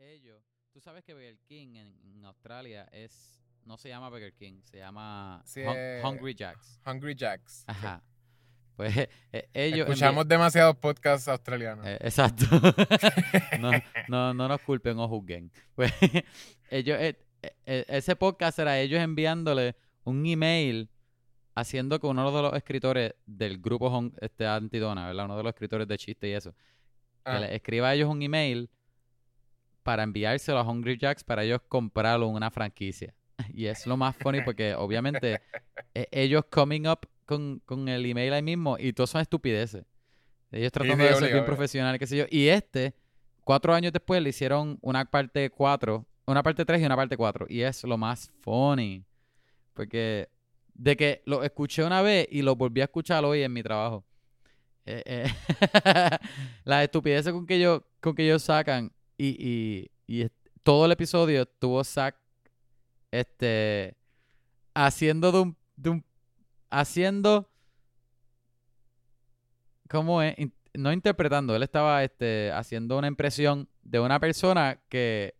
ellos, tú sabes que Burger King en, en Australia es, no se llama Burger King, se llama Sí, Hun- eh, Hungry Jacks. Hungry Jacks. Ajá. Pues eh, ellos... Escuchamos demasiados podcasts australianos. Eh, exacto. no, no, no nos culpen o juzguen. Pues ellos, ese podcast era ellos enviándole un email haciendo que uno de los escritores del grupo este, Antidona, ¿verdad? Uno de los escritores de chiste y eso, Ah, que le escriba a ellos un email para enviárselo a Hungry Jacks para ellos comprarlo en una franquicia. Y es lo más funny porque obviamente eh, ellos coming up con, con el email ahí mismo y todos son estupideces. Ellos tratando de ser bien obligado. profesionales, qué sé yo. Y este, cuatro años después, le hicieron una parte 4, una parte 3 y una parte 4. Y es lo más funny. Porque de que lo escuché una vez y lo volví a escuchar hoy en mi trabajo. Eh, eh, Las estupideces con que ellos, con que ellos sacan y, y, y todo el episodio tuvo Zack este haciendo de un, de un haciendo ¿cómo es? In- no interpretando, él estaba este haciendo una impresión de una persona que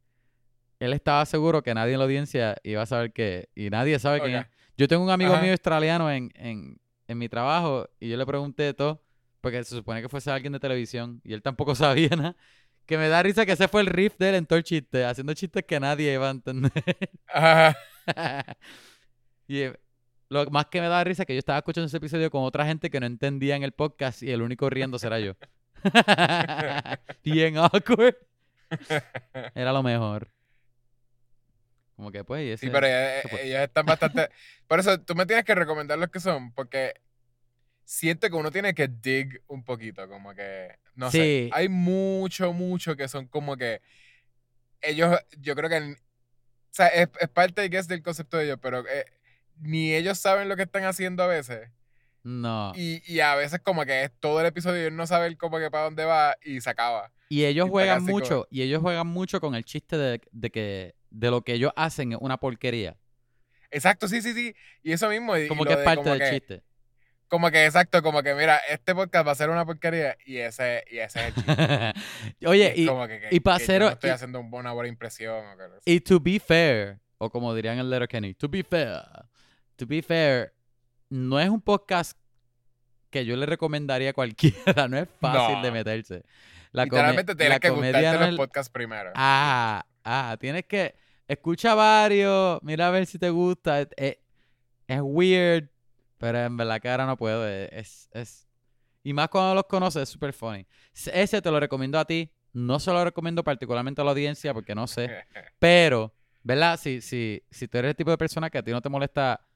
él estaba seguro que nadie en la audiencia iba a saber que y nadie sabe quién Ok. es. Yo tengo un amigo Ajá. mío australiano en, en, en mi trabajo y yo le pregunté todo porque se supone que fuese alguien de televisión y él tampoco sabía nada. Que me da risa que ese fue el riff de él en todo el chiste, haciendo chistes que nadie iba a entender. Ajá. y eh, lo más que me da risa es que yo estaba escuchando ese episodio con otra gente que no entendía en el podcast y el único riendo será yo. Bien awkward. Era lo mejor. Como que pues, y ese, Sí, pero ellos están bastante. Por eso tú me tienes que recomendar los que son, porque siento que uno tiene que dig un poquito, como que. No Sí. sé. Hay mucho, mucho que son como que. Ellos, yo creo que. O sea, es, es parte, I guess, del concepto de ellos, pero eh, ni ellos saben lo que están haciendo a veces. No. Y, y a veces, como que es todo el episodio y ellos no saben como que para dónde va y se acaba. Y ellos juegan como- mucho, y ellos juegan mucho con el chiste de, de que de lo que ellos hacen es una porquería. Exacto, sí, sí, sí. Y eso mismo. y- Como que es de parte como del que- chiste. Como que exacto, como que mira, este podcast va a ser una porquería y ese, y ese es el chiste. Oye, y, como que, que- y pa' que yo cero- no estoy y- haciendo un- una buena impresión. Y to be fair, o como dirían en el Letterkenny, to be fair, to be fair, no es un podcast que yo le recomendaría a cualquiera, no es fácil No. de meterse. La Literalmente tienes la que gustarte no los podcasts primero. Ah, ah, tienes que escucha varios, mira a ver si te gusta. Es weird, pero en verdad que ahora no puedo. Es, es, y más cuando los conoces, es super funny. Ese te lo recomiendo a ti. No se lo recomiendo particularmente a la audiencia porque no sé. Pero, ¿verdad? Si, si, si tú eres el tipo de persona que a ti no te molesta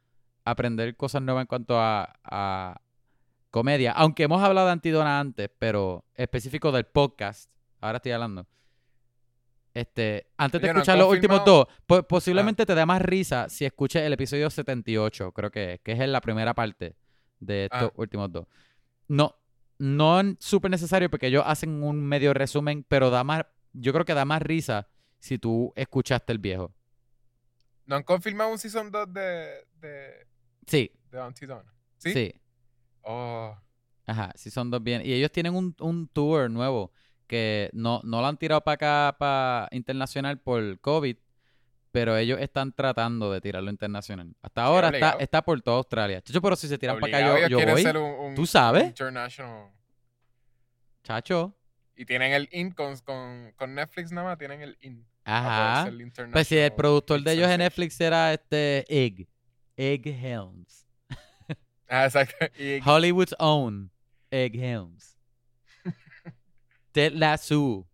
aprender cosas nuevas en cuanto a, a comedia, aunque hemos hablado de Antidona antes, pero específico del podcast, ahora estoy hablando. Este, antes de Oye, ¿no han escuchar los últimos dos, po- posiblemente te dé más risa si escuches el episodio 78, creo que es, que es en la primera parte de estos Ah. últimos dos. No, no es súper necesario porque ellos hacen un medio resumen, pero da más, yo creo que da más risa si tú escuchaste el viejo. ¿No han confirmado un season 2 de, de, Sí, de Antidona? ¿Sí? sí. Oh, Ajá, sí son dos bien. Y ellos tienen un, un tour nuevo que no, no lo han tirado para acá, para internacional por COVID, pero ellos están tratando de tirarlo internacional. Hasta ahora está, está por toda Australia. Chacho, pero si se tiran para acá, yo, yo voy. ser un, un- ¿Tú sabes? international. Chacho. Y tienen el in con, con, con Netflix nada más, tienen el in. Ajá. Pues si el productor de ellos en. Netflix era este Egg. Egg Helms. Ah, exacto. Y, Hollywood's own Egg Helms. Ted Lasso.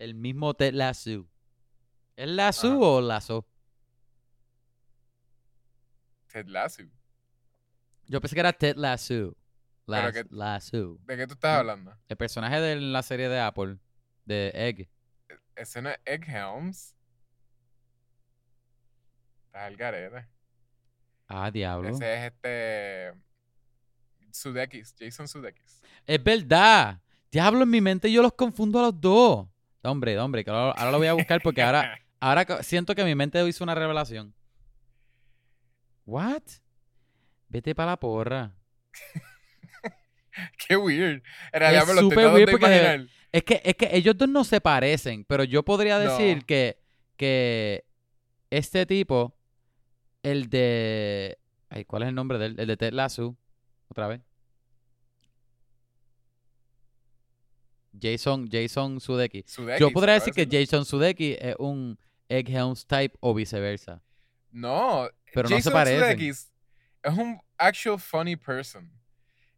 El mismo Ted Lasso. ¿Es Lasso Ajá. o Lasso? Ted Lasso. Yo pensé que era Ted Lasso. Pero Las- que- Lasso. ¿De qué tú estás hablando? El personaje de la serie de Apple. De Egg. Ese no es Egg Helms. Está el garete. Ah, diablo. Ese es este. Sudeikis, Jason Sudeikis. Es verdad. Diablo, en mi mente yo los confundo a los dos. Hombre, hombre, que ahora, ahora lo voy a buscar porque ahora, ahora siento que mi mente hizo una revelación. What? Vete para la porra. Qué weird. En realidad Es me lo weird porque. Es que, es que ellos dos no se parecen, pero yo podría decir No. que, que este tipo, el de... Ay, ¿cuál es el nombre de él? El de Ted Lasso. Otra vez. Jason, Jason Yo podría decir que. Jason Sudeikis es un Egg Helms type o viceversa. No, Pero no se Jason parecen. Sudeikis es un actual funny person.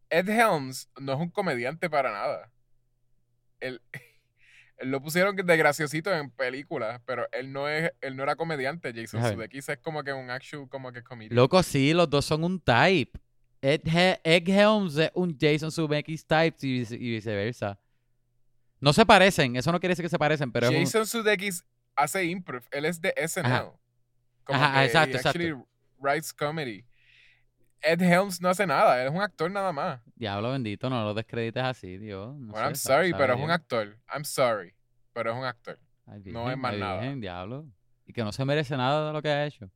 Ed Helms no es un comediante para nada. Él, él lo pusieron de graciosito en películas, pero él no es, él no era comediante. Jason. Sudeikis es como que un actual, como que comedian. Loco, sí, los dos son un type. Ed Egg Helms es un Jason Sudeikis type y viceversa. No se parecen, eso no quiere decir que se parecen, pero es un... Jason Sudeikis hace improv. Él es de SNL. Como Ajá, que exacto, he exacto. actually writes comedy. Ed Helms no hace nada, él es un actor nada más. Diablo bendito, no lo descredites así, Dios. No Bueno, sé, I'm sorry, sabe pero es un actor. I'm sorry, pero es un actor. Ay, no es más nada. virgen, diablo. Y que no se merece nada de lo que ha hecho.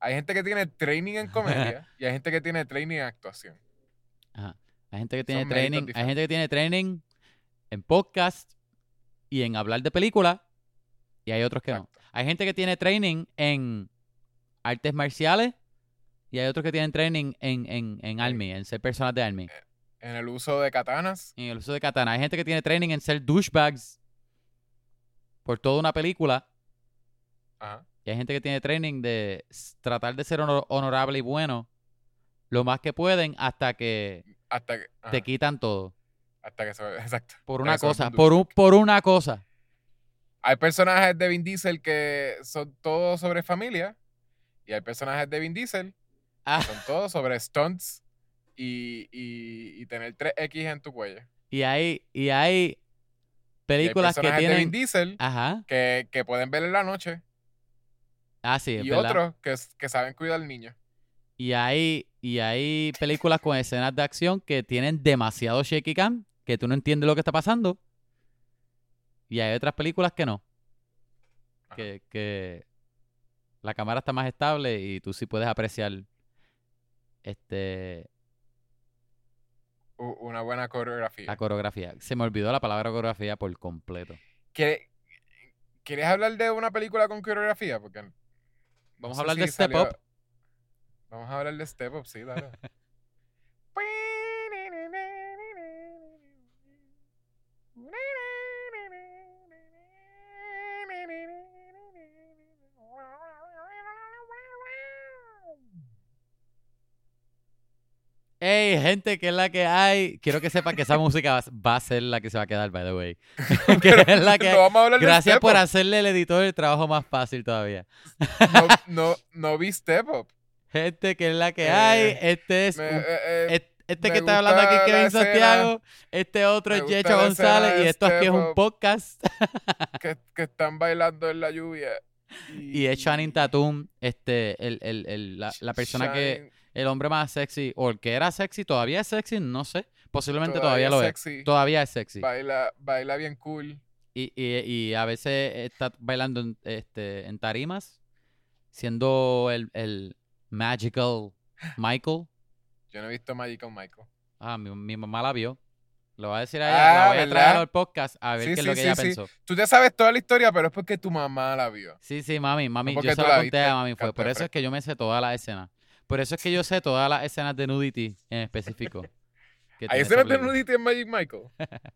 Hay gente que tiene training en comedia y hay gente que tiene training en actuación. Ajá. Hay gente que tiene Son training, hay gente que tiene training en podcast y en hablar de películas y hay otros que no. Hay gente que tiene training en artes marciales y hay otros que tienen training en, en, en Army, en ser personas de Army. En el uso de katanas. En el uso de katana. Hay gente que tiene training en ser douchebags por toda una película. Ajá. Y hay gente que tiene training de tratar de ser honor- honorable y bueno lo más que pueden hasta que Hasta que, te quitan todo. Hasta que se Exacto. Por una cosa, por, un, por una cosa. Hay personajes de Vin Diesel que son todos sobre familia. Y hay personajes de Vin Diesel Ah, que son todos sobre stunts y, y, y tener 3X en tu cuello. y hay, y hay Y hay películas que personajes de Vin tienen... Diesel Ajá. que, que pueden ver en la noche. Ah, sí, es y verdad. otros que, que saben cuidar al niño. Y hay, y hay películas con escenas de acción que tienen demasiado shaky cam, que tú no entiendes lo que está pasando. Y hay otras películas que no. Que, que la cámara está más estable y tú sí puedes apreciar este Una buena coreografía. la coreografía. Se me olvidó la palabra coreografía por completo. ¿Quiere- ¿Quieres hablar de una película con coreografía? Porque no Vamos a hablar si de Step salió- Up. Vamos a hablar de Step Up, sí, dale. Hey, gente, que es la que hay. Quiero que sepan que esa música va, va a ser la que se va a quedar, by the way. que Pero es la que no vamos a hablar de Gracias por hacerle el editor el trabajo más fácil todavía. No, no, no vi Step Up. Gente, que es la que Eh, hay. Este es Me- un- eh, eh, este que está hablando aquí es Kevin Santiago. Este otro es Yecho González. Y esto aquí es un podcast. que, que están bailando en la lluvia. Y es Channing Tatum, este, el, el, el- la, la persona que. El hombre más sexy. O el que era sexy, todavía es sexy, no sé. Posiblemente todavía, lo es. sexy, Todavía es sexy. Baila, baila bien cool. Y, y, y a veces está bailando en, este, en tarimas, siendo el, el magical Michael. Yo no he visto Magical Michael. Ah, mi, mi mamá la vio. Lo voy a decir a ella, la Ah, voy a traer al podcast a ver Sí, qué es sí, lo que sí, ella pensó. Tú ya sabes toda la historia, pero es porque tu mamá la vio. Sí, sí, mami, mami, yo se la la conté a mami, fue. Por eso es que yo me sé todas las escenas. Por eso es que yo sé todas las escenas de nudity en específico. ¿Hay escenas de nudity en Magic Michael?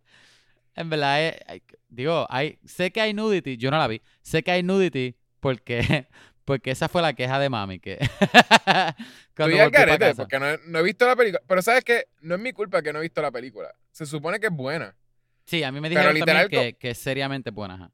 En verdad, hay- hay- digo, hay, sé que hay nudity, yo no la vi, sé que hay nudity porque, porque esa fue la queja de mami, que cuando casa. porque no, he- no he visto la película. Pero sabes que no es mi culpa que no he visto la película. Se supone que es buena. Sí, a mí me dijeron también que, que es seriamente buena. ajá.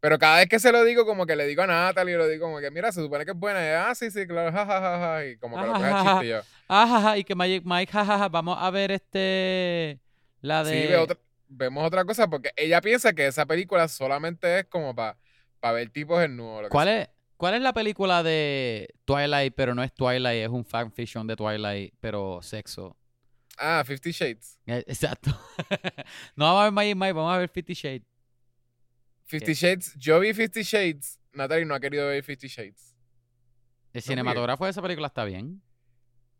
Pero cada vez que se lo digo, como que le digo a Natalie, lo digo como que, mira, se supone que es buena. Y, ah, sí, sí, claro, jajajaja. y como que lo coge chiste yo. Ajaja, y que Magic Mike, jajaja, vamos a ver este, la de... Sí, ve otra- vemos otra cosa porque ella piensa que esa película solamente es como para ver tipos en nudo. ¿Cuál es, ¿Cuál es la película de Twilight, pero no es Twilight, es un fanfiction de Twilight, pero sexo? Ah, Fifty Shades. Eh, Exacto. no vamos a ver Magic Mike, vamos a ver Fifty Shades. Fifty Shades, yo vi Fifty Shades. Natalie no ha querido ver Fifty Shades. El cinematógrafo de esa película está bien.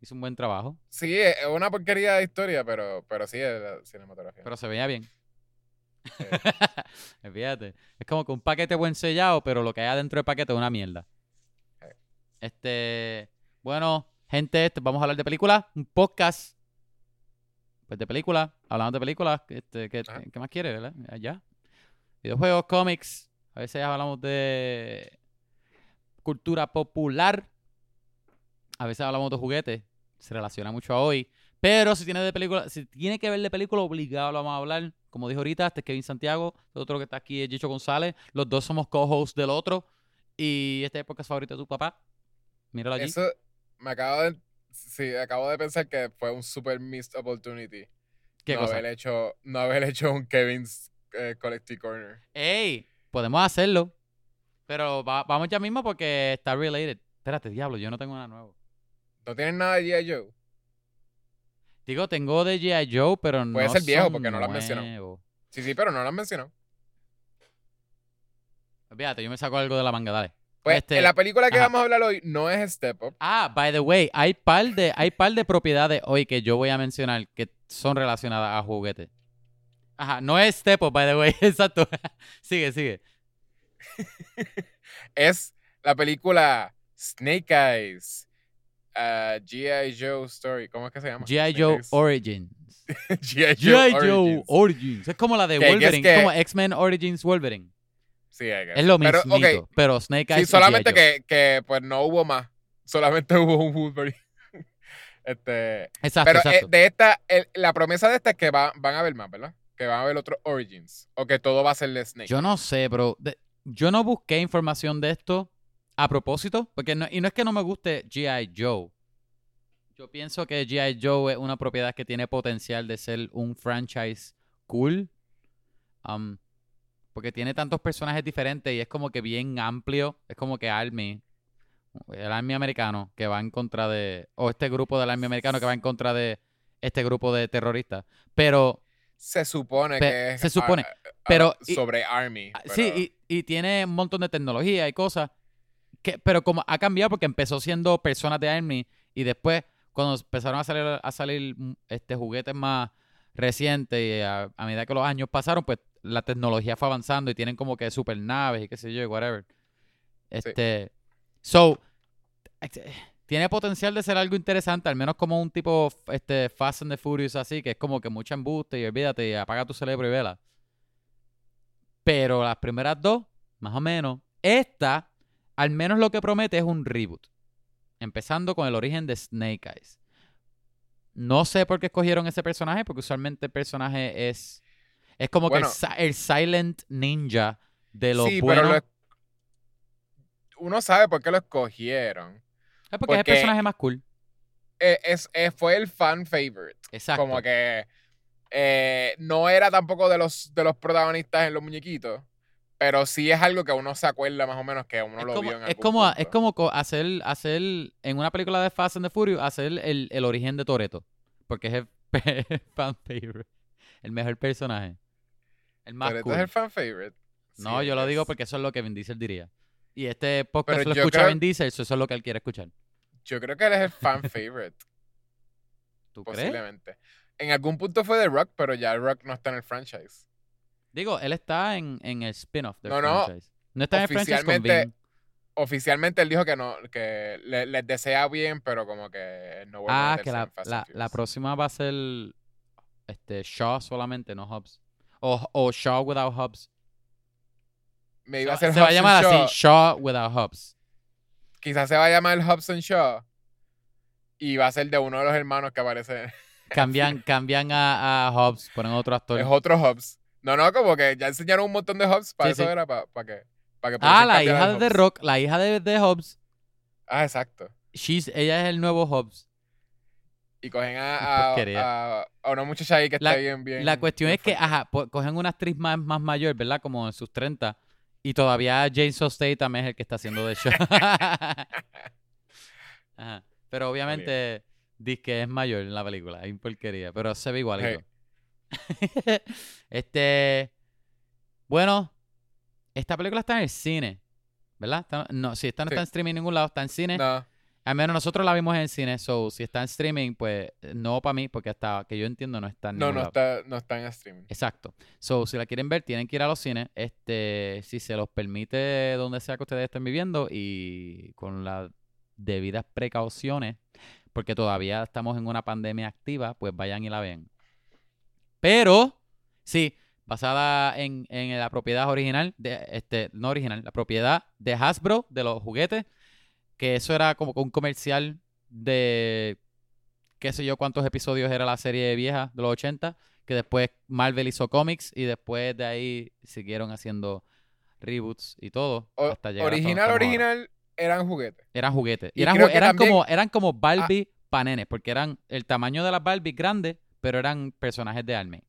Hizo un buen trabajo, Sí, es una porquería de historia, pero, pero sí es la cinematografía. pero se veía bien. Fíjate. Es como que un paquete buen sellado, pero lo que hay adentro del paquete es una mierda. Este. Bueno, gente, este, vamos a hablar de películas. Un podcast. Pues de películas. Hablamos de películas. Este, ¿qué, qué más quieres, verdad? Ya. Videojuegos, cómics. A veces hablamos de cultura popular. A veces hablamos de juguetes. Se relaciona mucho a hoy. Pero si tiene de película, si tiene que ver de película, obligado lo vamos a hablar. Como dijo ahorita, este es Kevin Santiago, el otro que está aquí es Chicho González. Los dos somos co-hosts del otro. Y este es el podcast favorito de tu papá. Míralo allí. Eso me acabo de. Sí, acabo de pensar que fue un super missed opportunity. ¿Qué no cosa? Haber hecho, no haber hecho un Kevin's eh, Collective Corner. ¡Ey! Podemos hacerlo. Pero va- vamos ya mismo porque está related. Espérate, diablo, yo no tengo nada nuevo. ¿No tienen nada de G.I. Joe? Digo, tengo de G.I. Joe, pero no Puede ser viejo porque no lo has mencionado. Sí, sí, pero no lo han mencionado. Fíjate, yo me saco algo de la manga, dale. Pues Este, en la película que ajá. vamos a hablar hoy no es Step Up. Ah, by the way, hay par de, hay par de propiedades hoy que yo voy a mencionar que son relacionadas a juguetes. Ajá, no es Step Up, by the way, exacto. sigue, sigue. Es la película Snake Eyes. ah, G.I. Joe Story. ¿Cómo es que se llama? G.I. Joe. Origins. G.I. Joe, G.I. Joe Origins. Origins. Es como la de que es Wolverine, que- es como X-Men Origins Wolverine. Sí. Es lo Pero, mismo, pero Snake Eyes Sí, y solamente que, que pues no hubo más. Solamente hubo un Wolverine. este, Exacto, pero eh, de esta, el- la promesa de esta es que va- van a ver más, ¿verdad? Que van a ver otros Origins. O que todo va a ser de Snake. Yo no sé, bro. Yo no busqué información de esto a propósito, porque no, y no es que no me guste G.I. Joe. Yo pienso que G.I. Joe es una propiedad que tiene potencial de ser un franchise cool. um, porque tiene tantos personajes diferentes y es como que bien amplio. Es como que Army, el Army americano que va en contra de. O este grupo del Army americano que va en contra de este grupo de terroristas. Pero. Se supone Pe- que es se supone, pero- y- sobre Army. Ah, pero- Sí, y, y tiene un montón de tecnología y cosas. Que, pero como ha cambiado porque empezó siendo personas de Army y después cuando empezaron a salir, a salir mm, este, juguetes más recientes y a, a medida que los años pasaron, pues la tecnología fue avanzando y tienen como que super naves y qué sé yo, y whatever. Este, so, este, tiene potencial de ser algo interesante, al menos como un tipo este, Fast and the Furious así, que es como que mucha embuste y olvídate y apaga tu cerebro y vela. Pero las primeras dos, más o menos. Esta, al menos lo que promete es un reboot. Empezando con el origen de Snake Eyes. No sé por qué escogieron ese personaje, porque usualmente el personaje es. Es como Bueno. que el, si- el Silent Ninja de los sí, buenos. pero lo- uno sabe por qué lo escogieron. Es porque es el porque- personaje más cool. Eh, es, eh, fue el fan favorite. Exacto. Como que eh, no era tampoco de los, de los protagonistas en los muñequitos, pero sí es algo que uno se acuerda más o menos que uno es lo como, vio en es algún como, es como co- hacer, hacer en una película de Fast and the Furious, hacer el, el origen de Toreto. Porque es el, fan favorite. El mejor personaje. El más este cool. es el fan favorite. No, Sí, yo lo digo es- porque eso es lo que Vin Diesel diría. Y este podcast Pero lo escucha creo- Vin Diesel, eso es lo que él quiere escuchar. Yo creo que él es el fan favorite, ¿Tú crees? posiblemente. En algún punto fue The Rock, pero ya el Rock no está en el franchise. Digo, él está en, en el spin-off del No, no. franchise. No está en el franchise con Vin. Oficialmente él dijo que no, que le- les desea bien, pero como que no vuelve a Ah, meterse que la, la, la próxima va a ser este, Shaw solamente, no Hobbs. O, o Shaw without Hobbs. Me iba a ser se va a llamar así, Shaw without Hobbs. Quizás se va a llamar Hobson Shaw. Y va a ser de uno de los hermanos que aparece. Cambian, cambian a, a Hobbs, ponen otro actor. Es otro Hobbs. No, no, como que ya enseñaron un montón de Hobbs. Para Sí, eso sí. era para que. Para que Ah, la hija de The. Rock, la hija de, de Hobbs. Ah, exacto. She's, ella es el nuevo Hobbs. Y cogen a, a, a- una muchacha ahí que La- está bien, bien. La cuestión bien es que, ajá, cogen una actriz más, más mayor, ¿verdad? Como en sus 30. Y todavía Jason Statham es el que está haciendo de show. Ajá. Pero obviamente dice que es mayor en la película. Es porquería. Pero se ve igualito. este. Bueno, esta película está en el cine. ¿Verdad? Está- no, si esta no Sí. está en streaming en ningún lado, está en cine. No. Al menos nosotros la vimos en cine, so si está en streaming, pues no para mí, porque hasta que yo entiendo no está en No, no lado. está, no está en streaming. Exacto. So, si la quieren ver, tienen que ir a los cines. Este, si se los permite donde sea que ustedes estén viviendo y con las debidas precauciones, porque todavía estamos en una pandemia activa, pues vayan y la vean. Pero, sí, basada en, en la propiedad original, de, este, no original, la propiedad de Hasbro, de los juguetes, que eso era como un comercial de qué sé yo cuántos episodios era la serie vieja de los 80, que después Marvel hizo cómics y después de ahí siguieron haciendo reboots y todo. O- hasta llegar a original, ahora. original, eran juguetes. Eran juguetes. Y Y eran, creo ju- que eran también- como, eran como Barbie pa' nenes, porque eran el tamaño de las Barbie grandes, pero eran personajes de anime.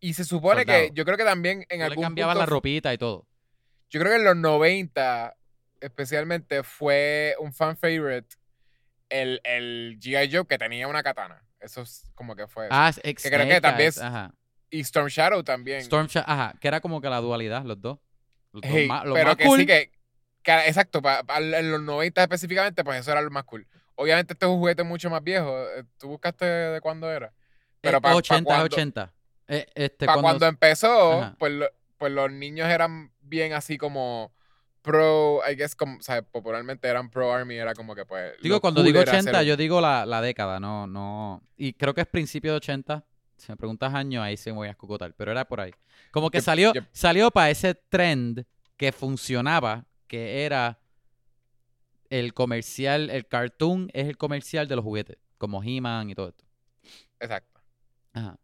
Y se supone Soldado. que yo creo que también en le algún cambiaban punto la ropita y todo. Yo creo que en los 90, especialmente, fue un fan favorite el, el G.I. Joe que tenía una katana. Eso es como que fue. eso. Ah, Que creo que también es- ajá. Y Storm Shadow también. Storm Sha- ajá, que era como que la dualidad, los dos. Los dos Hey, más- los pero más que cool. sí que, que- exacto, pa- pa- en los 90 específicamente, pues eso era lo más cool. Obviamente este es un juguete mucho más viejo. eh, ¿Tú buscaste de cuándo era? Pero Eh, pa- pa 80, cuando- 80. Eh, este, Para cuando, empezó, Ajá. pues, pues los niños eran bien así como pro, I guess, como, o sea, popularmente eran pro army, era como que pues... Digo, cuando digo era 80, hacer- yo digo la, la década, no, no. Y creo que es principio de 80. Si me preguntas años, ahí se me voy a escocotar, pero era por ahí. Como que Yep, salió, yep. salió para ese trend que funcionaba, que era el comercial, el cartoon es el comercial de los juguetes, como He-Man y todo esto. Exacto. Ajá.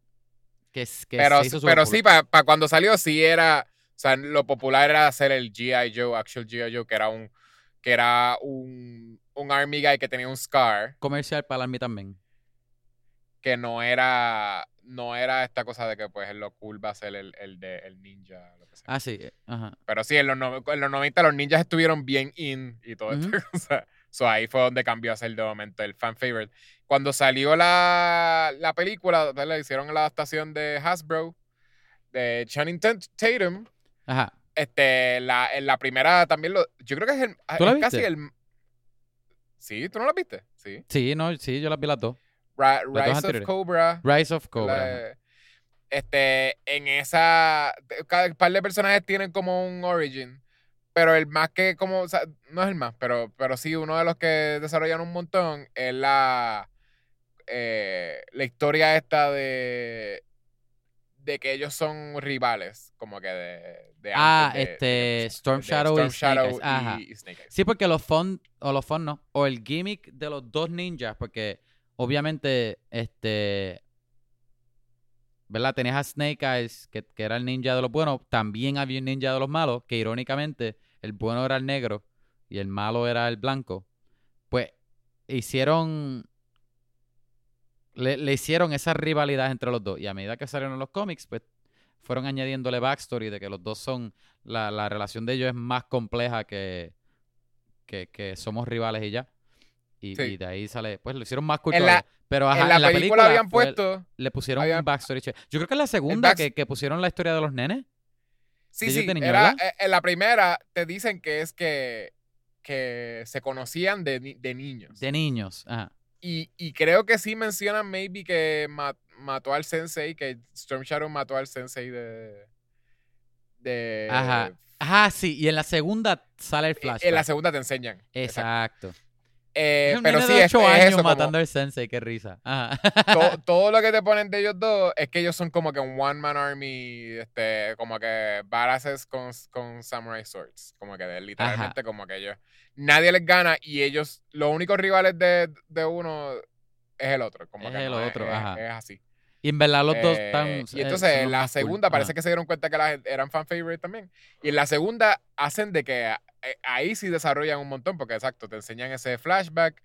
Que, que Pero, pero sí, para cuando salió, sí era. O sea, lo popular era hacer el G.I. Joe, Actual G.I. Joe, que era un. Que era un, un Army Guy que tenía un scar, Comercial para Army también. que no era. No era esta cosa de que, pues, lo cool va a ser el, el de el ninja, lo que sea. Ah, sí. eh, Ajá. Pero sí, en los, no- en los 90 los ninjas estuvieron bien in y todo esto. O sea, so ahí fue donde cambió a ser de momento el fan favorite. Cuando salió la, la película, ¿verdad? hicieron la adaptación de Hasbro, de Channing Tat- Tatum. Ajá. Este, la, en la primera también lo. Yo creo que es, el, ¿Tú la es casi el. Sí, ¿tú no la viste? Sí. Sí, no, sí, yo las vi las dos. Ra- Rise of. Cobra. Rise of Cobra. la- este, en esa. Cada par de personajes tienen como un origin. Pero el más que como. o sea, no es el más, pero, pero sí, uno de los que desarrollan un montón es la. eh, la historia esta de. De que ellos son rivales. Como que de. de Ah, antes de- este, de- Storm Shadow y Snake Eyes, ajá. y Snake Eyes. Sí, porque los fun, o los fun no, o el gimmick de los dos ninjas, porque obviamente, este, ¿verdad? Tenías a Snake Eyes, que, que era el ninja de los buenos, también había un ninja de los malos, que irónicamente el bueno era el negro y el malo era el blanco. Pues hicieron, le, le hicieron esa rivalidad entre los dos, y a medida que salieron los cómics, pues fueron añadiéndole backstory de que los dos son, la, la relación de ellos es más compleja que, que, que somos rivales y ya. Y, Sí. y de ahí sale, pues lo hicieron más la- todavía. Pero ajá, en la, película, habían puesto. le pusieron un backstory. Yo creo que es la segunda que, que pusieron la historia de los nenes. Sí, sí. niño, era, eh, en la primera te dicen que es que, que se conocían de, de niños. De niños. Ajá. Y, y creo que sí mencionan maybe que ma- mató al sensei, que Storm Shadow mató al sensei de... de Ajá. Ajá, sí. Y en la segunda sale el flashback. En la segunda te enseñan. Exacto. Exacto. Eh, pero sí, es, 8 es años eso. como matando al sensei. Qué risa. Ajá. to- todo lo que te ponen de ellos dos es que ellos son como que un one-man army, este, como que badasses con, con samurai swords. Como que de- literalmente como que ellos... Nadie les gana y ellos, los únicos rivales de, de uno es el otro. Como Es que el no otro, es, ajá. es así. Y en verdad los dos Eh, están. y eh, entonces en la cool. segunda parece que se dieron cuenta que las eran fan favorite también. Y en la segunda hacen de que eh, ahí sí desarrollan un montón, porque exacto, te enseñan ese flashback.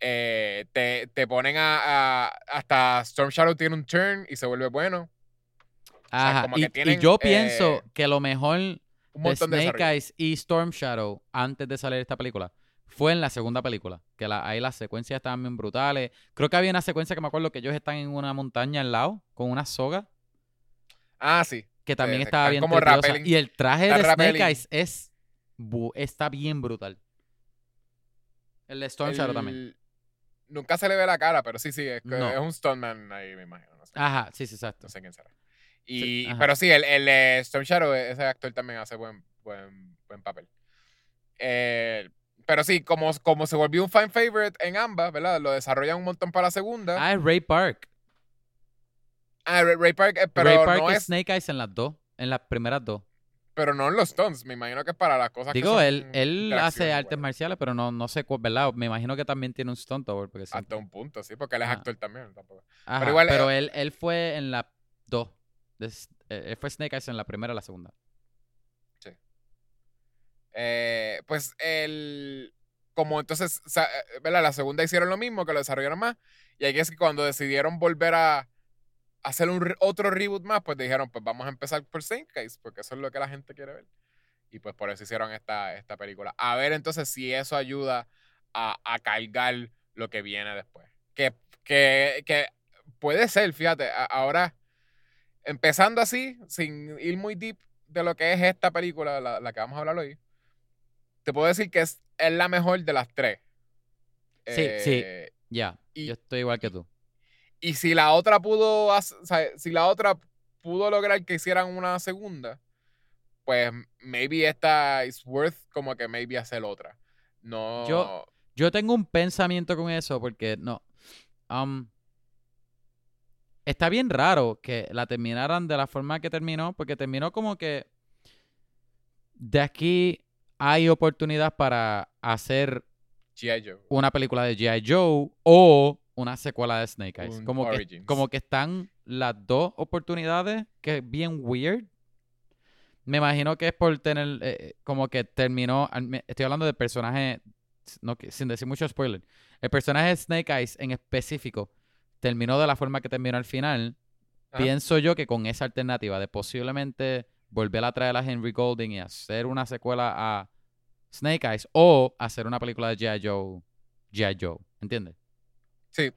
eh, te, te ponen a, a- Hasta Storm Shadow tiene un turn y se vuelve bueno. sea, Ajá. como Y, que y tienen, yo eh, pienso que lo mejor de Snake. Eyes y Storm Shadow antes de salir esta película fue en la segunda película. Que la- ahí las secuencias estaban bien brutales. Creo que había una secuencia que me acuerdo que ellos están en una montaña al lado con una soga Ah, sí. que también Eh, estaba bien como. Y el traje de Snake. Eyes es está bien brutal. El de Storm Shadow también. Nunca se le ve la cara, pero sí, sí, es, No. es un stuntman ahí, me imagino. No sé, Ajá, sí, sí, exacto. no sé quién será. Y, pero sí, el, el Storm Shadow, ese actor también hace buen, buen, buen papel. Eh, pero sí, como, como se volvió un fan favorite en ambas, ¿verdad? Lo desarrollan un montón para la segunda. Ah, es Ray Park. Ah, Ray, Ray Park, eh, pero Ray Park no es Snake Eyes en las dos, en las primeras dos. pero no en los stunts. Me imagino que para las cosas que Digo, son él, él hace artes bueno. marciales, pero no, no sé cuál, ¿verdad? Me imagino que también tiene un stunt double. Porque. Hasta un punto, sí, porque él es Ajá. actor también. Tampoco. Ajá, pero igual, pero eh, él, él fue en la dos. Des- eh, Él fue Snake Eyes en la primera y la segunda. Eh, pues el. Como entonces, eh, ¿verdad? La segunda hicieron lo mismo, que lo desarrollaron más. Y ahí es que cuando decidieron volver a hacer un otro reboot más, pues dijeron, pues vamos a empezar por Saint Case, porque eso es lo que la gente quiere ver. Y pues por eso hicieron esta, esta película. A ver entonces si eso ayuda a, a cargar lo que viene después. Que, que, que puede ser, fíjate, ahora empezando así, sin ir muy deep de lo que es esta película, la, la que vamos a hablar hoy, te puedo decir que es, es la mejor de las tres. Sí, sí. Eh, Ya, yo estoy igual que tú. Y si la otra pudo, o sea, si la otra pudo lograr que hicieran una segunda, pues maybe esta is worth como que maybe hacer otra. No. Yo- Yo tengo un pensamiento con eso porque no. um, está bien raro que la terminaran de la forma que terminó, porque terminó como que de aquí hay oportunidad para hacer. Joe. una película de G.I. Joe o una secuela de Snake Eyes. Un Como que, como que están las dos oportunidades, que es bien weird. Me imagino que es por tener, eh, eh, como que terminó, estoy hablando del personaje, no, sin decir mucho spoiler, el personaje de Snake Eyes en específico terminó de la forma que terminó al final. Ajá. Pienso yo que con esa alternativa de posiblemente volver a traer a Henry Golding y hacer una secuela a Snake Eyes o hacer una película de G.I. Joe, G.I. Joe, ¿entiendes? Sí.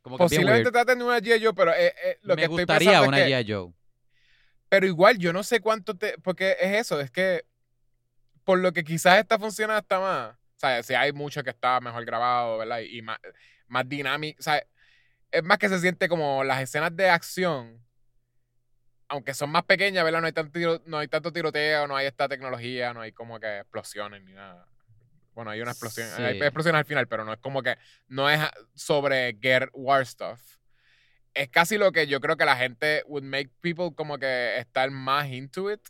Como que Posiblemente traten de una G.I. Joe, pero eh, eh, lo Me que estoy gustaría una es que, G.I. Joe. Pero igual, yo no sé cuánto te. Porque es eso, es que. Por lo que quizás esta funciona hasta más. O sea, si hay mucho que está mejor grabado, ¿verdad? Y, y más, más dinámico. O sea, es más que se siente como las escenas de acción. Aunque son más pequeñas, ¿verdad? No hay tanto, tiro- no hay tanto tiroteo, no hay esta tecnología, no hay como que explosiones ni nada. Bueno, hay una explosión. Hay explosiones al final, pero no es como que. No es sobre guerra, war stuff es casi lo que yo creo que la gente would make people como que estar más into it.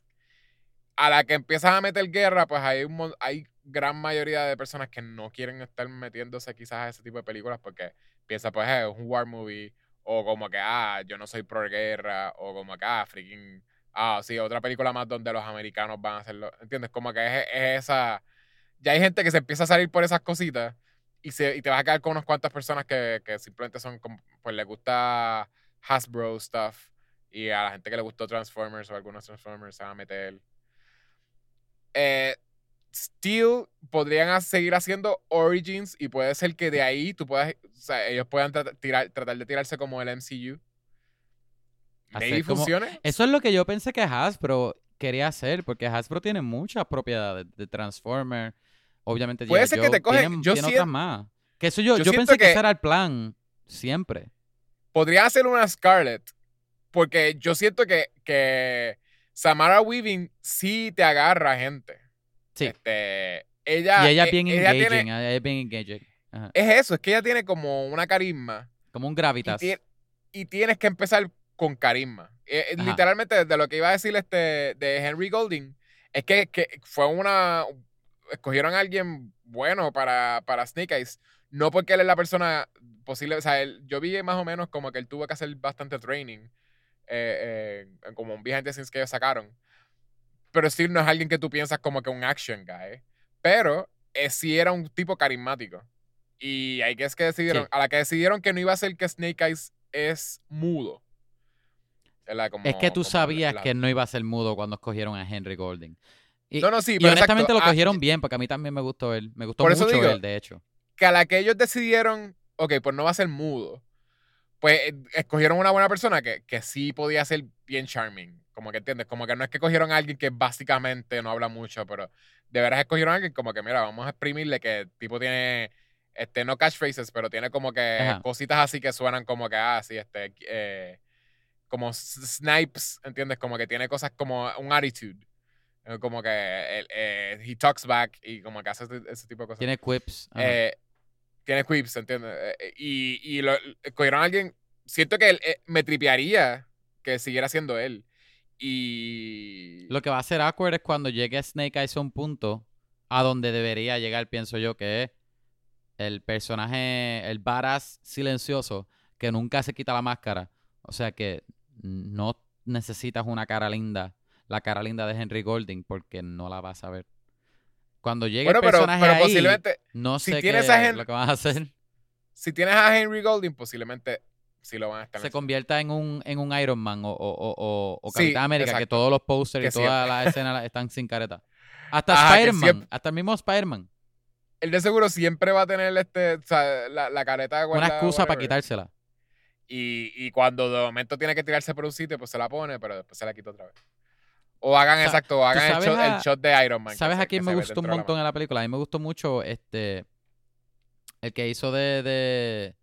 A la que empiezas a meter guerra, pues hay un hay gran mayoría de personas que no quieren estar metiéndose quizás a ese tipo de películas porque piensa pues "Eh, es un war movie o como que ah, yo no soy pro guerra o como que ah, freaking ah, sí, otra película más donde los americanos van a hacerlo, ¿entiendes? Como que es, es esa ya hay gente que se empieza a salir por esas cositas y, se, y te vas a quedar con unas cuantas personas que, que simplemente son como, pues les gusta Hasbro stuff y a la gente que le gustó Transformers o algunos Transformers se van a meter. Eh, Steel podrían seguir haciendo Origins y puede ser que de ahí tú puedas, o sea, ellos puedan tra- tirar, tratar de tirarse como el MCU. Maybe como- funcione. Eso es lo que yo pensé que Hasbro quería hacer, porque Hasbro tiene muchas propiedades de Transformer, obviamente Puede ser que Joe, te coge- tienen- yo tiene sien- otras más. Que eso yo, yo yo, siento pensé que, que- ese era el plan, siempre. podría hacer una Scarlet. Porque yo siento que, que Samara Weaving sí te agarra gente. Sí. Este, ella, y ella es bien ella engaging, tiene- ella es bien engaging. Ajá. es eso, es que ella tiene como una carisma. Como un Y, gravitas. y tienes que empezar con carisma. Eh, eh, literalmente, de lo que iba a decir este de Henry Golding, es que, que fue una. Escogieron a alguien bueno para, para Snake Eyes. No porque él es la persona posible. O sea, él- yo vi más o menos como que él tuvo que hacer bastante training. eh, eh, como un behind the scenes que ellos sacaron. Pero sí no es alguien que tú piensas como que un action guy. Pero eh, sí era un tipo carismático. Y ahí que es que decidieron, Sí. a la que decidieron que no iba a ser que Snake Eyes es mudo. Es que tú sabías la- que no iba a ser mudo cuando escogieron a Henry Golding. Y, No, no, sí, y pero honestamente exacto, lo ah, cogieron bien, porque a mí también me gustó él. Me gustó Por eso mucho digo, él, de hecho. que a la que ellos decidieron, ok, pues no va a ser mudo. Pues eh, escogieron una buena persona que, que sí podía ser bien charming. Como que entiendes, como que no es que cogieron a alguien que básicamente no habla mucho, pero de veras escogieron a alguien como que, mira, vamos a exprimirle que el tipo tiene, este, no catchphrases, pero tiene como que Ajá. cositas así que suenan como que, ah, sí, este, eh, como snipes, ¿entiendes? Como que tiene cosas como un attitude. Eh, Como que eh, he talks back y como que hace ese, ese tipo de cosas. Tiene quips. Eh, tiene quips, ¿entiendes? Eh, eh, y y lo, escogieron a alguien. Siento que él, eh, me tripearía que siguiera siendo él. Y. Lo que va a ser awkward es cuando llegue Snake Eyes a un punto a donde debería llegar, pienso yo, que es el personaje, el badass silencioso que nunca se quita la máscara. O sea que no necesitas una cara linda, la cara linda de Henry Golding, porque no la vas a ver. Cuando llegue bueno, el personaje pero ahí, posiblemente. no si sé qué tienes a es Hen- lo que van a hacer. Si tienes a Henry Golding, posiblemente sí lo van a estar. Se convierta en un, en un Iron Man o, o, o, o- Sí, Capitán América, que todos los posters Que y todas las escenas están sin careta. Hasta Spider-Man, hasta el mismo Spider-Man. Él de seguro siempre va a tener este, o sea, la, la careta Una guardada, excusa para quitársela. Y, y cuando de momento tiene que tirarse por un sitio, pues se la pone, pero después se la quita otra vez. O hagan, exacto, hagan el shot, a- el shot de Iron Man. ¿Sabes se- a quién me gustó un la montón en la película? A mí me gustó mucho este el que hizo de, de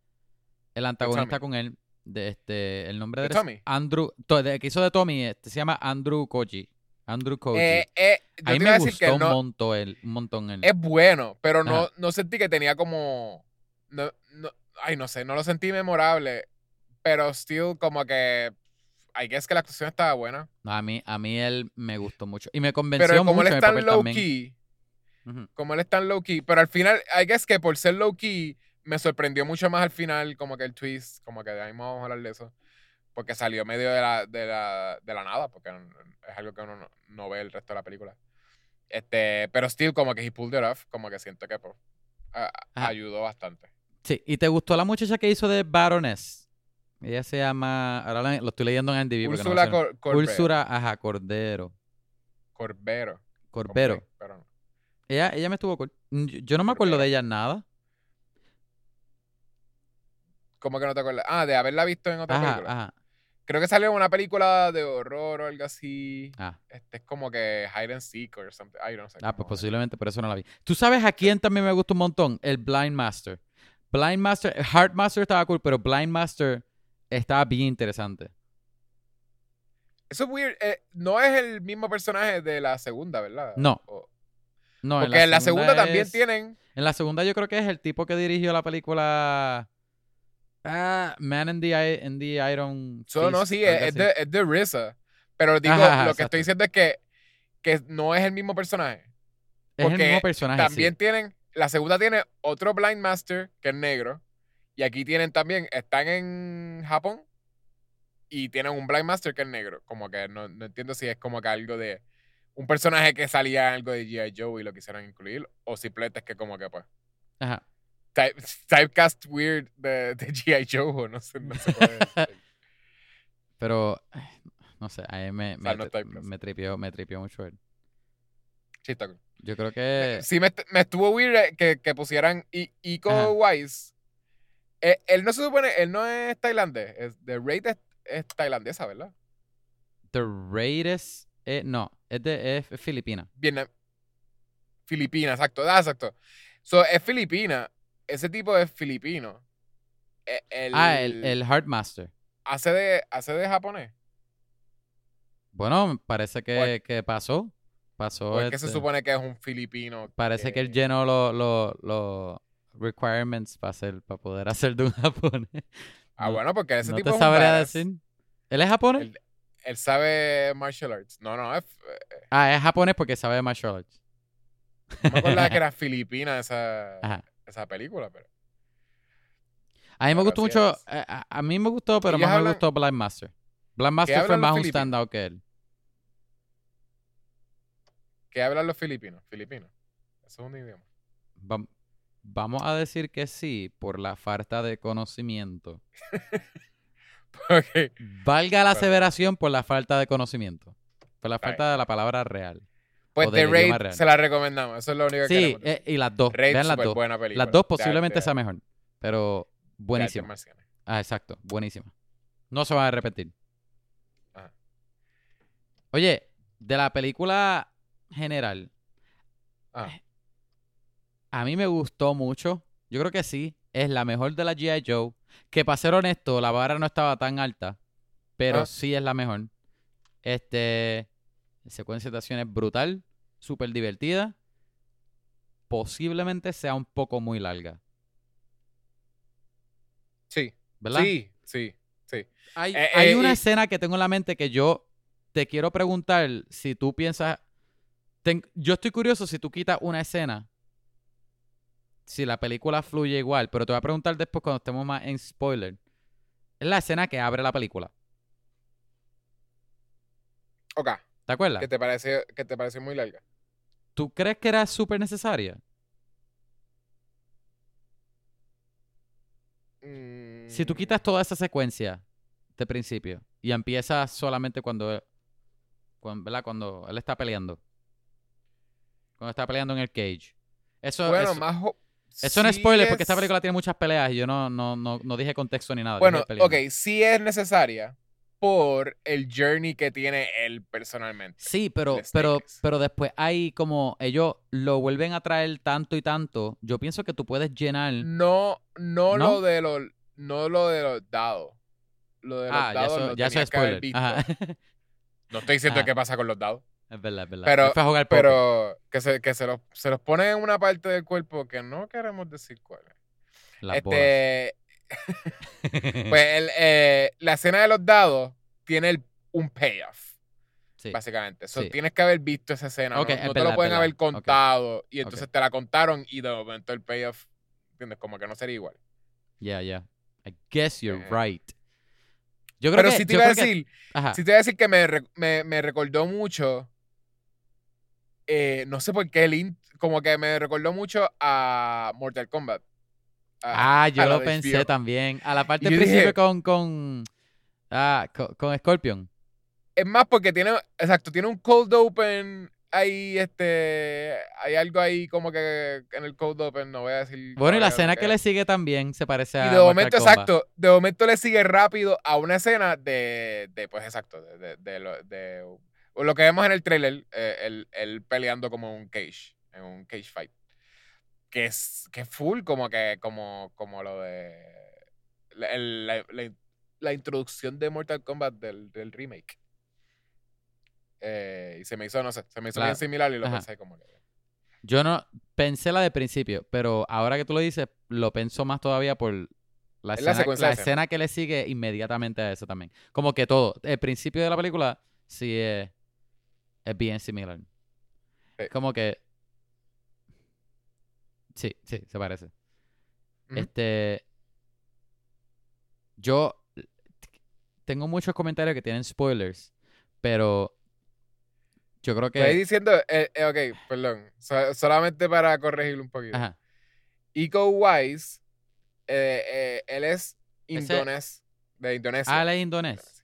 el antagonista Tommy. con él, de este el nombre de ¿De él es Tommy? Andrew, to- de- que hizo de Tommy, este, se llama Andrew Koji. Andrew Koji. Eh, eh, a mí me gustó un no, montón él, un montón él. es bueno, pero no, Ajá. no sentí que tenía como. No, no- ay, no sé, no lo sentí memorable. Pero still, como que. I guess que la actuación estaba buena. No, a mí a mí él me gustó mucho y me convenció Pero como mucho él en es el tan papel low también. key, Ujú. como él es tan low key, pero al final, I guess que por ser low key, me sorprendió mucho más al final, como que el twist, como que de ahí vamos a hablar de eso. Porque salió medio de la, de la, de la nada, porque es algo que uno no, no ve el resto de la película. Este, pero still, como que he pulled it off, como que siento que pues, a- ayudó bastante. Sí, ¿y te gustó la muchacha que hizo de Baroness? Ella se llama, ahora la- lo estoy leyendo en no Úrsula sé. Cor- Corbero. Úrsula, ajá, Cordero. Corbero. Corbero. Pero no. Ella, ella me estuvo. Mm, Yo, yo no me acuerdo de ella nada. ¿Cómo que no te acuerdas? Ah, de haberla visto en otra Ajá, película. ajá. Creo que salió en una película de horror o algo así. Ah, Este es como que hide and seek or something. Ay, no sé. ah, pues posiblemente por eso no la vi. ¿Tú sabes a quién también me gustó un montón? El Blind Master. Blind Master, Heart Master estaba cool, pero Blind Master estaba bien interesante. Eso es weird. eh, no es el mismo personaje de la segunda, ¿verdad? No. O- No, porque en la segunda, también es- tienen. En la segunda yo creo que es el tipo que dirigió la película ah, Man in the, I- in the Iron So, no, Fist, sí, es, de, es de RZA. Pero digo, Ajá, lo que estoy diciendo es que, que no es el mismo personaje. Es el porque mismo personaje, También sí. tienen. La segunda tiene otro Blind Master que es negro. Y aquí tienen también. Están en Japón. Y tienen un Blind Master que es negro. Como que no, no entiendo si es como que algo de. Un personaje que salía en algo de G.I. Joe y lo quisieron incluir. O simplemente es que como que pues. Ajá. type- typecast weird de, de G.I. Joe. o No sé, no decir. Pero, no sé, a mí me, me, no me tripió, me tripió mucho él. Sí, está cool. Yo creo que... Sí, me, me estuvo weird eh, que, que pusieran I- Iko Ajá. Wise. Eh, él no se supone, él no es tailandés. Es, The Raid es, es tailandesa, ¿verdad? The Raid es... eh, no, es de es Filipina. Vietnam. Filipina, exacto. Ah, exacto. So, es filipina. Ese tipo es filipino. El, Ah, el, el Heartmaster. Hace de, hace de japonés. Bueno, parece que, que pasó. Pasó. O es que se este, supone que es un filipino. Parece que él llenó los los los requirements para hacer para poder hacer de un japonés. Ah, no- bueno, porque ese no tipo te es sabría decir. ¿Él es japonés? Él, él sabe martial arts. No, no, es, eh, Ah, es japonés porque sabe martial arts. no me acordaba que era filipina esa, Ajá. esa película, pero. A mí me gustó mucho, es. a, mí me gustó, pero más me gustó Blind Master. Blind Master fue más un standout que él. ¿Qué hablan los filipinos? Filipinos. Eso es un idioma. Vam- vamos a decir que sí por la falta de conocimiento. Ok. Valga la aseveración por la falta de conocimiento. Por la falta de la palabra real. Pues The Raid real. se la recomendamos. Eso es lo único que Sí, eh, y las dos. Raid, Vean las dos. buena película. Las dos posiblemente sea mejor. Pero marciales. Ah, exacto. Buenísima. No se van a arrepentir. Ajá. Oye, de la película general, Ah, a mí me gustó mucho. Yo creo que sí. Es la mejor de la G.I. Joe. Que para ser honesto, la vara no estaba tan alta. Pero Ah. sí es la mejor. Este. Secuencia de acciones brutal. Súper divertida. Posiblemente sea un poco muy larga. sí, ¿Verdad? sí, sí, sí. Hay, Eh, hay eh, una escena que tengo en la mente que yo te quiero preguntar si tú piensas. ten- yo estoy curioso si tú quitas una escena. Si la película fluye igual, pero te voy a preguntar después cuando estemos más en spoiler. Es la escena que abre la película. Ok, ¿Te acuerdas? ¿qué te parece, que te parece muy larga? ¿Tú crees que era súper necesaria? Si tú Mm, quitas toda esa secuencia de principio y empiezas solamente cuando, cuando, ¿verdad? cuando él está peleando. Cuando está peleando en el cage. Eso, Bueno, eso, más... eso no es sí spoiler porque esta es- película tiene muchas peleas y yo no, no, no, no dije contexto ni nada. Bueno, ok, sí es necesaria por el journey que tiene él personalmente. Sí, pero, pero, pero después hay como ellos lo vuelven a traer tanto y tanto. Yo pienso que tú puedes llenar. No, no, lo de los, no lo de los dados. Lo de los ah, ya eso, lo ya tenía que haber visto. No estoy diciendo Ajá. qué pasa con los dados. Es verdad, es verdad. Pero- es para jugar póker. Pero que se, que se los, se los pone en una parte del cuerpo que no queremos decir cuál es. Las este, pues el, eh, la escena de los dados tiene el- un payoff, Sí. básicamente. So, Sí. Tienes que haber visto esa escena. No es no te lo pueden haber contado. Y entonces te la contaron y de momento el payoff, ¿entiendes? Como que no sería igual. Yeah, yeah. I guess you're Eh. right. Yo creo Pero que, sí te iba a que- decir, ajá. sí te iba a decir que me, me, me recordó mucho. Eh, no sé por qué el int- como que me recordó mucho a Mortal Kombat. A- Ah, yo lo pensé HBO. también. A la parte del dije- principio con, con, ah, con, con Scorpion. Es más porque tiene, exacto, tiene un cold open ahí, este, hay algo ahí como que en el cold open, no voy a decir. Bueno, y la escena que le sigue también se parece a Y de Mortal momento, Kombat. exacto, de momento le sigue rápido a una escena de, de pues exacto, de, de, de lo, que vemos en el trailer, eh, él, él peleando como un cage, en un cage fight. Que es, que full como que, como, como lo de la, la- la- la introducción de Mortal Kombat del, del remake. Eh, y se me hizo, no sé, se me hizo bien similar y lo ajá. pensé como que. Yo no pensé la de principio, pero ahora que tú lo dices, lo pienso más todavía por la Es la escena, la escena que le sigue inmediatamente a eso también. Como que todo. El principio de la película sí es, es bien similar. Sí. Como que. Sí, sí, se parece. Este. Yo tengo muchos comentarios que tienen spoilers, pero yo creo Estoy que. diciendo, eh, eh, ok, perdón, so- solamente para corregirlo un poquito. Ajá. Eco Wise, eh, eh, él es indones, de Indonesia. Ah, él es indonés.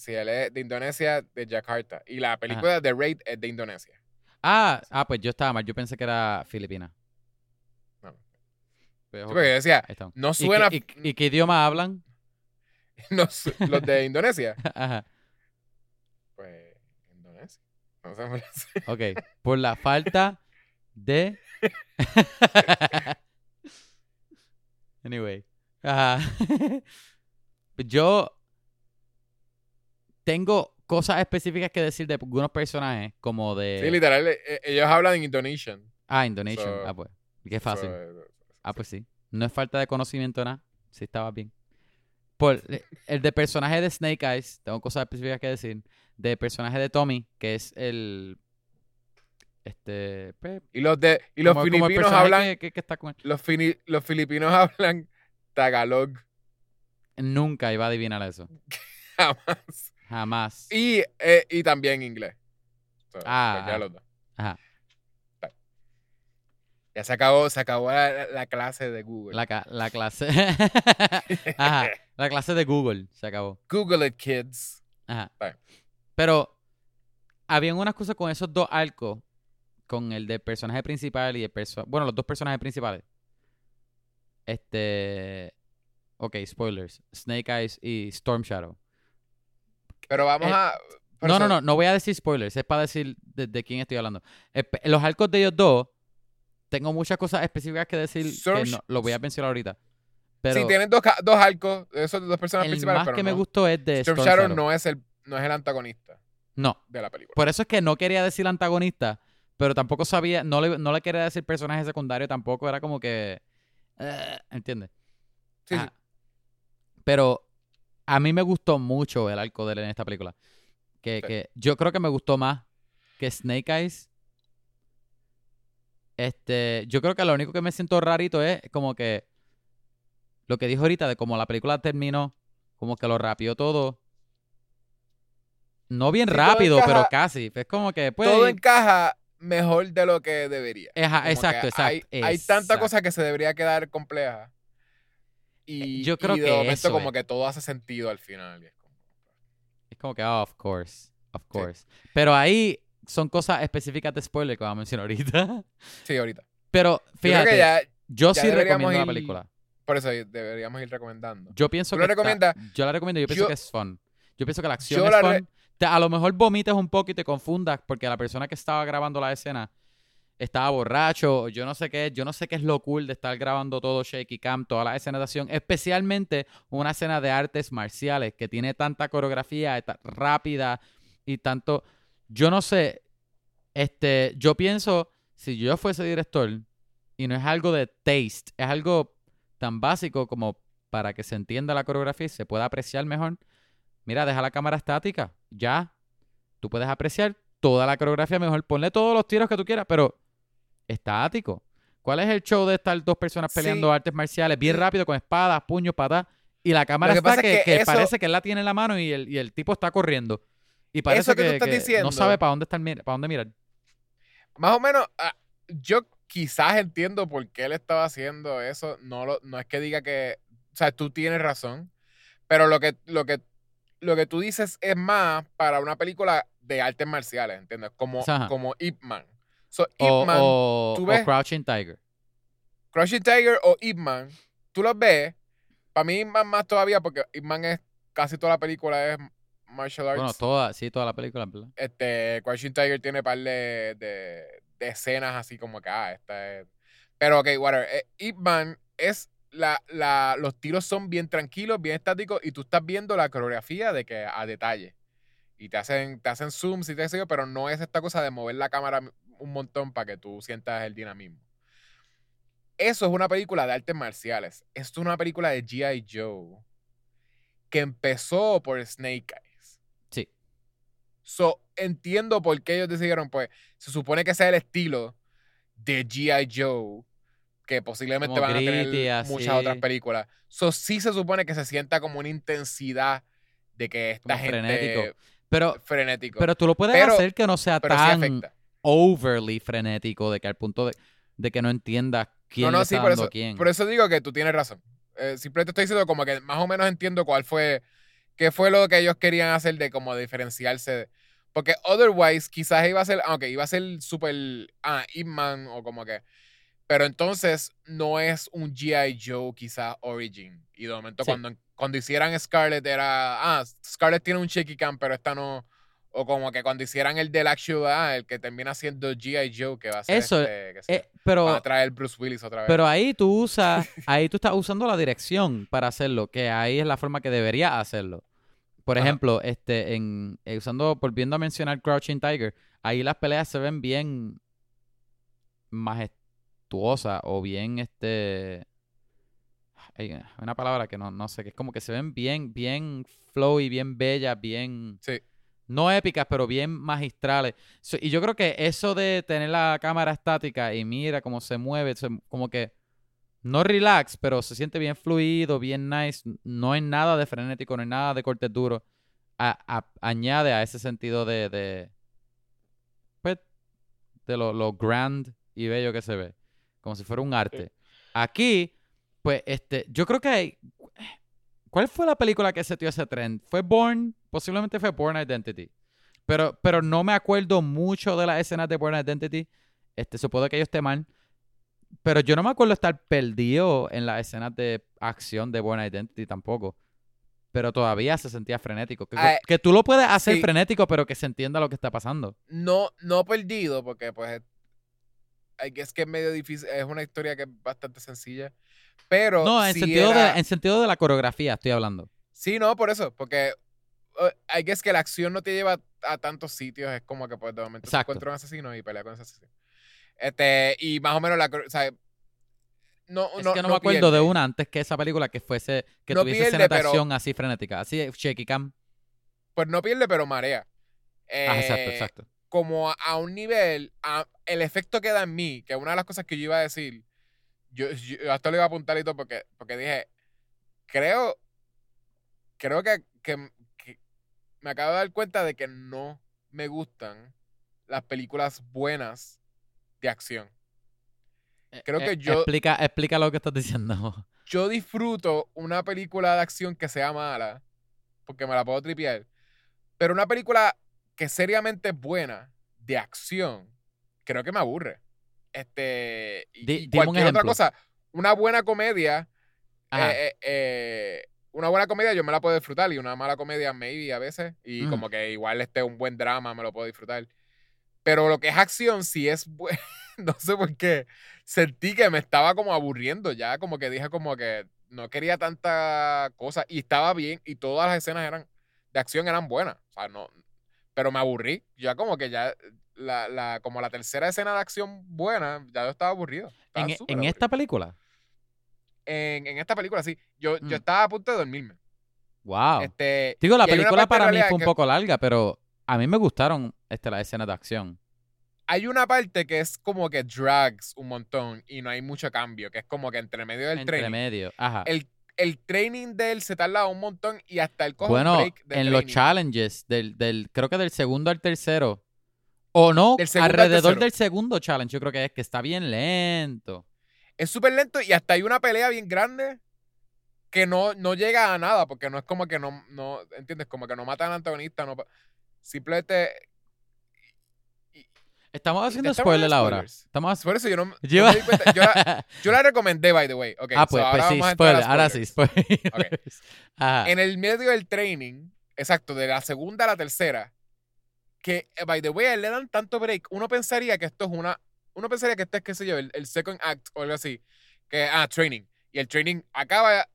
Sí, él es de Indonesia, de Jakarta. Y la película de Raid es de Indonesia. Ah, ah, pues yo estaba mal. Yo pensé que era filipina. No. Pues, Sí, ok, porque yo decía, no ¿Y suena. qué- ¿Y, y qué idioma hablan? no los de Indonesia. Ajá. Pues, Indonesia. No sé. Ok. Por la falta de. anyway. Ajá. Yo tengo cosas específicas que decir de algunos personajes, como de. Sí, literal, eh, eh, ellos hablan en Indonesian. ah, Indonesian. So- ah, pues. Qué fácil. So, eh, Ah, pues sí. No es falta de conocimiento nada. Sí, estaba bien. Por el de personaje de Snake Eyes, tengo cosas específicas que decir. De personaje de Tommy, que es el. Este. pues, Y los, de, y los como- filipinos hablan. que, que- que está con él. Los, fini- los filipinos hablan Tagalog. Nunca iba a adivinar eso. Jamás. Jamás. Y, eh, y también inglés. So, Ah, de ah. los dos. Ajá. Ya se acabó, se acabó la, la clase de Google. La, la clase. Ajá. La clase de Google se acabó. Google it, kids. Ajá. Pero habían unas cosas con esos dos arcos, con el del personaje principal y el personaje, bueno, los dos personajes principales. Este ok, spoilers, Snake Eyes y Storm Shadow. Pero vamos Eh, a. No, no, no, no voy a decir spoilers, es para decir de, de quién estoy hablando. Espe- Los arcos de ellos dos, tengo muchas cosas específicas que decir que Storm- no, lo voy a mencionar ahorita. Pero sí, tienen dos, dos arcos, esos dos personas el principales, más pero que me gustó es de Storm, Storm, Shadow, Shadow. no es el no es el antagonista No, de la película. por eso es que no quería decir antagonista, pero tampoco sabía, no le, no le quería decir personaje secundario tampoco, era como que... eh, ¿Entiendes? Sí, sí. Ajá. Pero a mí me gustó mucho el arco de él en esta película. Que, Sí. que yo creo que me gustó más que Snake Eyes. Este, yo creo que lo único que me siento rarito es como que lo que dijo ahorita de cómo la película terminó, como que lo rapió todo. No bien Sí, rápido, encaja- pero casi. Es como que pues Todo encaja mejor de lo que debería. Que exacto, exacto. Hay, hay tanta exacto. cosa que se debería quedar compleja. Y, Eh, yo creo y de que momento eso como es. que todo hace sentido al final. y es como- Es como que, oh, of course, of course. Pero ahí son cosas específicas de spoiler que vamos a mencionar ahorita. Sí, ahorita. Pero Yo creo fíjate, que ya, yo ya sí recomiendo la película. por eso deberíamos ir recomendando. Yo pienso ¿Tú que la está- recomiendas? yo la recomiendo, yo pienso Yo- que es fun. Yo pienso que la acción es la fun. Te- a lo mejor vomitas un poco y te confundas porque la persona que estaba grabando la escena estaba borracho, yo no sé qué yo no sé qué es lo cool de estar grabando todo shaky cam, todas las escenas de acción, especialmente una escena de artes marciales que tiene tanta coreografía, tan rápida y tanto, yo no sé, este, yo pienso, si yo fuese director y no es algo de taste, es algo tan básico como para que se entienda la coreografía y se pueda apreciar mejor, mira, deja la cámara estática, ya, tú puedes apreciar toda la coreografía mejor, ponle todos los tiros que tú quieras, pero estático. ¿Cuál es el show de estar dos personas peleando Sí. artes marciales bien rápido con espadas, puños, patas? Y la cámara está que, es que que eso- parece que él la tiene en la mano y el, y el tipo está corriendo. Y parece Eso que tú estás que diciendo- no sabe para dónde, estar, para dónde mirar. Más o menos, ah, yo quizás entiendo por qué él estaba haciendo eso. No, lo, no es que diga que. O sea, tú tienes razón. Pero lo que, lo que, lo que tú dices es más para una película de artes marciales, ¿entiendes? Como, Ajá. como Ip Man. So, Ip O, Man, o- tú o ves- Crouching Tiger. Crouching Tiger o Ip Man, tú los ves. Para mí, Ip Man más todavía, porque Ip Man es casi toda la película es martial arts. Bueno, toda, sí, toda la película, ¿verdad? este, Crouching Tiger tiene par de, de, de escenas así como que, ah, esta es... Pero, ok, whatever. Eh, Ip Man es... La, la, los tiros son bien tranquilos, bien estáticos, y tú estás viendo la coreografía de que a detalle. Y te hacen, te hacen zooms y te yo, pero no es esta cosa de mover la cámara un montón para que tú sientas el dinamismo. Eso es una película de artes marciales. Esto es una película de G.I. Joe que empezó por Snake Eyes. Sí. So, entiendo por qué ellos decidieron, pues, se supone que sea el estilo de G.I. Joe, que posiblemente Como van a tener gritty, así. muchas otras películas. So, sí se supone que se sienta como una intensidad de que esta Como gente frenético. Pero, frenético. pero tú lo puedes Pero- hacer que no sea sí tan afecta. Overly frenético de que al punto de, de que no entiendas quién no, no, le sí, está por dando eso, quién. por eso digo que tú tienes razón. Eh, simplemente estoy diciendo como que más o menos entiendo cuál fue, qué fue lo que ellos querían hacer de como diferenciarse. de- porque otherwise quizás iba a ser, aunque iba a ser súper, ah, Ip Man o como que, pero entonces no es un G.I. Joe quizás origin. Y de momento Sí. cuando, cuando hicieran Scarlett era, ah, Scarlett tiene un shaky cam, pero esta no... O como que cuando hicieran el del actual, ah, el que termina siendo G.I. Joe, que va a ser Eso, este, que Eh, pero, van a traer Bruce Willis otra vez. pero ahí tú usas, ahí tú estás usando la dirección para hacerlo, que ahí es la forma que debería hacerlo. Por Ajá. ejemplo, este, en, eh, usando, volviendo a mencionar Crouching Tiger, ahí las peleas se ven bien majestuosas o bien, este, hay una palabra que no, no sé, que es como que se ven bien, bien flow y bien bellas, bien, Sí. No épicas, pero bien magistrales. Y yo creo que eso de tener la cámara estática y mira cómo se mueve, como que no relax, pero se siente bien fluido, bien nice. No hay nada de frenético, no hay nada de corte duro. A- a- añade a ese sentido de, de pues, de lo, lo grand y bello que se ve. Como si fuera un arte. Aquí, pues, este, yo creo que hay. ¿Cuál fue la película que setió ese trend? ¿Fue Born? Posiblemente fue Born Identity. Pero, pero no me acuerdo mucho de las escenas de Born Identity. Este, supongo que yo esté mal. pero yo no me acuerdo estar perdido en las escenas de acción de Born Identity tampoco. Pero todavía se sentía frenético. Que, Ah, que tú lo puedes hacer sí. frenético, pero que se entienda lo que está pasando. No, no perdido, porque pues es que es medio difícil, es una historia que es bastante sencilla. Pero No, en, sí sentido era- de, en sentido de la coreografía estoy hablando. Sí, no, por eso, porque hay que es que la acción no te lleva a tantos sitios, es como que pues de momento se Exacto. encuentra un asesino y pelea con ese asesino. Este, y más o menos la, cor- o sea, no, Es no, que no, no me acuerdo de una antes que esa película que fuese, que No tuviese pierde, pero- acción así frenética, así shaky cam. Pues no pierde, pero marea. Ah, exacto, Eh, exacto. como a, a un nivel, a- el efecto que da en mí, que una de las cosas que yo iba a decir, yo, yo hasta lo iba a apuntar y todo porque, porque dije, creo, creo que, que- que me acabo de dar cuenta de que no me gustan las películas buenas de acción. creo Eh, que eh, yo- Explica, explica lo que estás diciendo. Yo disfruto una película de acción que sea mala, porque me la puedo tripear, pero una película que seriamente es buena de acción, creo que me aburre. Este, y, cualquier otra cosa, una buena comedia, eh, eh, eh, una buena comedia yo me la puedo disfrutar y una mala comedia maybe a veces, y Mm. como que igual este un buen drama me lo puedo disfrutar. Pero lo que es acción, si es bueno, no sé por qué, sentí que me estaba como aburriendo ya, como que dije como que no quería tanta cosa y estaba bien y todas las escenas eran de acción eran buenas, o sea, no, pero me aburrí, ya como que ya la, la como la tercera escena de acción buena, ya yo estaba aburrido. estaba en súper en aburrido. esta película. en, en esta película sí, yo, Mm. yo estaba a punto de dormirme. Wow. Este, Digo, la película para mí fue un que- poco larga, pero a mí me gustaron este, las escenas de acción. hay una parte que es como que drags un montón y no hay mucho cambio, que es como que entre medio del Entre training. medio. Ajá. El, el training de él se tarda un montón y hasta el coge un Bueno, break en los challenges, del, del, creo que del segundo al tercero. O no, alrededor del segundo challenge, yo creo que es que está bien lento. Es súper lento y hasta hay una pelea bien grande que no, no llega a nada, porque no es como que no, no ¿entiendes? Como que no matan al antagonista, no simplemente... Estamos haciendo spoiler ahora. Estamos. Por eso yo no, no Yo- me di cuenta. Yo la, yo la recomendé, by the way. Ok, ah, so pues, ahora pues sí, spoiler. Ahora sí, spoilers. Ajá. En el medio del training, exacto, de la segunda a la tercera, que, eh, by the way, a él le dan tanto break, uno pensaría que esto es una, uno pensaría que esto es, qué sé yo, el, el second act o algo así, que, ah, training, y el training acaba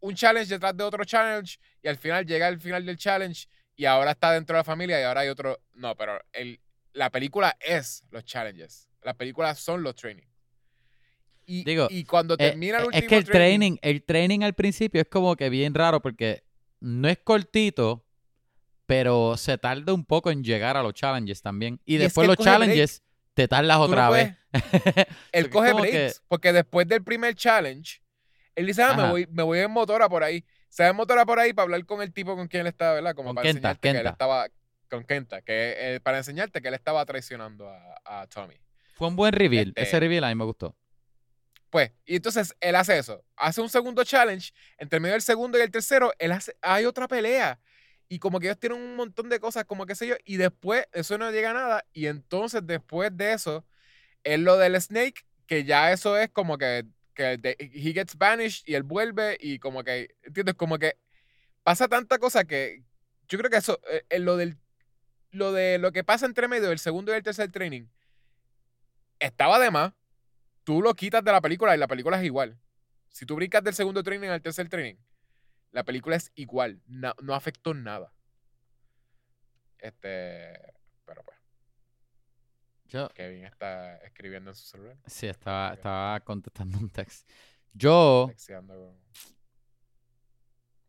un challenge detrás de otro challenge, y al final llega al final del challenge, y ahora está dentro de la familia, y ahora hay otro, no, pero el, la película es los challenges, las películas son los training. Y, Digo, y cuando Eh, termina el eh, último es que el training, el training al principio es como que bien raro porque no es cortito, pero se tarda un poco en llegar a los challenges también. Y, Y es después que los break. challenges te tardas no otra vez. Él coge que- breaks, porque después del primer challenge, él dice, ah, me voy, me voy en motora por ahí. Se va en motora por ahí para hablar con el tipo con quien él estaba, ¿verdad? Como Con para Kenta, enseñarte que él estaba, con Kenta, que, eh, para enseñarte que él estaba traicionando a, a Tommy. Fue un buen reveal. Este- Ese reveal a mí me gustó. Pues, y entonces él hace eso. Hace un segundo challenge. Entre medio del segundo y el tercero, él hace, hay otra pelea. Y como que ellos tienen un montón de cosas, como que sé yo. Y después, eso no llega a nada. Y entonces, después de eso, es lo del Snake, que ya eso es como que, que he gets banished y él vuelve. Y como que, ¿entiendes? Como que pasa tanta cosa que yo creo que eso, eh, eh, lo del lo de lo que pasa entre medio del segundo y el tercer training estaba de más. Tú lo quitas de la película y la película es igual. Si tú brincas del segundo training al tercer training, la película es igual. No, no afectó nada. Este. Pero pues, Yo, Kevin está escribiendo en su celular. sí, estaba, estaba contestando un text. Yo,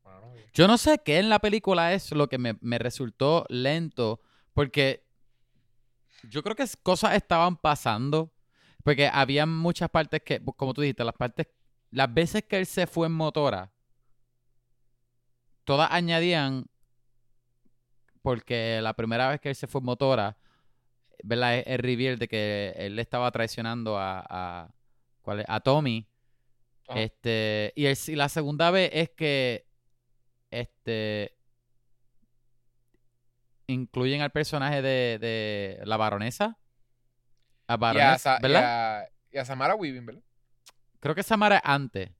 con. yo no sé qué en la película es lo que me, me resultó lento, porque yo creo que cosas estaban pasando, porque había muchas partes que, como tú dijiste, las partes, las veces que él se fue en motora, todas añadían, porque la primera vez que él se fue en motora, ¿verdad? Es el reveal de que él le estaba traicionando a, a, ¿cuál a Tommy. Ajá. Este, y, el- y la segunda vez es que este incluyen al personaje de, de la baronesa. A y, a, baronesa, Sa- y ¿verdad? a- y a Samara Weaving, ¿verdad? Creo que Samara es antes.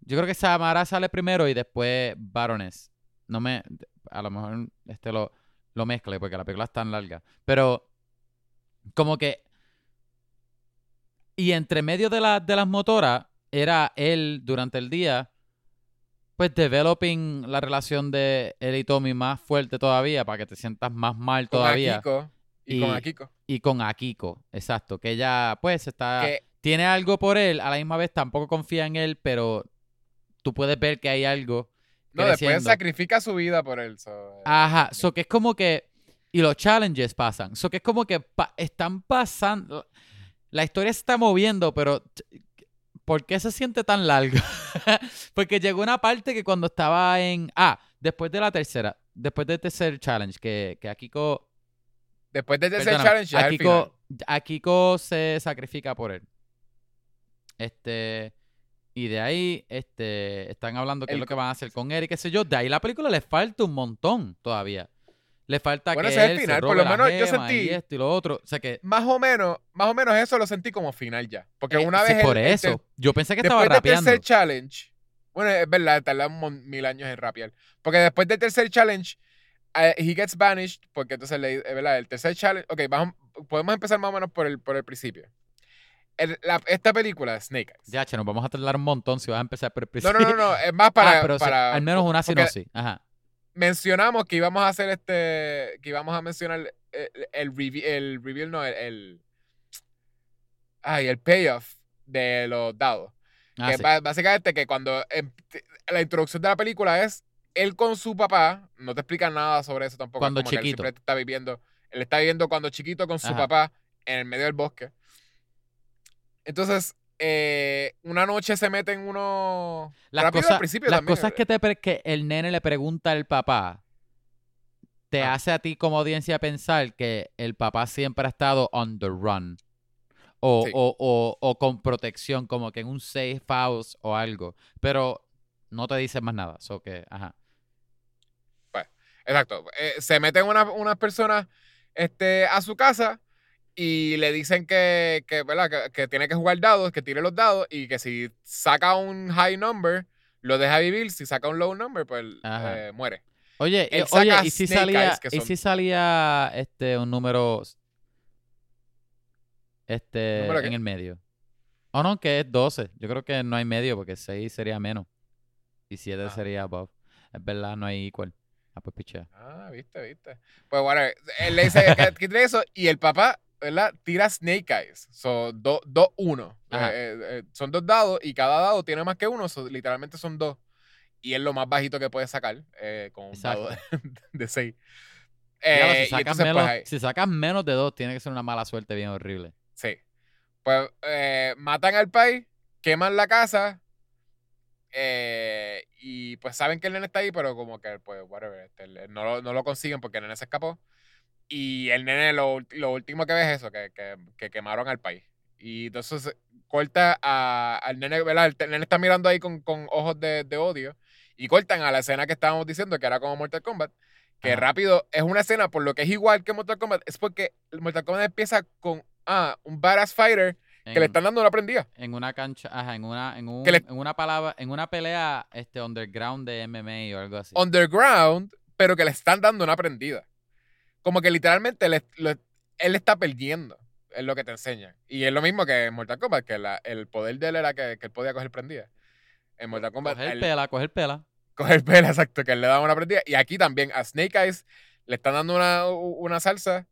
Yo creo que Samara sale primero y después Baroness. No me. A lo mejor este lo, lo mezcle porque la película es tan larga. Pero. Como que. Y entre medio de, la- de las motoras, era él durante el día. Pues developing la relación de él y Tommy más fuerte todavía para que te sientas más mal Con todavía. Akiko. Y, Y- con Akiko. Y con Akiko, exacto. Que ella, pues, está. Que Tiene algo por él, a la misma vez tampoco confía en él, pero tú puedes ver que hay algo. no, después sacrifica su vida por él. so, eh, Ajá, so que es como que. Y los challenges pasan. So que es como que pa- están pasando. La historia se está moviendo, pero. ¿Por qué se siente tan largo? Porque llegó una parte que cuando estaba en. Ah, después de la tercera. Después del tercer challenge, que, que Akiko. Después de ese perdóname, challenge. Akiko, Akiko se sacrifica por él. Este. Y de ahí, este, están hablando qué es lo que van a hacer con él y qué sé yo. De ahí la película le falta un montón todavía. Le falta Bueno, que ese es el se final, por lo menos yo sentí- y esto y lo otro. O sea que Más o menos, más o menos eso lo sentí como final ya. Porque eh, una sí, vez. por el- el eso. Yo pensé que estaba después del rapeando. tercer challenge. Bueno, es verdad, tarda un mon- mil años en rapear. Porque después del tercer challenge, eh, he gets banished. Porque entonces, le, es verdad, el tercer challenge. Ok, vamos, podemos empezar más o menos por el, por el principio. El- la- esta película, Snake Eyes. Ya, che, nos vamos a tardar un montón si vas a empezar por el No, principio. no, no, no, es más para. ah, pero sí, para al menos una porque sinopsis. Ajá. Mencionamos que íbamos a hacer este. Que íbamos a mencionar el, el, revi- el reveal, no, el, el. Ay, el payoff de los dados. Ah, que sí. básicamente que cuando em- la introducción de la película es él con su papá, no te explican nada sobre eso tampoco. es Cuando como que él chiquito. siempre está viviendo, él está viviendo cuando chiquito con su Ajá. papá en el medio del bosque. Entonces, eh, una noche se mete en uno... Las, rápido al cosas, principio las también, cosas que, te, que el nene le pregunta al papá te Ah. hace a ti como audiencia pensar que el papá siempre ha estado on the run. O, Sí. o, o, o con protección, como que en un safe house o algo. Pero no te dice más nada. So que, ajá. Exacto. Eh, se meten una- unas personas este, a su casa y le dicen que, que, ¿verdad? Que, que tiene que jugar dados, que tire los dados y que si saca un high number, lo deja vivir. Si saca un low number, pues eh, muere. Oye, eh, oye, y si salía, Eyes, y si salía este un número este en el medio. O no, que es 12. Yo creo que no hay medio porque 6 sería menos. Y 7 Ah. sería above. Es verdad, no hay equal. Ah, pues pichea. Ah, viste, viste. Pues bueno, él le dice que, eso y el papá, ¿verdad? Tira Snake Eyes. Son 2-1. Ajá. son dos dados y cada dado tiene más que uno. so, literalmente son dos. Y es lo más bajito que puede sacar eh, con un Exacto. dado de 6. Diablo, Eh, si, sacas entonces, menos, pues, ahí- si sacas menos de 2, tiene que ser una mala suerte bien horrible. Sí. Pues eh, matan al país, queman la casa. eh, y pues saben que el nene está ahí, pero como que, pues, whatever. este, no, lo, no lo consiguen porque el nene se escapó. Y el nene, lo, lo último que ve es eso, que, que, que quemaron al país. Y entonces corta a- al nene, ¿verdad? El, nene está mirando ahí con, con ojos de, de odio. Y cortan a la escena que estábamos diciendo, que era como Mortal Kombat. Que Ajá. rápido es una escena, por lo que es igual que Mortal Kombat, es porque Mortal Kombat empieza con ah, un badass fighter que En, le están dando una prendida. en una cancha, ajá, en una, en, un, le- en una palabra, en una pelea este underground de MMA o algo así. Underground, pero que le están dando una prendida. Como que literalmente le- lo- él está perdiendo. Es lo que te enseñan. Y es lo mismo que en Mortal Kombat, que la- el poder de él era que, que él podía coger prendida. En Mortal Kombat, coger él- pela, coger pela. coger pela, exacto, que él le daba una prendida. Y aquí también a Snake Eyes le están dando una, una salsa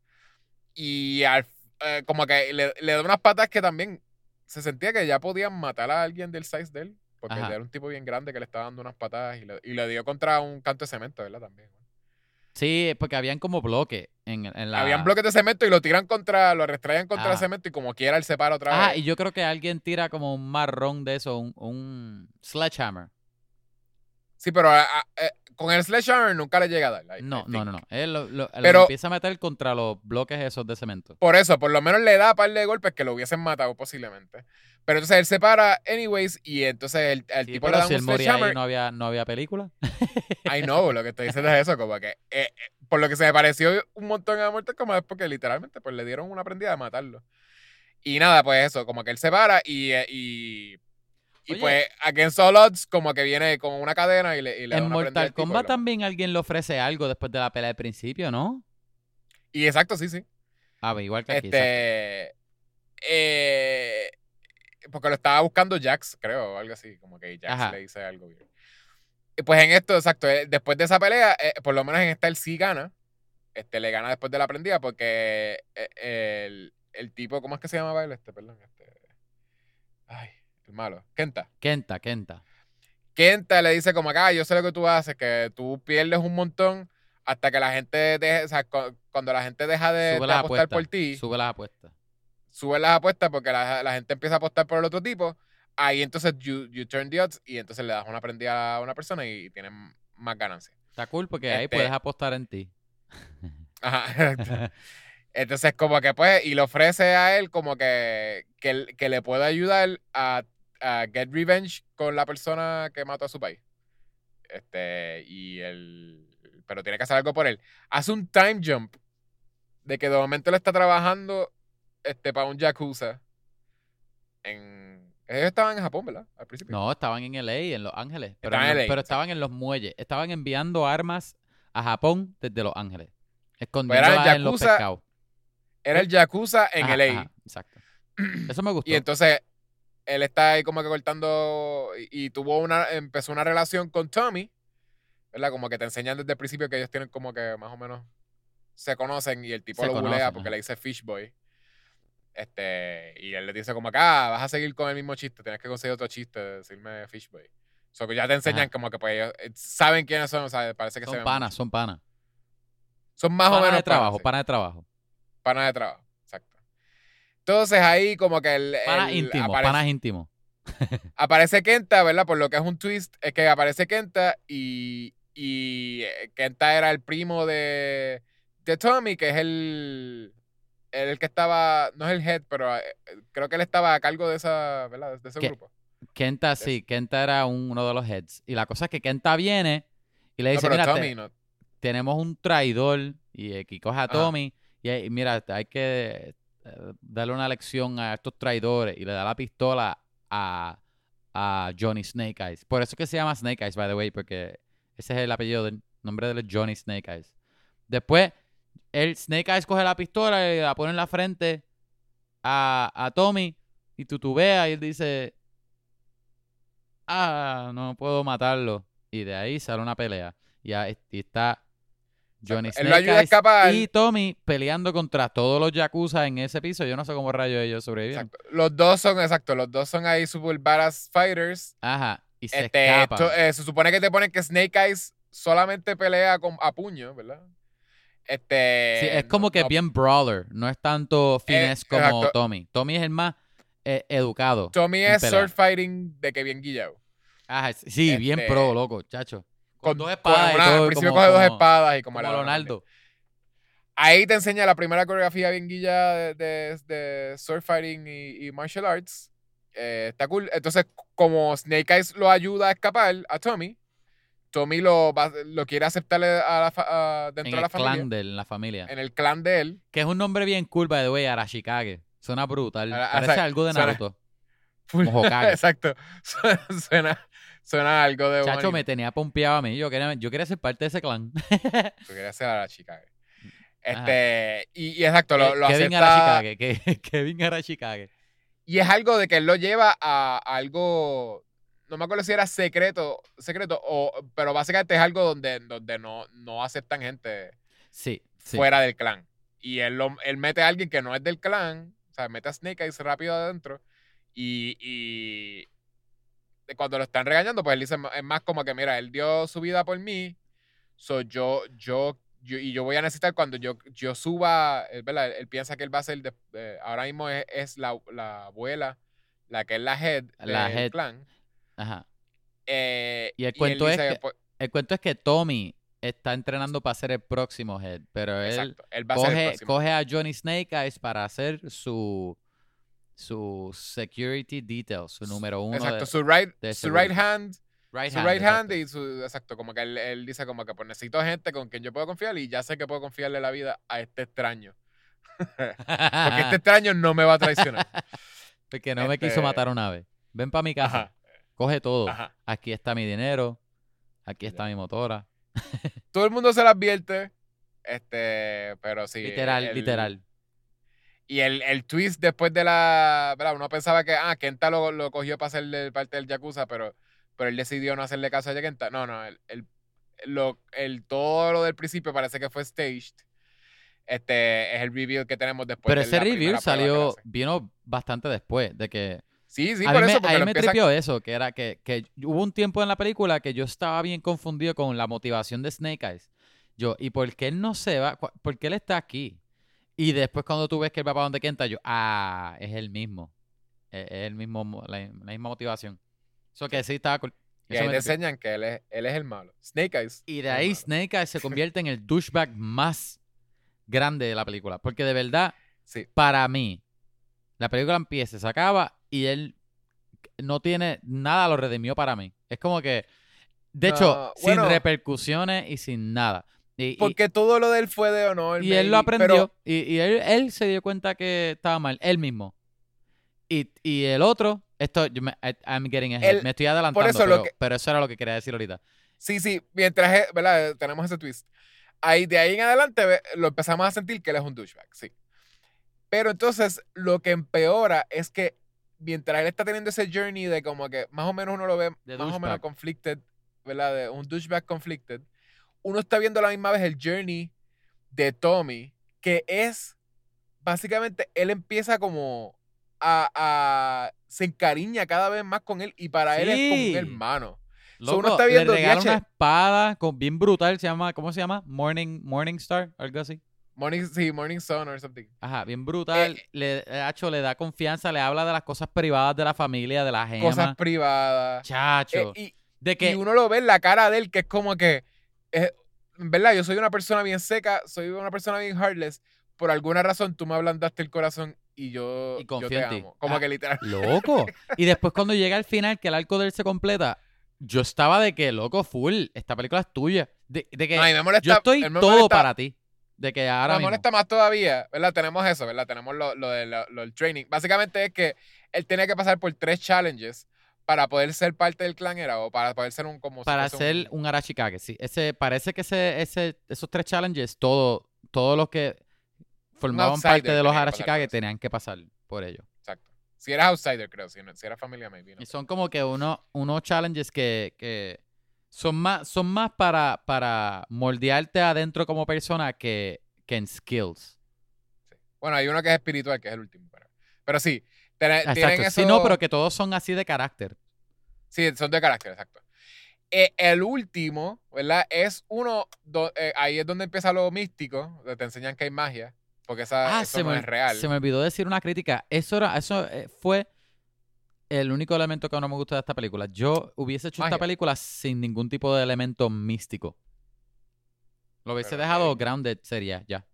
y al- eh, como que le, le da unas patas que también se sentía que ya podían matar a alguien del size de él. Porque Ajá. era un tipo bien grande que le estaba dando unas patadas y le, y le dio contra un canto de cemento, ¿verdad? También. Sí, porque habían como bloques en, en la... Habían bloques de cemento y lo tiran contra, lo restrayan contra el Ah. cemento y como quiera él se para otra Ah, vez. y yo creo que alguien tira como un marrón de eso, un, un sledgehammer. Sí, pero ah, ah, eh, con el sledgehammer nunca le llega a dar. I- I No, no, no, no. Él lo, lo- lo Pero- empieza a meter contra los bloques esos de cemento. Por eso, por lo menos le da un par de golpes que lo hubiesen matado posiblemente. Pero entonces él se para anyways y entonces el, el Sí, tipo le da si un sledgehammer. no había, no había película. I know, lo que estoy diciendo es eso, como que eh, eh, por lo que se me pareció un montón a Mortal Kombat es porque literalmente pues le dieron una prendida de matarlo. Y nada, pues eso, como que él se para y, eh, y Y pues Against All Odds como que viene con una cadena y le, y le da En una Mortal al tipo y Kombat también alguien le ofrece algo después de la pelea del principio, ¿no? Y exacto, sí, sí. Ah, pues igual que aquí. exacto. Este. eh, porque lo estaba buscando Jax, creo, o algo así. Como que Jax Ajá. le dice algo pues en esto, exacto, eh, después de esa pelea, eh, por lo menos en esta él sí gana. Este, le gana después de la prendida porque eh, el, el tipo, ¿cómo es que se llamaba él? Este, perdón. Este, ay, el malo. Kenta. Kenta, Kenta. Kenta le dice como acá, yo sé lo que tú haces, que tú pierdes un montón hasta que la gente deje, o sea, cu- cuando la gente deja de, apostar por ti, Sube las apuestas. Sube las apuestas porque la, la gente empieza a apostar por el otro tipo, ahí entonces you, you turn the odds y entonces le das una prendida a una persona y tienen más ganancias. Está cool porque ahí Este- puedes apostar en ti. Ajá. Entonces, como que pues, y le ofrece a él como que, que, que le puede ayudar a, a get revenge con la persona que mató a su país. Este, y él, pero tiene que hacer algo por él. Hace un time jump de que de momento él está trabajando este, para un Yakuza. En, ellos estaban en Japón, ¿verdad? Al principio. No, estaban en LA, en Los Ángeles. Pero, Estaban en los- LA, pero exacto. estaban en los muelles. Estaban enviando armas a Japón desde Los Ángeles. eran Escondiéndolas en los Yakuza pescados. Era el Yakuza en Ajá, LA. ajá, exacto. Eso me gustó. Y entonces él está ahí como que cortando y, y tuvo una, empezó una relación con Tommy, ¿verdad? Como que te enseñan desde el principio que ellos tienen como que más o menos se conocen y el tipo Se lo bulea conocen, porque ajá. le dice Fish Boy. Este, y él le dice como que, ah, vas a seguir con el mismo chiste, tienes que conseguir otro chiste, decirme Fish Boy. O sea, que ya te enseñan Ajá. como que pues ellos eh, saben quiénes son, o sea, parece que son panas, son panas. Son más o Panas menos de trabajo, panas, sí. de trabajo. Panas de trabajo, exacto. Entonces ahí como que el, Panas íntimos, panas íntimos. aparece Kenta, ¿verdad? Por lo que es un twist, es que aparece Kenta y, y eh, Kenta era el primo de, de Tommy, que es el, el que estaba, no es el head, pero eh, creo que él estaba a cargo de esa, ¿verdad? De ese grupo. Kenta, sí, Kenta era un- uno de los heads. Y la cosa es que Kenta viene y le dice, mira, te- Tommy no. tenemos un traidor y aquí coge a Ajá. Tommy y, y mira, hay que eh, darle una lección a estos traidores y le da la pistola a, a Johnny Snake Eyes. Por eso es que se llama Snake Eyes, by the way, porque ese es el apellido del nombre de él es Johnny Snake Eyes. Después, el Snake Eyes coge la pistola y la pone en la frente a, a Tommy y tutubea y él dice, ah, no puedo matarlo. Y de ahí sale una pelea. Y, ahí- está Johnny. Él Snake lo ayuda a Eyes escapar. y Tommy peleando contra todos los Yakuza en ese piso. Yo no sé cómo rayos ellos sobrevivieron. Exacto. Los dos son, exacto, los dos son ahí super badass fighters. Ajá. Y se Este, escapan. esto, eh, se supone que te ponen que Snake Eyes solamente pelea con, a puño, ¿verdad? Este, Sí, es como que no- bien brawler. No es tanto finesse como exacto. Tommy. Tommy es el más eh, educado. Tommy es sword fighting de que bien guillado. Ajá, sí, bien Este, pro, loco, chacho. Con, Con, dos con espadas y una- todo, al principio como- coge dos como- espadas y como, como. Ahí te enseña la primera coreografía bien guilla de, de, de sword fighting y, y martial arts. Eh, está cool. Entonces, como Snake Eyes lo ayuda a escapar a Tommy, Tommy lo, va- lo quiere aceptar a la a- dentro En de el la familia. clan de él, en la familia. En el clan de él. Que es un nombre bien cool, by the way, Arashikage. Suena brutal. Ara- Parece o sea, algo de suena- Naruto. Como Hokage. Exacto. Suena, suena, suena algo de Chacho, me tenía pompeado a mí. Yo quería, yo quería ser parte de ese clan. Tú querías ser a la chica. Este, y, y exacto, lo, lo Kevin acepta. Arashikage. Kevin Arashikage. Y es algo de que él lo lleva a, a algo. No me acuerdo si era secreto, secreto, o, pero básicamente es algo donde, donde no, no aceptan gente Sí, sí. fuera del clan. Y él, lo- él mete a alguien que no es del clan, o sea, mete a Snake Eyes rápido adentro. Y, y de cuando lo están regañando, pues él dice, es más como que, mira, él dio su vida por mí, so yo, yo, yo- y yo voy a necesitar cuando yo, yo suba, él, ¿verdad? Él piensa que él va a ser, de- eh, ahora mismo es, es la, la abuela, la que es la head La del head. clan. Ajá. Eh, Y el cuento es que- pues, El cuento es que Tommy está entrenando para ser el próximo head, pero él exacto, él va a ser el coge, próximo. coge a Johnny Snake Eyes para hacer su su security detail, su número uno Exacto, de, su right, de su right hand right su hand, right hand y su exacto como que él, él dice como que pues necesito gente con quien yo puedo confiar y ya sé que puedo confiarle la vida a este extraño porque este extraño no me va a traicionar Porque no me quiso Este- matar una vez. Ven para mi casa. Ajá. Coge todo. Ajá. Aquí está mi dinero, aquí está mi motora. Todo el mundo se lo advierte. Este, pero sí. literal, el- literal. Y el, el twist después de la. ¿verdad? Uno pensaba que, ah, Kenta lo, lo cogió para hacerle parte del Yakuza, pero, pero él decidió no hacerle caso a Kenta. No, no, el, el, lo, el- todo lo del principio parece que fue staged. Este es el review que tenemos después Pero de ese la review salió, vino bastante después de que... Sí, sí, a por mí, eso, me, a mí me empiezan- tripió eso, que era que, que hubo un tiempo en la película que yo estaba bien confundido con la motivación de Snake Eyes. Yo, ¿y por qué él no se va? ¿Cu- ¿Por qué él está aquí? Y después cuando tú ves que él va para donde Kenta, yo, ah, es el mismo. Es, es el mismo, mo- la, la misma motivación. Eso que sí estaba cool. Y Eso ahí te tripió. enseñan que él es, él es el malo. Snake Eyes. Y de ahí. Snake Eyes se convierte en el douchebag más grande de la película. Porque de verdad, Sí. para mí, la película empieza, se acaba y él no tiene nada, lo redimió para mí. Es como que, de hecho, No, sin repercusiones y sin nada. Y, y- Porque todo lo de él fue de honor. y él lo aprendió pero- y, y él, él se dio cuenta que estaba mal, él mismo. Y, y el otro, esto, yo me, I'm getting ahead, El- me estoy adelantando, eso lo pero, que- pero eso era lo que quería decir ahorita. Sí, sí, mientras, ¿verdad? Tenemos ese twist. Ahí, de ahí en adelante lo empezamos a sentir que él es un douchebag, sí. Pero entonces lo que empeora es que mientras él está teniendo ese journey de como que más o menos uno lo ve De más o menos conflicted, ¿verdad? De un douchebag conflicted, uno está viendo a la misma vez el journey de Tommy, que es básicamente él empieza como a, a- se encariña cada vez más con él y para él es como un hermano. So, Loco, uno está viendo, le una espada con, bien brutal, se llama, ¿cómo se llama? Morning, Morning Star, algo así. Morning, sí, Morning Sun or something. Ajá, bien brutal. Eh, le, eh, Hacho, le da confianza, le habla de las cosas privadas de la familia, de la gema. Cosas privadas. Chacho. Eh, y, de y que uno lo ve en la cara de él, que es como que, es- verdad, yo soy una persona bien seca, soy una persona bien heartless. Por alguna razón tú me ablandaste el corazón y yo, Y yo confío te en ti. amo. Como Ah, que literal. Loco. Y después cuando llega al final, que el arco de él se completa, yo estaba de que, loco, full, esta película es tuya. De, de que No, y me molesta, yo estoy todo molesta- para ti. De que ahora me mismo. molesta más todavía, ¿verdad? Tenemos eso, ¿verdad? Tenemos lo, lo, de lo- lo del training. Básicamente es que él tenía que pasar por tres challenges para poder ser parte del clan, ¿era? O para poder ser un como para fuese hacer un Arachikage, sí. Ese, parece que ese, ese, esos tres challenges, todo, todos los que formaban parte de los eso. tenían que pasar por ello. Exacto. Si eras outsider, creo. Si, no- si eras familia, maybe. no Y son como que uno, unos challenges que, que son más, son más para, para moldearte adentro como persona que, que en skills. Bueno, hay uno que es espiritual, que es el último. Pero, pero sí, tiene- tienen eso. Sí, no, pero que todos son así de carácter. Sí, son de carácter, exacto. Eh, el último, ¿verdad? Es uno, do- eh, ahí es donde empieza lo místico, donde te enseñan que hay magia, porque esa, Ah, eso se no me, es real. se me olvidó decir una crítica. Eso, era, eso eh, fue el único elemento que no me gusta de esta película. Yo hubiese hecho esta película sin ningún tipo de elemento místico. Lo hubiese Pero, dejado grounded sería, ya.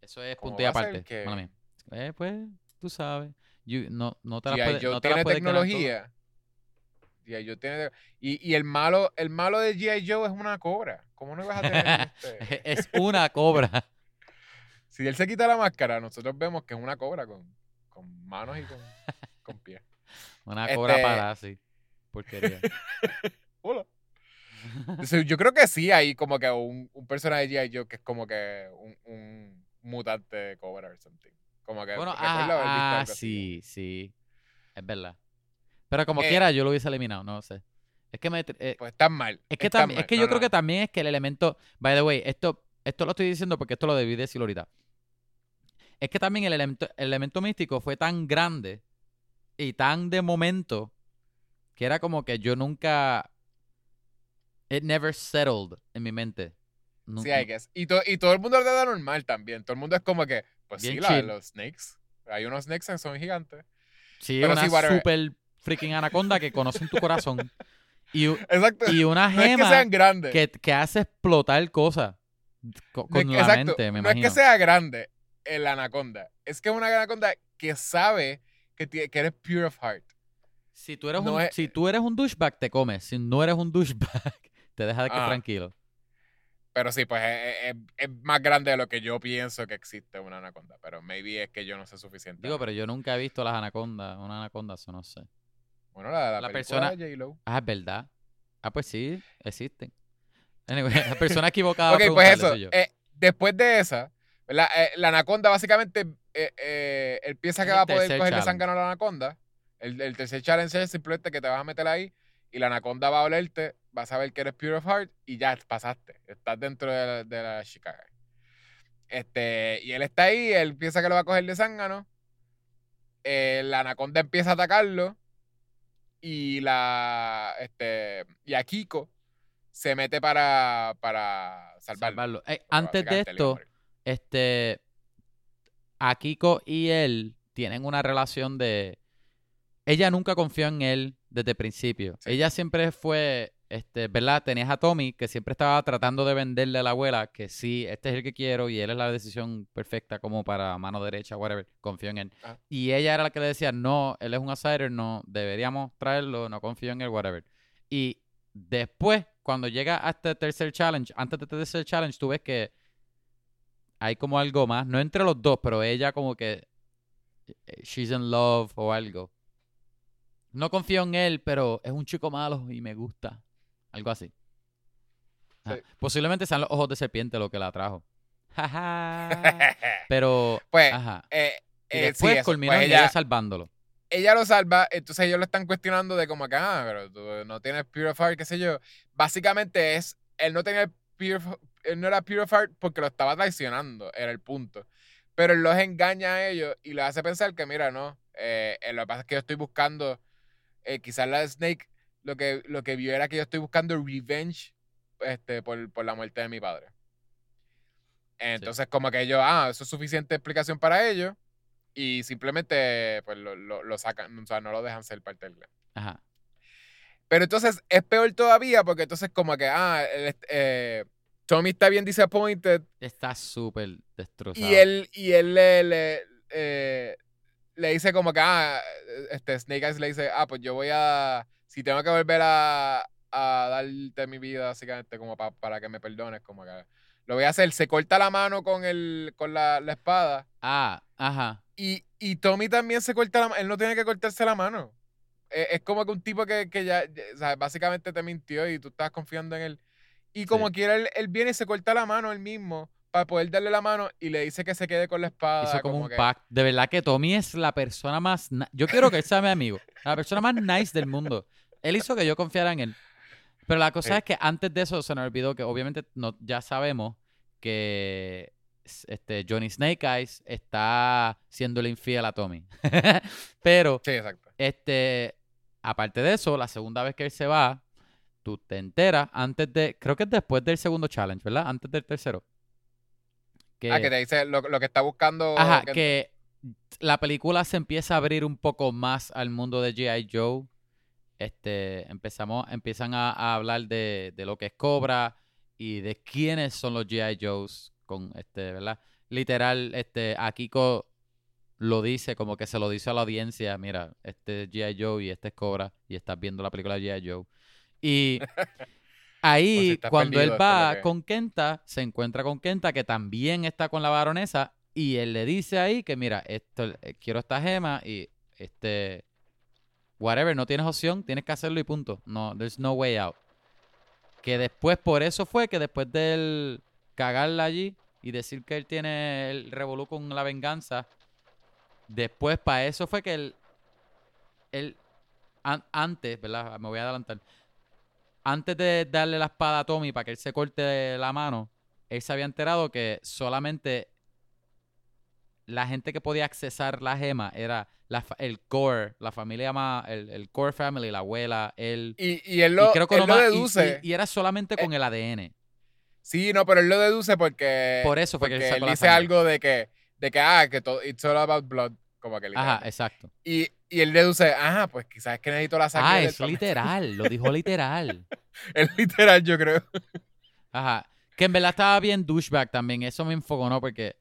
Eso es ¿Cómo punto y aparte. que- Mala mía. Eh, pues, tú sabes. You- no, no te la Joe no te tiene tecnología. G.I. Joe tiene... Y, y el malo, el malo de G.I. Joe es una cobra. ¿Cómo no vas a tener este? Es una cobra. Si él se quita la máscara, nosotros vemos que es una cobra con, con manos y con, con pies. Una cobra Este- para así. Porquería. Hola. Yo creo que sí hay como que un, un personaje de G.I. Joe que es como que un, un mutante de cobra o something. Como que Bueno, ah, ah, sí, sí. Es verdad. Pero como Eh, quiera, yo lo hubiese eliminado, no sé. Es que me... eh, Pues están mal. es que, mal. es que No, yo no, creo que también es que el elemento... By the way, esto, esto lo estoy diciendo porque esto lo debí decir ahorita. Es que también el elemento, el elemento místico fue tan grande y tan de momento que era como que yo nunca... It never settled en mi mente. Nu- Sí, I guess. Y, to- y todo el mundo lo da normal también. Todo el mundo es como que, pues Bien sí, la los snakes. Hay unos snakes que son gigantes. Sí, Pero una sí, super freaking anaconda que conoce en tu corazón. Y, Exacto. y una no es que gema sean grandes. que, que hace explotar cosas No con es que- la exacto, mente, me no es imagino. que sea grande el anaconda. Es que es una anaconda que sabe que, que eres pure of heart. Si tú, eres no un, es- si tú eres un douchebag, te comes. Si no eres un douchebag, te deja de que Ah. tranquilo. Pero sí, pues es, es- es más grande de lo que yo pienso que existe una anaconda. Pero maybe es que yo no sé suficiente. Digo, pero yo nunca he visto las anacondas, una anaconda, eso no sé. Bueno, la, la, La persona- de J-Lo. Ah, es verdad. Ah, pues sí, existen. Anyway, la persona equivocada. Ok, pues eso. yo. eh, después de esa. Eh, la anaconda básicamente eh, eh, él piensa que el va a poder cogerle challenge. zángano a la anaconda. El, el tercer challenge es simplemente que te vas a meter ahí y la anaconda va a olerte, vas a ver que eres pure of heart y ya pasaste. Estás dentro de la, de la Chicago. Este, y él está ahí, él piensa que lo va a coger de zángano. eh, la anaconda empieza a atacarlo. Y la. Este. Y a Kiko se mete para. para salvarlo. Salvarlo. Eh, antes de esto, este. A Kiko y él tienen una relación de. Ella nunca confió en él desde el principio. Sí. Ella siempre fue. Este, ¿verdad? Tenías a Tommy que siempre estaba tratando de venderle a la abuela que sí, este es el que quiero y él es la decisión perfecta como para mano derecha, whatever. Confío en él. Ajá. Y ella era la que le decía, no, él es un outsider, no, deberíamos traerlo, no confío en él, whatever. Y después, cuando llega a este tercer challenge, antes de este tercer challenge, tú ves que hay como algo más, no entre los dos, pero ella como que eh, she's in love o algo. No confío en él, pero es un chico malo y me gusta. Algo así. Sí. Posiblemente sean los ojos de serpiente lo que la atrajo. Pero, pues, ajá. eh, Y eh, sí, después eso. culminó Pues ella, ella salvándolo. ella lo salva, entonces ellos lo están cuestionando de como que, ah, pero tú no tienes Heart, qué sé yo. Básicamente es, él no tenía el Pure of- él no era Pure of Heart porque lo estaba traicionando, era el punto. Pero él los engaña a ellos y les hace pensar que, mira, no, eh, eh, lo que pasa es que yo estoy buscando, eh, quizás la Snake lo que, lo que vio era que yo estoy buscando revenge este, por, por la muerte de mi padre. Entonces, como que ellos, ah, eso es suficiente explicación para ellos. Y simplemente, pues, lo, lo, lo sacan, o sea, no lo dejan ser parte del clan. Ajá. Pero entonces es peor todavía porque entonces como que, ah, eh, Tommy está bien disappointed Está súper destrozado. y él, y él le, le, eh, le dice como que, ah, este Snake Eyes le dice, ah, pues yo voy a, si tengo que volver a, a darte mi vida, básicamente, como pa- para que me perdones, como que lo voy a hacer. Se corta la mano con, el, con la, la espada Ah, ajá. y, y Tommy también se corta la mano, él no tiene que cortarse la mano. Eh, Es, como que un tipo que, que ya, ya- o sea, básicamente te mintió y tú estás confiando en él. Y como Sí. quiera, él, él viene y se corta la mano él mismo para poder darle la mano y le dice que se quede con la espada. Hizo como, un que- pack. De verdad que Tommy es la persona más... Yo quiero que él sea mi amigo. La persona más nice del mundo. Él hizo que yo confiara en él. Pero la cosa Sí. es que antes de eso se nos olvidó que obviamente no, ya sabemos que este, Johnny Snake Eyes está siéndole infiel a Tommy. Pero Sí, exacto. Este, aparte de eso, la segunda vez que él se va, tú te enteras antes de, creo que es después del segundo challenge, ¿verdad? Antes del tercero. Que, Ah, que te dice lo, lo que está buscando. ajá, que- que la película se empieza a abrir un poco más al mundo de G.I. Joe. Este, empezamos, empiezan a, a hablar de, de lo que es Cobra y de quiénes son los G.I. Joes con este, ¿verdad? Literal, este, a Kiko lo dice como que se lo dice a la audiencia, mira, este es G.I. Joe y este es Cobra y estás viendo la película de G.I. Joe. Y ahí, estás cuando perdido, él va que- con Kenta, se encuentra con Kenta, que también está con la baronesa, y él le dice ahí que, mira, esto, eh, quiero esta gema y este, whatever, no tienes opción, tienes que hacerlo y punto. No, there's no way out. Que después, por eso fue que después de él cagarla allí y decir que él tiene el revolú con la venganza, después para eso fue que él, él an- antes, ¿verdad? Me voy a adelantar. Antes de darle la espada a Tommy para que él se corte la mano, él se había enterado que solamente la gente que podía accesar la gema era la el core, la familia más, el, el core family, la abuela, él. Y, y él lo, y creo que él lo deduce. y, y era solamente con el ADN. Sí, no, pero él lo deduce porque. Por eso fue que él porque sacó él la dice algo de que, de que, ah, que todo, it's all about blood. Como que Ajá, exacto. Y, y él deduce, ajá, pues quizás es que necesito la sangre. Ah, del es Tommy". literal, lo dijo literal. Es literal, yo creo. Ajá. Que en verdad estaba bien douchebag también. Eso me enfogonó porque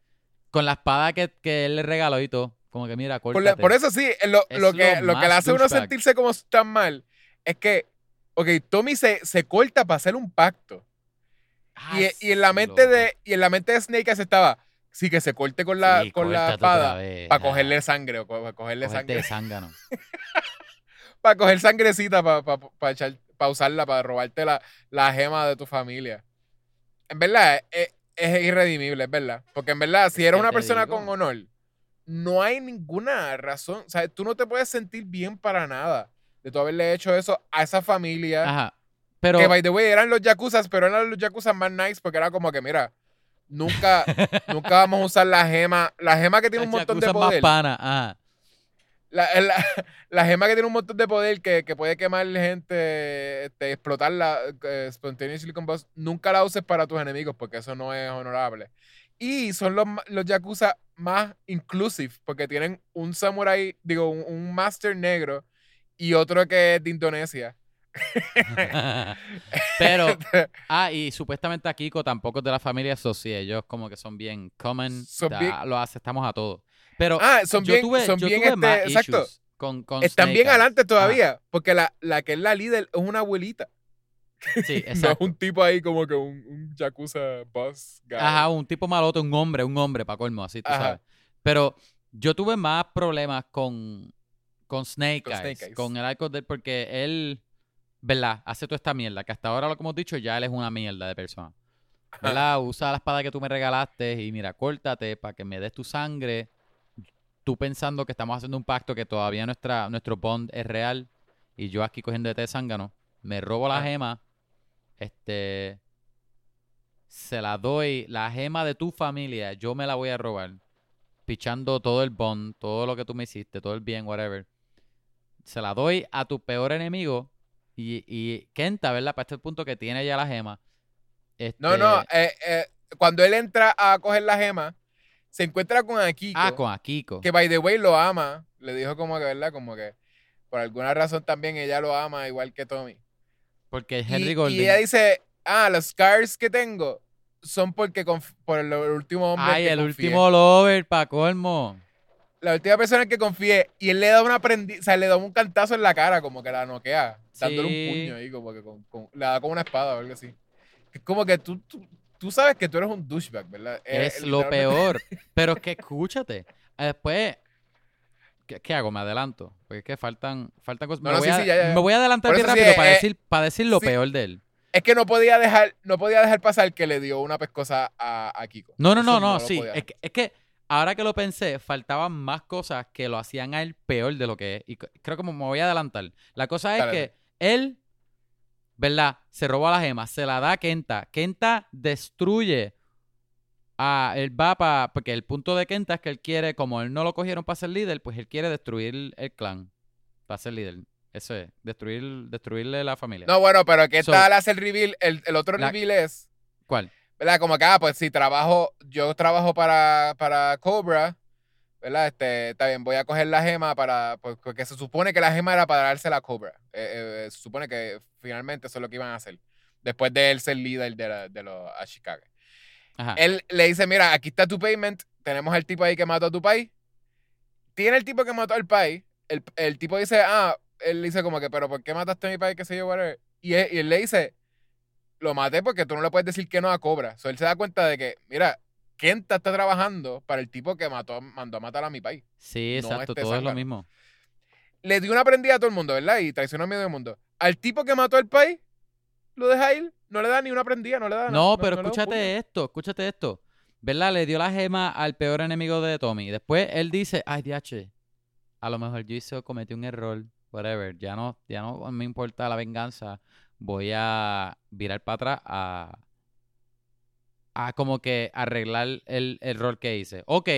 con la espada que, que él le regaló y todo. Como que mira, Por, la- por eso sí, eh, lo, Es lo que, lo lo que le hace uno sentirse como tan mal es que, ok, Tommy se, se corta para hacer un pacto. Ah, y, y en la mente loco. de, y en la mente de Snake estaba, sí, que se corte con la, Sí, con la espada para cogerle sangre o para cogerle Cogerte sangre. para coger sangrecita, para usarla, para robarte la, la, gema de tu familia. En verdad, es, es, irredimible, es verdad. Porque en verdad, si eres una persona con honor, no hay ninguna razón. O sea, tú no te puedes sentir bien para nada de tú haberle hecho eso a esa familia. Ajá. Pero... Que, by the way, eran los yakuzas, pero eran los yakuzas más nice porque era como que, mira, nunca, nunca vamos a usar la gema. La gema que tiene un montón de poder. Más pana. Ajá. La, la, gema que tiene un montón de poder que, que puede quemar gente, este, explotarla, eh, spontaneously combust, nunca la uses para tus enemigos porque eso no es honorable. Y son los, los Yakuza más inclusive porque tienen un samurai, digo, un, master negro y otro que es de Indonesia. Pero, ah, y supuestamente a Kiko tampoco es de la familia Soci, ellos como que son bien common, lo aceptamos a todos. Pero ah, son bien, son bien este, exacto. Con, con Están bien adelante todavía, porque la, la que es la líder es una abuelita. Sí, exacto. no es un tipo ahí como que un, un Yakuza boss guy. Ajá, un tipo maloto, un hombre, un hombre, para colmo, así tú sabes. Pero yo tuve más problemas con, con Snake, Eyes, con el arco de él, porque él, ¿verdad? Hace toda esta mierda, que hasta ahora, lo que hemos dicho, ya él es una mierda de persona. ¿Verdad? Usa la espada que tú me regalaste y mira, córtate para que me des tu sangre tú pensando que estamos haciendo un pacto que todavía nuestra, nuestro bond es real y yo aquí cogiendo de té zángano, me robo la ah. gema, este, se la doy, la gema de tu familia, yo me la voy a robar, pichando todo el bond, todo lo que tú me hiciste, todo el bien, whatever. Se la doy a tu peor enemigo y, y Kenta, ¿verdad? Para este punto que tiene ya la gema. No, no, este eh, eh, cuando él entra a coger la gema, se encuentra con Akiko. Ah, con Akiko. Que by the way lo ama. Le dijo como que, ¿verdad? Como que por alguna razón también ella lo ama igual que Tommy. Porque Henry y, Golding. Y ella dice, ah, los scars que tengo son porque por el, último hombre Ay, el último lover, pa' colmo. La última persona en que confié. Y él le da una prendi o sea, le da un cantazo en la cara, como que la noquea. Dándole un puño ahí, como que con, le da como una espada o algo así. Es como que tú tú sabes que tú eres un douchebag, ¿verdad? Eh, es lo peor. Pero es que escúchate. Después, ¿qué, hago? Me adelanto. Porque es que faltan, faltan cosas. me, voy a, adelantar bien rápido para, eh, decir, para decir lo peor de él. Es que no podía dejar, no podía dejar pasar que le dio una pescosa a, Kiko. No, no, no, no, sí. Es que, es que, ahora que lo pensé, faltaban más cosas que lo hacían a él peor de lo que es. Y creo que me voy a adelantar. La cosa es que él ¿verdad? Se roba la gema, se la da a Kenta. Kenta destruye a él va para porque el punto de Kenta es que él quiere, como él no lo cogieron para ser líder, pues él quiere destruir el clan para ser líder. Eso es, destruir, destruirle la familia. No, bueno, pero ¿qué tal hace el reveal? El, otro reveal es. ¿Cuál? ¿Verdad? Como que, ah, pues si trabajo, yo trabajo para, para Cobra, ¿verdad? Este, está bien, voy a coger la gema para, pues, porque se supone que la gema era para darse la Cobra. Eh, eh, se supone que finalmente eso es lo que iban a hacer. Después de él ser líder de, de los Ashikage. Él le dice, mira, aquí está tu payment, tenemos el tipo ahí que mató a tu país. Tiene el tipo que mató al país. El, el, tipo dice, ah, él dice como que, pero ¿por qué mataste a mi país? ¿Qué sé yo, Y él, y él le dice, lo maté porque tú no le puedes decir que no a Cobra. So, él se da cuenta de que, mira, Kenta está trabajando para el tipo que mató, mandó a matar a mi país. Sí, exacto, todo es lo mismo. Le dio una prendida a todo el mundo, ¿verdad? Y traicionó a medio mundo. Al tipo que mató al país, lo deja ir, no le da ni una prendida, no le da nada. No, pero escúchate esto, escúchate esto. ¿Verdad? Le dio la gema al peor enemigo de Tommy. Después él dice, ay, DH, a lo mejor yo hice, cometí un error, whatever. Ya no, ya no me importa la venganza. Voy a virar para atrás a a como que arreglar el error que hice. Ok.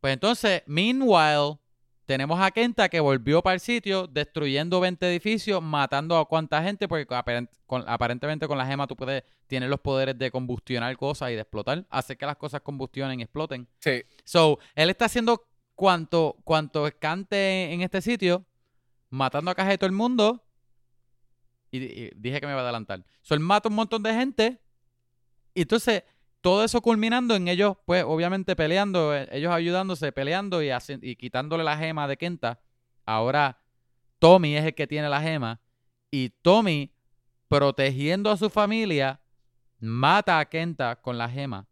Pues entonces, meanwhile, tenemos a Kenta que volvió para el sitio, destruyendo 20 edificios, matando a cuánta gente, porque aparentemente con la gema tú puedes, tienes los poderes de combustionar cosas y de explotar, hacer que las cosas combustionen y exploten. Sí. So, él está haciendo cuanto, cuanto escante en este sitio, matando a casi todo el mundo. Y, y, dije que me iba a adelantar. So, él mata un montón de gente y entonces, todo eso culminando en ellos, pues, obviamente peleando, eh, ellos ayudándose, peleando y, y quitándole la gema de Kenta. Ahora, Tommy es el que tiene la gema. Y Tommy, protegiendo a su familia, mata a Kenta con la gema.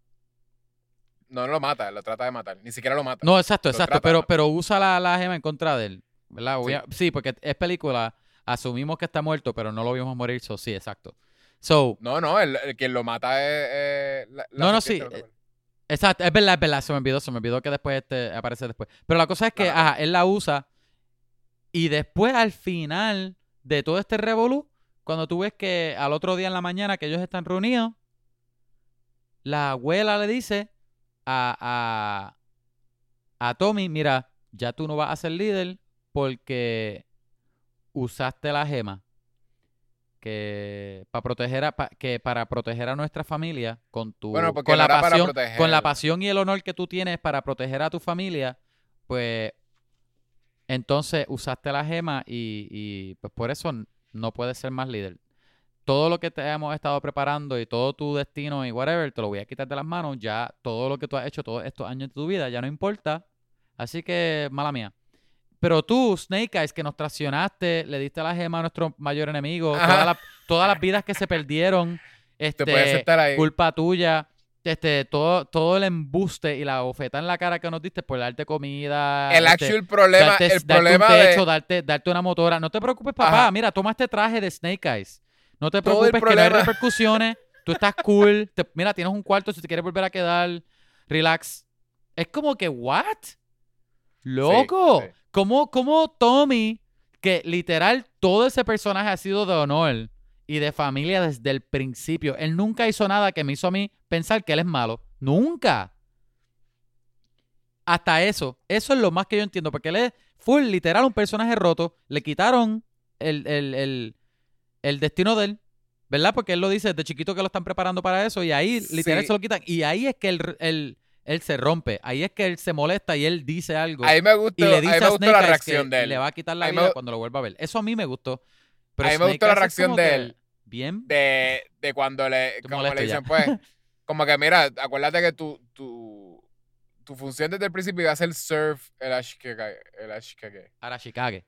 No, no lo mata, lo trata de matar. Ni siquiera lo mata. No, exacto, exacto. Pero, pero usa la, la, gema en contra de él. ¿verdad? Sí. porque es película, asumimos que está muerto, pero no lo vimos morir, so sí, exacto. So, No, no, el, el quien lo mata es. eh, la, la No, no, sí, ¿no te acuerdas? exacto, es verdad, es verdad, se me olvidó, se me olvidó que después este aparece después. Pero la cosa es que, ajá, él la usa y después al final de todo este revolú, cuando tú ves que al otro día en la mañana que ellos están reunidos, la abuela le dice a, a, a Tommy, mira, ya tú no vas a ser líder porque usaste la gema que para proteger a pa- que para proteger a nuestra familia con tu Bueno, con la pasión con la pasión y el honor que tú tienes para proteger a tu familia pues entonces usaste la gema y, y, pues por eso no puedes ser más líder. Todo lo que te hemos estado preparando y todo tu destino y whatever te lo voy a quitar de las manos ya todo lo que tú has hecho todos estos años de tu vida ya no importa. Así que mala mía pero tú, Snake Eyes, que nos traicionaste, le diste la gema a nuestro mayor enemigo, todas las, todas las vidas que se perdieron, este, ahí. culpa tuya, este, todo, todo el embuste y la bofeta en la cara que nos diste por darte comida, El este, actual problema, darte, el darte problema un techo, de. darte, darte una motora. No te preocupes, papá. Ajá. Mira, toma este traje de Snake Eyes. No te Todo preocupes que no hay repercusiones. Tú estás cool. Te- mira, tienes un cuarto si te quieres volver a quedar. Relax. Es como que, ¿what? Loco. sí. ¿Cómo, cómo Tommy, que literal todo ese personaje ha sido de honor y de familia desde el principio, él nunca hizo nada que me hizo a mí pensar que él es malo. Nunca. Hasta eso. Eso es lo más que yo entiendo. Porque él es full, literal, un personaje roto. Le quitaron el, el, el, el destino de él. ¿Verdad? Porque él lo dice desde chiquito que lo están preparando para eso. Y ahí, literal, Sí. se lo quitan. Y ahí es que él, él, él se rompe. Ahí es que él se molesta y él dice algo. A mí me gustó, y le dice a Snake la reacción que de él. le va a quitar la vida cuando lo vuelva a ver. Eso a mí me gustó. Pero A mí me Snake gustó la reacción de él. Bien. de, de cuando le, como le ya. dicen, pues, como que mira, acuérdate que tu, tu, tu función desde el principio iba a ser surf el Ashikage, el Ashikage, Arashikage.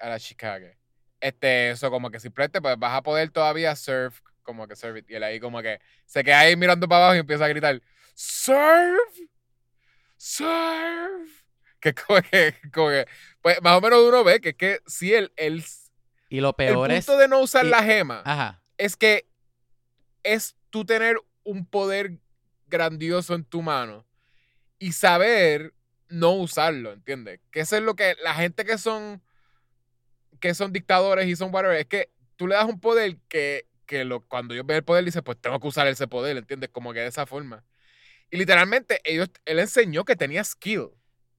el Ashikage. Este, eso como que simplemente pues vas a poder todavía surf, como que surf it. Y él ahí como que se queda ahí mirando para abajo y empieza a gritar, surf, surf. Que como que, como que, pues más o menos uno ve que es que si el, el, Y lo el peor es. punto de no usar y- la gema Ajá. es que es tú tener un poder grandioso en tu mano y saber no usarlo, ¿entiendes? Que eso es lo que la gente que son que son dictadores y son whatever, es que tú le das un poder que, que lo, cuando ellos ven el poder dice, pues tengo que usar ese poder, ¿entiendes? Como que de esa forma. Y literalmente ellos, él enseñó que tenía skill.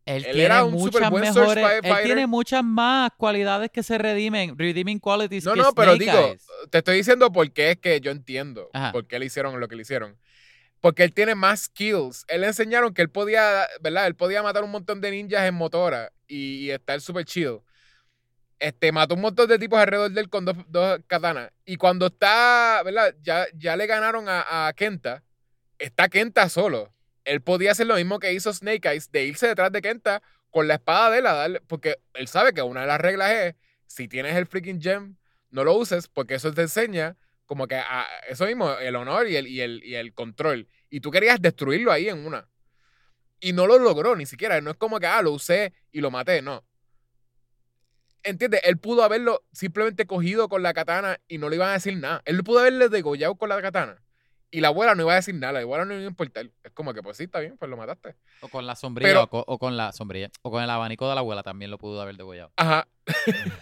Él, Él era un muchas superbuen search mejores. Él fighter. tiene muchas más cualidades que se redimen. Redeeming qualities No, que no, pero Snake digo, Eyes. te estoy diciendo por qué es que yo entiendo Ajá. por qué le hicieron lo que le hicieron. Porque él tiene más skills. Él le enseñaron que él podía, ¿verdad? Él podía matar un montón de ninjas en motora y, y estar súper chido. Este, mató un montón de tipos alrededor de él con dos, dos katanas. Y cuando está, ¿verdad? Ya, ya le ganaron a, a Kenta. Está Kenta solo. Él podía hacer lo mismo que hizo Snake Eyes, de irse detrás de Kenta con la espada de él a darle. Porque él sabe que una de las reglas es: si tienes el freaking gem, no lo uses, porque eso te enseña como que a- eso mismo, el honor y el, y, el, y el control. Y tú querías destruirlo ahí en una. Y no lo logró ni siquiera. No es como que, ah, lo usé y lo maté. No. ¿Entiendes? Él pudo haberlo simplemente cogido con la katana y no le iban a decir nada. Él pudo haberle degollado con la katana. Y la abuela no iba a decir nada. La abuela no le iba a importar. Es como que, pues sí, está bien, pues lo mataste. O con la sombrilla. Pero- o, con, o con la sombrilla. O con el abanico de la abuela también lo pudo haber degollado. Ajá.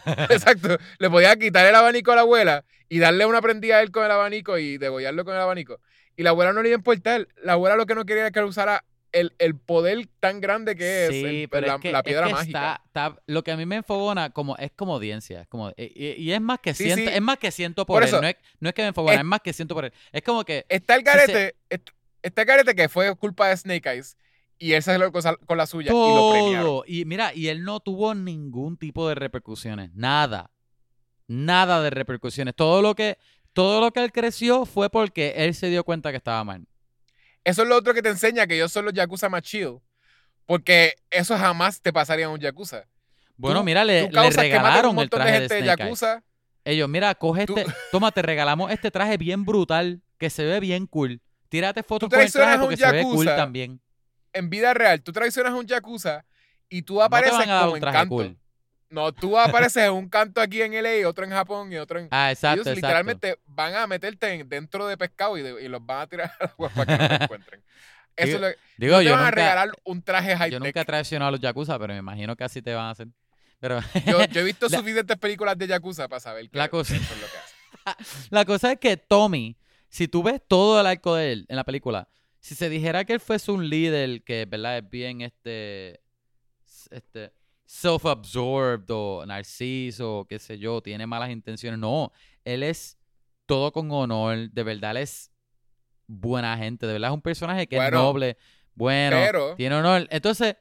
Exacto. Le podía quitar el abanico a la abuela y darle una prendida a él con el abanico y degollarlo con el abanico. Y la abuela no le iba a importar. La abuela lo que no quería era que él usara el, el poder tan grande que es sí, el- pero la, es que, la es piedra que mágica. Está, está- lo que a mí me enfogona como, es como audiencia. Como, y, y- y es más que siento, sí. es más que siento por, Por él. eso, No es, no es que me enfogona, es- es, más que siento por él. Es como que Está el se- garete, est- está el garete que fue culpa de Snake Eyes y él se lo con, con la suya y lo premiaron. Y mira, y él no tuvo ningún tipo de repercusiones. Nada. Nada de repercusiones. Todo lo que, todo lo que él creció fue porque él se dio cuenta que estaba mal. Eso es lo otro que te enseña que ellos son los Yakuza más chill. Porque eso jamás te pasaría en un Yakuza. Bueno, Tú- mira, le, Tú regalaron un el de traje gente de Snake. Yakuza. Ellos, mira, coge Tú- este, toma, te regalamos este traje bien brutal, que se ve bien cool. Tírate fotos con el traje porque se ve cool también. En vida real, tú traicionas a un Yakuza y tú No apareces dar como un en traje canto. cool. No, tú apareces en un canto aquí en LA, otro en Japón y otro en. Ah, exacto, Ellos exacto. literalmente van a meterte en- dentro de pescado y, de- y los van a tirar al agua para que no te encuentren. Eso Digo, es lo que- Digo, no te yo van a regalar un traje yo high-tech. nunca he traicionado a los Yakuza, pero me imagino que así te van a hacer. Pero Yo, yo he visto La- suficientes películas de Yakuza para saber que La cosa- eso es lo que hacen. la cosa es que Tommy, si tú ves todo el arco de él en la película, si se dijera que él fuese un líder que, ¿verdad? Es bien este, este self-absorbed o narciso, qué sé yo, tiene malas intenciones. No, él es todo con honor, de verdad él es buena gente, de verdad es un personaje que es noble, bueno, pero- tiene honor. Entonces,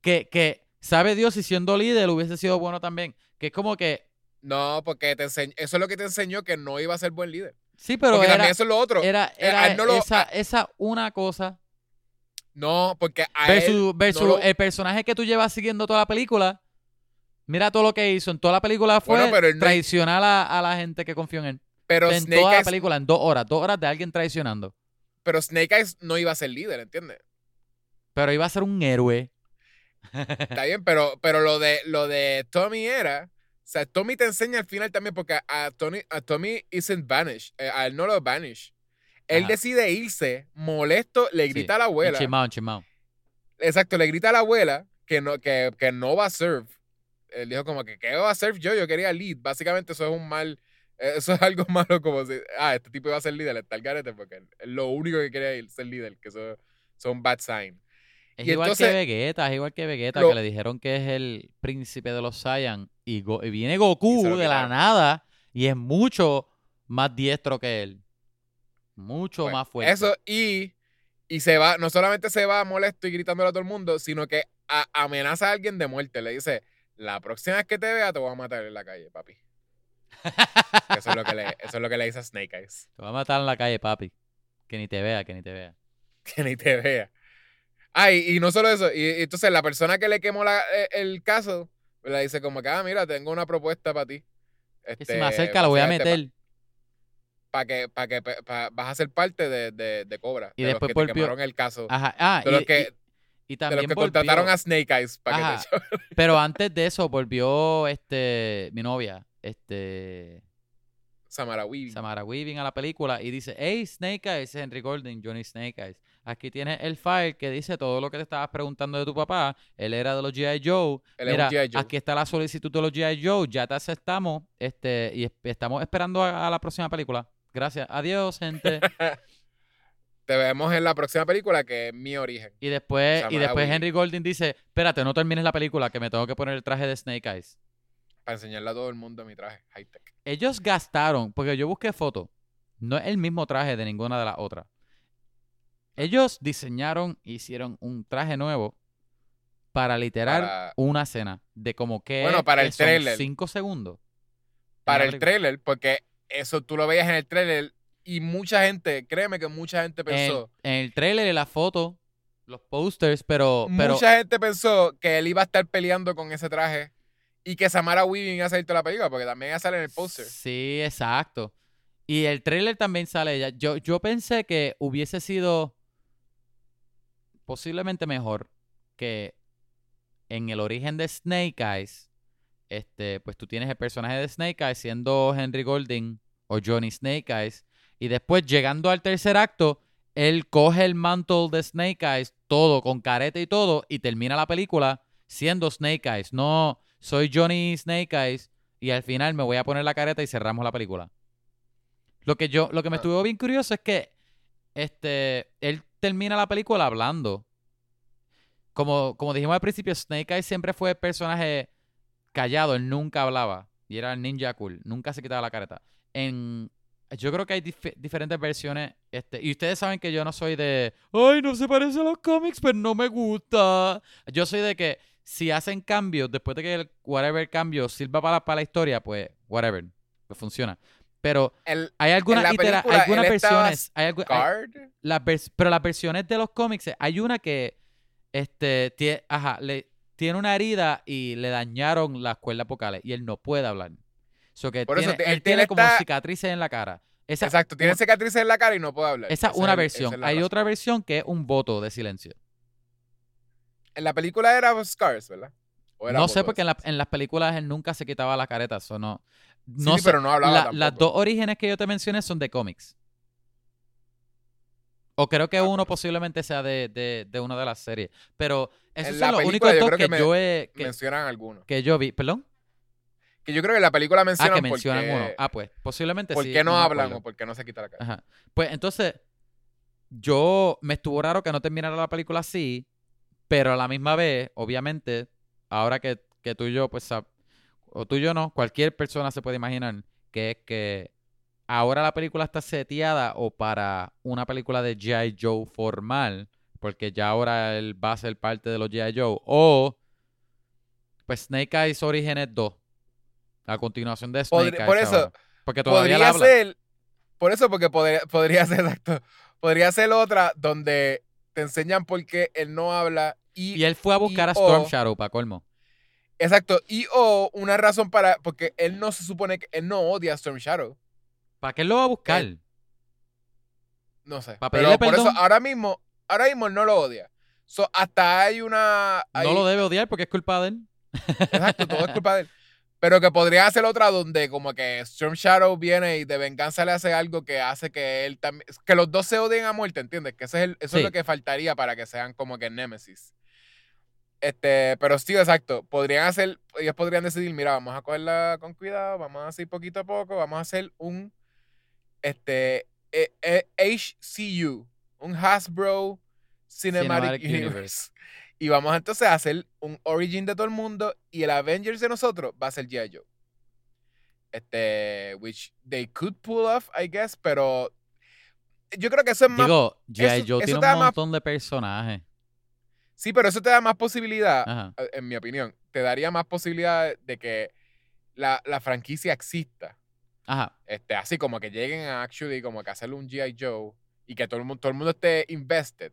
que, que sabe Dios si siendo líder hubiese sido bueno también. Que es como que, No, porque te enseñ- eso es lo que te enseñó que no iba a ser buen líder. sí, pero porque era, también eso es lo otro. era, Eh, era no lo- esa, esa una cosa No, porque a versus, él versus no lo- el personaje que tú llevas siguiendo toda la película. Mira todo lo que hizo en toda la película fue Bueno, pero él no- traicionar a, a la gente que confió en él. pero en Snake toda la Eyes, película, en dos horas, dos horas de alguien traicionando. pero Snake Eyes no iba a ser líder, ¿entiendes? Pero iba a ser un héroe. Está bien, pero, pero lo de lo de Tommy era. O sea, Tommy te enseña al final también, porque a Tommy, a Tommy isn't banished. eh, a él no lo banish. Él Ajá. decide irse, molesto, le grita a la abuela. Chimao, chimao. Exacto, le grita a la abuela que no, que, que no va a serve. Él dijo como que, ¿qué va a serve yo? Yo quería lead. Básicamente eso es un mal, eh, eso es algo malo como si, ah, este tipo iba a ser líder, está el garete, porque él- lo único que quería es ser líder, que eso son bad sign. Es Y igual entonces- que Vegeta, es igual que Vegeta, Lo- que le dijeron que es el príncipe de los Saiyan. Y, Go- y viene Goku Y de la nada y es mucho más diestro que él. Mucho Pues, más fuerte. Eso, y, y se va, no solamente se va molesto y gritándole a todo el mundo, sino que a- amenaza a alguien de muerte. Le dice, la próxima vez que te vea te voy a matar en la calle, papi. Eso es lo que le, eso es lo que le dice a Snake Eyes. Te va a matar en la calle, papi. Que ni te vea, que ni te vea. Que ni te vea. Ah, y, y no solo eso, y, y entonces la persona que le quemó la- eh, el caso, le dice como que, ah, mira, tengo una propuesta para ti. Que si me acerca, lo voy a meter. Para que, para que pa- vas a ser parte de, de, de Cobra. Y de después los que te quemaron el caso. Ajá. Ah, de y, los que, y- y de los también que volvió- contrataron a Snake Eyes para que te. Pero antes de eso volvió este mi novia, este Samara Weaving. Samara Weaving a la película y dice, hey Snake Eyes, es Henry Gordon, Johnny Snake Eyes. Aquí tienes el file que dice todo lo que te estabas preguntando de tu papá. Él era de los G.I. Joe. Él es un Mira. Joe. aquí está la solicitud de los G.I. Joe. Ya te aceptamos este, y es- estamos esperando a, a la próxima película. Gracias. Adiós, gente. Te vemos en la próxima película, que es Mi Origen. Y después, y después. Henry Golding dice, espérate, no termines la película, que me tengo que poner el traje de Snake Eyes. Para enseñarle a todo el mundo mi traje high-tech. Ellos gastaron, porque yo busqué fotos, no es el mismo traje de ninguna de las otras. Ellos diseñaron, hicieron un traje nuevo para literal Para- una escena de como que Bueno, para el son tráiler. cinco segundos. Para el película. trailer, porque eso tú lo veías en el trailer y mucha gente, créeme que mucha gente En pensó, en el trailer y la foto, los posters, pero, pero mucha gente pensó que él iba a estar peleando con ese traje y que Samara Weaving iba a salir toda la película, porque también iba a salir en el póster. Sí, exacto. Y el trailer también sale ella. Yo, yo pensé que hubiese sido posiblemente mejor que en el origen de Snake Eyes, este, pues tú tienes el personaje de Snake Eyes siendo Henry Golding o Johnny Snake Eyes, y después llegando al tercer acto, él coge el mantle de Snake Eyes, todo con careta y todo, y termina la película siendo Snake Eyes. No, soy Johnny Snake Eyes, y al final me voy a poner la careta y cerramos la película. Lo que yo, lo que me Ah. estuvo bien curioso es que este, él termina la película hablando. Como, como dijimos al principio, Snake Eyes siempre fue el personaje callado, él nunca hablaba. Y era el ninja cool, nunca se quitaba la careta. En, yo creo que hay dif- diferentes versiones. Este, y ustedes saben que yo no soy de, ay, no se parece a los cómics, pero no me gusta. Yo soy de que si hacen cambios, después de que el whatever cambio sirva para, para la historia, pues whatever, pues funciona. Pero El hay algunas, la itera- versiones, hay algu- Guard, vers- pero las versiones de los cómics, hay una que este tie- ajá, le, tiene una herida y le dañaron las cuerdas vocales y él no puede hablar. So que Por eso tiene- él él tiene como cicatrices en la cara. Esa, exacto, tiene cicatrices en la cara y no puede hablar. esa es Esa una versión. es Hay razón. otra versión que es un voto de silencio. En la película era Scars, ¿verdad? ¿O era No sé porque en, la- en las películas él nunca se quitaba la careta, eso no. No Sí, sé. pero no hablaba La- las dos orígenes que yo te mencioné son de cómics. O creo que Ah, uno posiblemente sea de, de, de una de las series. Pero esos En son los únicos dos que, yo he. Que, Mencionan algunos. que yo vi. ¿Perdón? Que yo creo que la película Ah, mencionan que mencionan uno. Ah, pues posiblemente por sí. qué no, hablan o por qué no se quita la cara. Ajá. Pues entonces, yo me estuvo raro que no terminara la película así, pero a la misma vez, obviamente, ahora que, que tú y yo, pues, o tú y yo no, cualquier persona se puede imaginar que es que ahora la película está seteada o para una película de G.I. Joe formal, porque ya ahora él va a ser parte de los G.I. Joe, o pues Snake Eyes Orígenes 2, la continuación de Snake Podri- Eyes. por eso, ahora, porque todavía la podría habla. ser. Por eso, porque podría, podría ser exacto. Podría ser otra donde te enseñan por qué él no habla y, Y él fue a buscar a o- Storm Shadow para colmo. exacto y o una razón para porque él no se supone que él no odia a Storm Shadow ¿Para qué él lo va a buscar? no sé ¿Pa pero por eso ahora mismo ahora mismo él no lo odia So, hasta hay una hay- No lo debe odiar porque es culpa de él. exacto todo es culpa de él pero que podría hacer otra donde como que Storm Shadow viene y de venganza le hace algo que hace que él también que los dos se odien a muerte ¿entiendes? que ese es el- eso Sí. es lo que faltaría para que sean como que Nemesis Este, pero sí, exacto. Podrían hacer, ellos podrían decidir, mira, vamos a cogerla con cuidado, vamos a hacer poquito a poco, vamos a hacer un este eh, eh, HCU, un Hasbro Cinematic, Cinematic Universe. Universe. Y vamos entonces a hacer un Origin de todo el mundo y el Avengers de nosotros va a ser G.I. Joe. Este, which they could pull off, I guess, pero yo creo que eso es más Digo, G.I. Joe tiene un más- montón de personajes. Sí, pero eso te da más posibilidad, Ajá. eh, en mi opinión, te daría más posibilidad de que la, la franquicia exista. Ajá. Este, así como que lleguen a actually como que hacerle un G.I. Joe y que todo el mundo, todo el mundo esté invested.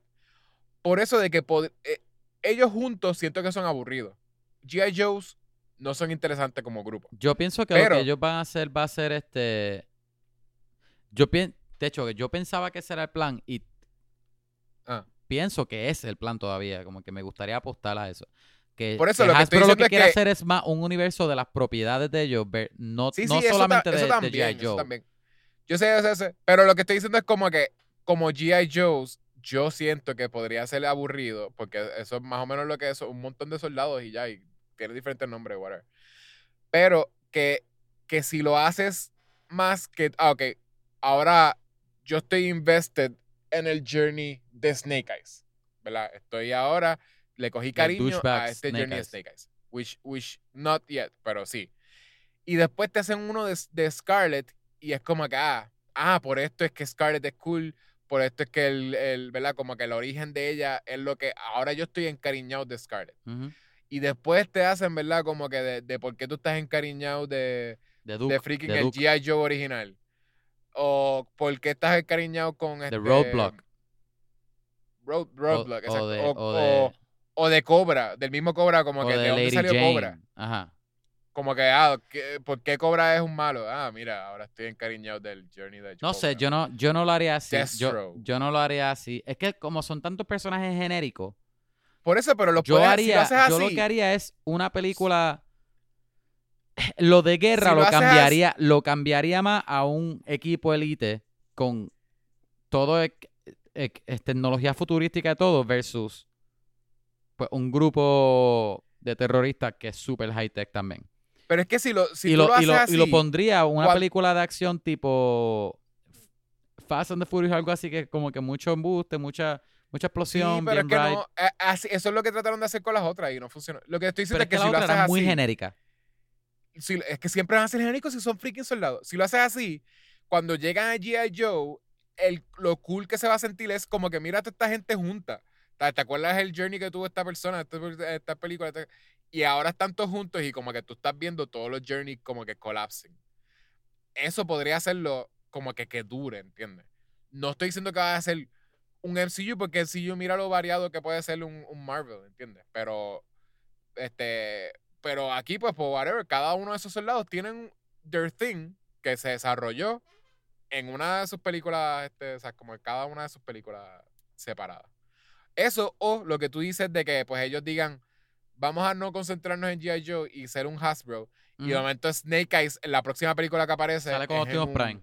Por eso de que pod- eh, ellos juntos siento que son aburridos. G.I. Joes no son interesantes como grupo. Yo pienso que lo que ellos van a hacer va a ser este. Yo pienso. De hecho, yo pensaba que ese era el plan y Ah. pienso que es el plan todavía. Como que me gustaría apostar a eso. Que, Por eso que lo que estoy lo que quiere que- hacer es más un universo de las propiedades de ellos, ver- no, Sí, no sí, solamente eso de, de también, G.I. eso Joe. también. Yo sé, sé, sé, pero lo que estoy diciendo es como que como G.I. Joe's, yo siento que podría ser aburrido, porque eso es más o menos lo que es, un montón de soldados y ya, y tiene diferentes nombres, whatever. Pero que, que si lo haces más que, ah, ok, ahora yo estoy invested en el journey de Snake Eyes, ¿verdad? Estoy ahora, le cogí cariño a este Snake journey Eyes. Snake Eyes, which, which not yet, pero sí. Y después te hacen uno de, de Scarlett y es como que, ah, ah, por esto es que Scarlett es cool, por esto es que el, el, ¿verdad? Como que el origen de ella es lo que, ahora yo estoy encariñado de Scarlett. Ujú. Y después te hacen, ¿verdad? Como que de, de por qué tú estás encariñado de, De Duke. de freaking de el. G.I. Joe original. O por qué estás encariñado con este... Roadblock. Road, O- Roadblock, o, exacto. o- o de Cobra, del mismo Cobra, como o que de de dónde salió Jane. Cobra. Ajá. Como que, ah, ¿qué- ¿por qué Cobra es un malo? Ah, mira, ahora estoy encariñado del Journey de No sé, yo no, yo no lo haría así. Yo, yo no lo haría así. Es que como son tantos personajes genéricos, Por eso, pero lo yo puedes, si lo haría, así, yo lo que haría es una película. Lo de guerra Si lo cambiaría, lo cambiaría más a un equipo elite con todo e- e- tecnología futurística y todo versus pues un grupo de terroristas que es súper high tech también. pero es que si lo, si y, tú lo, lo y, haces lo, así, y lo pondría una película de acción tipo Fast and the Furious, algo así que como que mucho embuste, mucha, mucha sí, explosión, pero es bien que bright. no, eh, así- eso es lo que trataron de hacer con las otras y no funcionó. Lo que estoy diciendo Pero es que, es que si lo haces así, muy genérica. si- es que siempre van a ser genéricos si son freaking soldados. Si lo haces así, cuando llegan a G.I. Joe, el, lo cool que se va a sentir es como que mira a toda esta gente junta. ¿Te, acuerdas el journey que tuvo esta persona, esta, esta película? Y ahora están todos juntos y como que tú estás viendo todos los journeys como que colapsen. Eso podría hacerlo como que que dure, ¿entiendes? No estoy diciendo que va a ser un MCU porque MCU mira lo variado que puede ser un, Marvel, ¿entiendes? Pero este pero aquí pues por whatever, cada uno de esos soldados tienen their thing que se desarrolló en una de sus películas, este, o sea, como en cada una de sus películas separadas. Eso o lo que tú dices de que pues ellos digan, vamos a no concentrarnos en G.I. Joe y ser un Hasbro. Y de momento Snake Eyes, en la próxima película que aparece. Sale con Optimus un- Prime.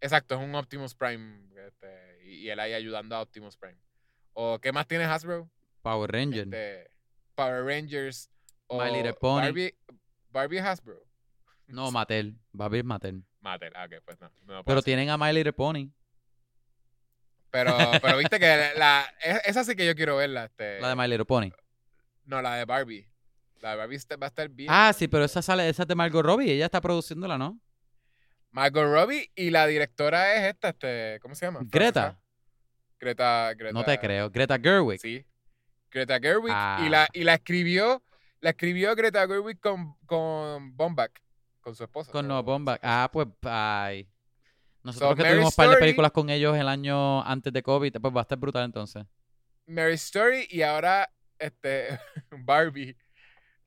Exacto, es un Optimus Prime. este, y, y él ahí ayudando a Optimus Prime. ¿O qué más tiene Hasbro? Power Ranger. Este, Power Rangers. O My Little Pony. Barbie, Barbie Hasbro. No, Mattel. Barbie es Mattel. Mattel, ah, ok, pues no. Pero hacer. tienen a My Little Pony. Pero, pero viste que la, es- esa sí que yo quiero verla. Este, La de My Little Pony. No, la de Barbie. La de Barbie va a estar bien. Ah, sí, pero esa sale, esa es de Margot Robbie. Ella está produciéndola, ¿no? Margot Robbie y la directora es esta, este, ¿cómo se llama? Greta. Greta, Greta. No te creo. Greta Gerwig. Sí. Greta Gerwig. Ah. Y, la, y la escribió, la escribió Greta Gerwig con, con Bombach, con su esposa. Con No Bomba. Ah, pues, ay. Nosotros So, que Mary tuvimos un par de Story- películas con ellos el año antes de COVID, pues va a estar brutal entonces. Mary Story y ahora este Barbie.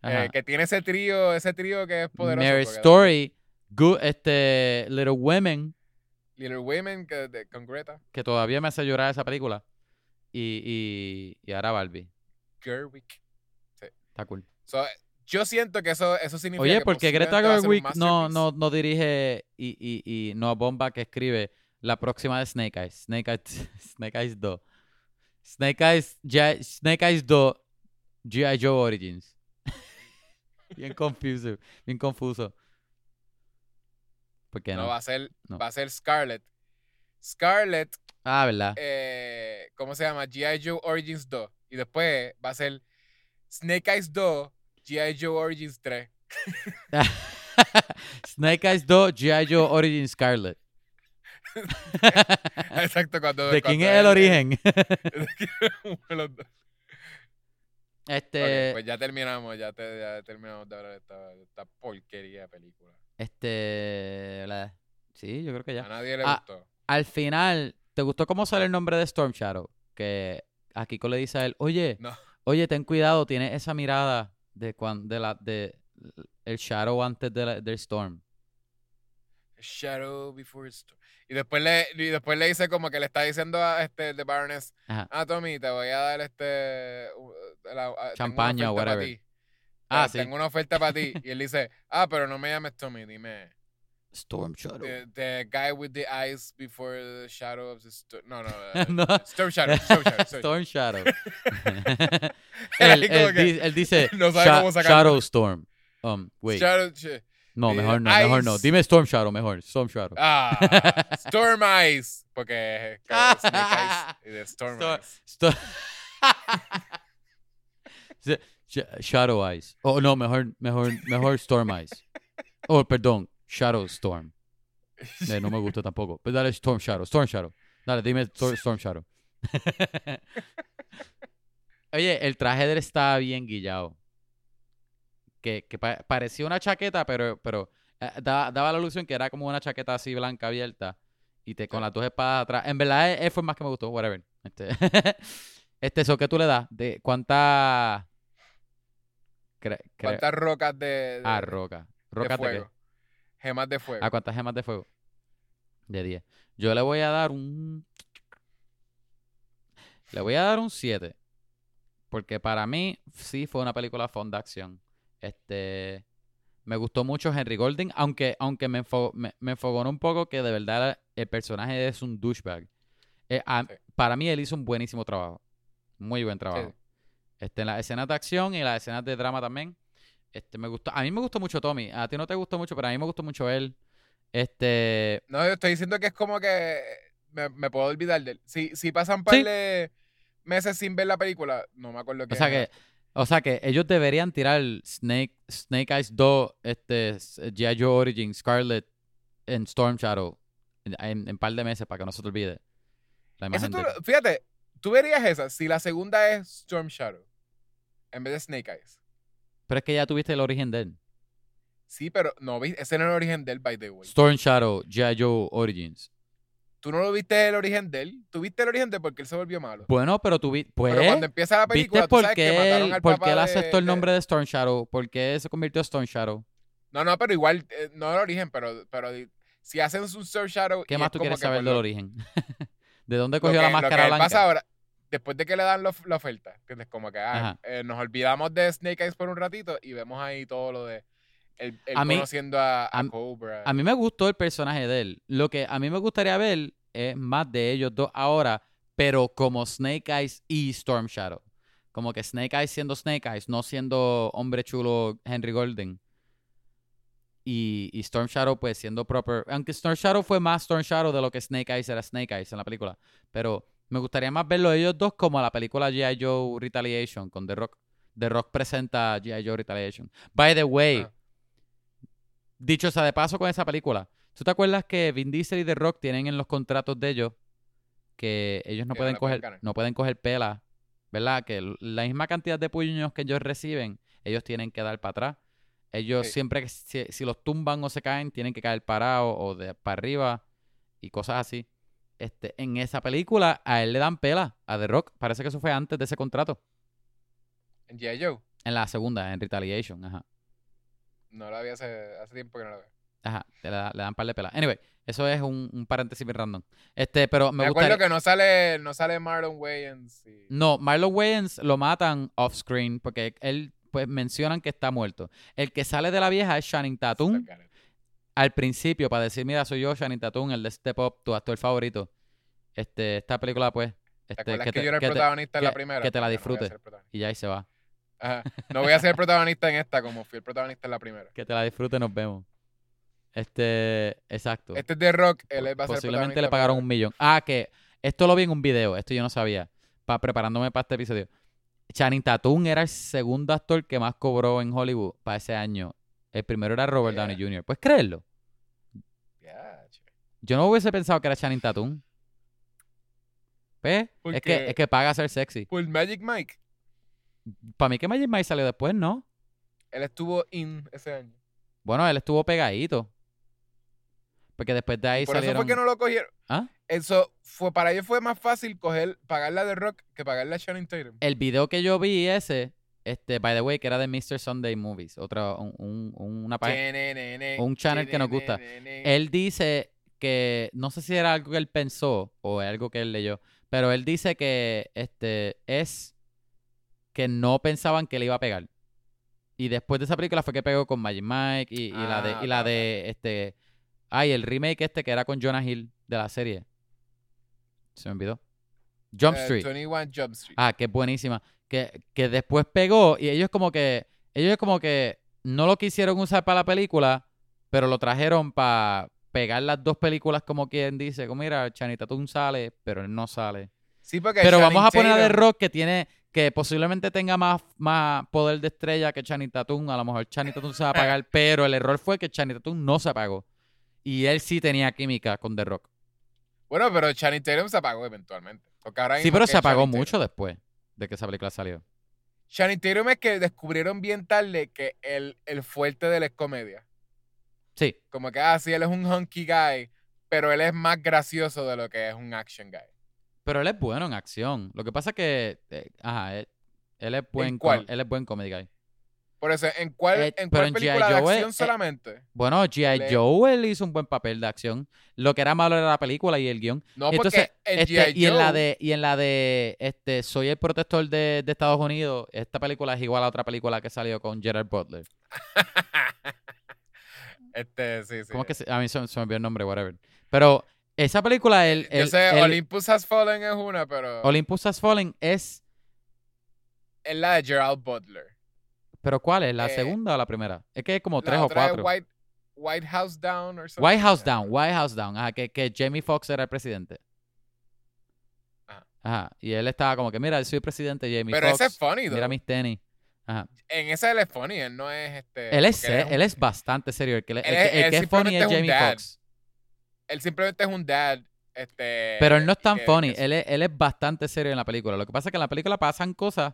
Eh, que tiene ese trío, ese trío que es poderoso. Mary Story, Good, este, Little Women, Little Women que, de- con Greta que todavía me hace llorar esa película. Y, y, y ahora Barbie. Gerwig. Está cool. So, yo siento que eso, eso significa Oye, que porque Greta Gerwig no, no, no dirige y, y, y no bomba que escribe la próxima de Snake Eyes. Snake Eyes, Snake Eyes 2. Snake Eyes, G.I. Snake Eyes 2, G.I. Joe Origins. bien confuso, bien confuso. ¿Por qué no? No, va a ser, No. va a ser Scarlett. Scarlett, Ah, ¿verdad? eh, ¿cómo se llama? G.I. Joe Origins 2. Y después va a ser Snake Eyes 2, G.I. Joe Origins 3. Snake Eyes 2, G.I. Joe Origins Scarlet. Exacto, cuando. ¿De quién es el él- origen? Este, pues ya terminamos, ya, te- ya terminamos de hablar de esta, de esta porquería de película. este, la- sí, yo creo que ya. A nadie le Ah, gustó. al final, ¿te gustó cómo sale el nombre de Storm Shadow? Que a Kiko le dice a él, oye, No. oye, ten cuidado, tiene esa mirada de cuando, de la, de el Shadow antes de la- del Storm. Shadow before storm. Y después le, y después le dice como que le está diciendo a este de Baroness, Ajá. ah Tommy, te voy a dar este uh, la- ah, Champaña o whatever. Ah, Eh, sí. Tengo una oferta para ti. Y él dice, ah, pero no me llames Tommy, dime Storm Shadow. the, the guy with the eyes before the shadow of the storm. No, no, eh, No. Storm Shadow, Storm Shadow. Storm Shadow. Storm Shadow. Ahí él, él él dice no Sha- Shadow Storm. Um, wait. Shadow, sh- no, mejor no, mejor no. Dime Storm Shadow mejor. Storm Shadow. ah, Storm Eyes. Porque claro, Snake Eyes Storm Sto- Eyes. Sto- Sh- Shadow Eyes. Oh, no, mejor, mejor, mejor Storm Eyes. Oh, perdón, Shadow Storm. Eh, no me gusta tampoco. Pero dale Storm Shadow, Storm Shadow. Dale, dime Stor- Storm Shadow. Oye, el traje de él está bien guillado. Que, que pa- parecía una chaqueta, pero, pero eh, daba, daba la ilusión que era como una chaqueta así blanca abierta. Y te con las dos espadas atrás. En verdad, eh, fue más que me gustó, whatever. Este, este eso que tú le das, de cuánta cre- cre- ¿Cuántas rocas de, de, ah, roca. de Rocas de, qué? Gemas de fuego. Ah, cuántas gemas de fuego. De 10. Yo le voy a dar un le voy a dar un 7. Porque para mí sí fue una película fun de acción. Este me gustó mucho Henry Golding, aunque, aunque me, enfo- me, me enfogonó un poco que de verdad el personaje es un douchebag. Eh, a- Sí. Para mí él hizo un buenísimo trabajo. Muy buen trabajo. Sí. Este, en las escenas de acción y las escenas de drama también. Este, me gustó. A mí me gustó mucho Tommy. A ti no te gustó mucho, pero a mí me gustó mucho él. Este. No, yo estoy diciendo que es como que me, me puedo olvidar de él. Si, si pasan un par Sí. de meses sin ver la película, no me acuerdo qué O sea era. que. O sea que ellos deberían tirar Snake, Snake Eyes 2, este, G.I. Joe Origin, Scarlet en Storm Shadow en, en par de meses para que no se te olvide. La Eso imagen tú, de- fíjate, tú verías esa si la segunda es Storm Shadow en vez de Snake Eyes. Pero es que ya tuviste el origen de él. Sí, pero no, ese no es el origen de él, by the way. Storm Shadow, G.I. Joe Origins. Tú no lo viste el origen de él. Tú viste el origen de él porque él se volvió malo. Bueno, pero tú vi- pues. pero cuando empieza la película, ¿Viste tú por sabes que qué mataron él, al papá de- aceptó el nombre de Storm Shadow? ¿Por qué se convirtió en Storm Shadow? No, no, pero igual, eh, no el origen, pero, pero si hacen un Storm Shadow. ¿Qué más tú quieres saber del origen? ¿De dónde cogió que- la lo que máscara él pasa blanca? ahora, después de que le dan la of- la oferta, ¿entiendes? Como que ah, eh, nos olvidamos de Snake Eyes por un ratito y vemos ahí todo lo de A mí- conociendo a, a a- Cobra. A mí me gustó el personaje de él. Lo que a mí me gustaría ver es más de ellos dos ahora, pero como Snake Eyes y Storm Shadow. Como que Snake Eyes siendo Snake Eyes, no siendo hombre chulo Henry Golden. Y, y Storm Shadow pues siendo proper. Aunque Storm Shadow fue más Storm Shadow de lo que Snake Eyes era Snake Eyes en la película. Pero me gustaría más verlo ellos dos como la película G.I. Joe Retaliation con The Rock. The Rock presenta G.I. Joe Retaliation. By the way, Ah. dicho sea de paso con esa película, ¿tú te acuerdas que Vin Diesel y The Rock tienen en los contratos de ellos que ellos no Que pueden coger, no pueden coger pela, ¿verdad? Que la misma cantidad de puños que ellos reciben, ellos tienen que dar para atrás. Ellos Sí. siempre que si, si los tumban o se caen, tienen que caer parados o de para arriba y cosas así. Este, en esa película a él le dan pela a The Rock. Parece que eso fue antes de ese contrato. En G.I. Joe. En la segunda, en Retaliation, ajá. No la vi hace, hace tiempo que no la veo. Ajá, le, da- le dan par de pela. Anyway, eso es un, un paréntesis bien random. Este, pero me, Me, acuerdo gustaría... que no sale, no sale Marlon Wayans. y- No, Marlon Wayans lo matan off screen porque él, pues mencionan que está muerto. El que sale de la vieja es Channing Tatum. Al principio para decir, mira, soy yo, Channing Tatum, el de Step Up, tu actor favorito. Este, esta película, pues, ¿Te este, que, te- yo era el que te- protagonista en la que- primera? que te la no disfrutes. y ya ahí se va. Ajá. No voy a ser el protagonista en esta como fui el protagonista en la primera. Que te la disfrutes, nos vemos. Este, exacto. Este es de Rock, él va a ser Posiblemente le pagaron un millón. Ah, que esto lo vi en un video, esto yo no sabía, pa, preparándome para este episodio. Channing Tatum era el segundo actor que más cobró en Hollywood para ese año. El primero era Robert Yeah. Downey Jr. ¿Puedes creerlo? Yo no hubiese pensado que era Channing Tatum. ¿Ves? Es Porque- que, es que paga ser sexy. Pues Magic Mike, Para mí que Magic Mike salió después, ¿no? él estuvo in ese año. Bueno, él estuvo pegadito. Porque después de ahí Por salieron... eso fue que no lo cogieron. ¿Ah? Eso fue, para ellos fue más fácil coger, pagarla de Rock que pagarla a Channing Tatum. el video que yo vi ese, este, by the way, que era de Mr. Sunday Movies, otra, un- un- una página. un channel que nos gusta. Él dice que, no sé si era algo que él pensó o algo que él leyó, pero él dice que este es que no pensaban que le iba a pegar. Y después de esa película fue que pegó con Magic Mike y, y la de, Ah, y la de este. Ay, el remake este que era con Jonah Hill de la serie. Se me olvidó. Jump Eh, Street. 21 Jump Street. Ah, que es buenísima. Que, que después pegó y ellos como que, ellos como que no lo quisieron usar para la película, pero lo trajeron para pegar las dos películas como quien dice, como mira, Channing Tatum sale, pero él no sale. Sí, porque Pero Channing vamos a poner a The Rock que tiene, que posiblemente tenga más, más poder de estrella que Channing Tatum. A lo mejor Channing Tatum se va a pagar, pero el error fue que Channing Tatum no se apagó. Y él sí tenía química con The Rock. Bueno, pero Channing Tatum se apagó eventualmente. Porque ahora Sí, pero se apagó Channing Tatum- mucho después de que esa película salió. Channing Tatum es que descubrieron bien tarde que el, el fuerte de es comedia. Sí, Como que, ah, sí, él es un hunky guy, pero él es más gracioso de lo que es un action guy. Pero él es bueno en acción. Lo que pasa es que, eh, ajá, él, él es buen, cuál? él es buen comedy guy. Por eso, ¿en cuál, Eh, en cuál en película de Joe, acción eh, solamente? Bueno, G.I. Joe él hizo un buen papel de acción. Lo que era malo era la película y el guion. No, Entonces, porque en este, G.I. y en la Joe- de, y en la de este, Soy el protector de, de Estados Unidos, esta película es igual a otra película que salió con Gerard Butler. este, sí, sí. ¿Cómo es que a mí se, se me olvidó el nombre, whatever. Pero esa película, el, Yo el- sé, el- Olympus Has Fallen es una, pero Olympus Has Fallen es, es la de Gerald Butler. pero ¿cuál es? ¿La Eh, segunda o la primera? Es que hay como tres o es cuatro. White, White House Down something. White House. Down, White House Down, ajá, que, que Jamie Foxx era el presidente. Ajá. Ajá, y él estaba como que, mira, yo soy presidente, Jamie Pero Foxx. ese es funny, Mira though. mis tenis. Ajá. En ese él es funny, él no es este. Él es, él es bastante serio. El que, el Él que- es- el él que es funny es Jamie. Foxx. él simplemente es un dad. Este, Pero él no es tan que- funny. que- Él es, él es bastante serio en la película. Lo que pasa es que en la película pasan cosas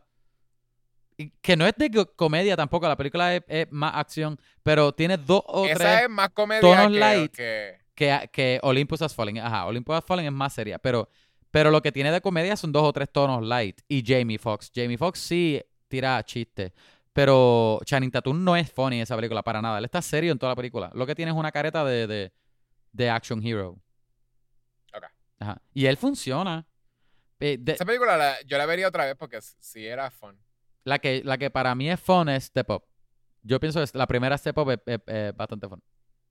que no es de co- comedia tampoco. La película es, es más acción, pero tiene dos o esa tres es más comedia tonos que, light. que- que, que Olympus Has Fallen. Ajá, Olympus Has Fallen es más seria, pero, pero lo que tiene de comedia son dos o tres tonos light. Y Jamie Foxx. Jamie Foxx sí tira chistes. Pero Channing Tatum no es funny en esa película para nada. Él está serio en toda la película. Lo que tiene es una careta de, de, de action hero. Ok. Ajá. Y él funciona. Eh, de- Esa película la- yo la vería otra vez porque sí era fun. la, que, la que para mí es fun es Step Up. Yo pienso que la primera Step Up es, es- es bastante fun.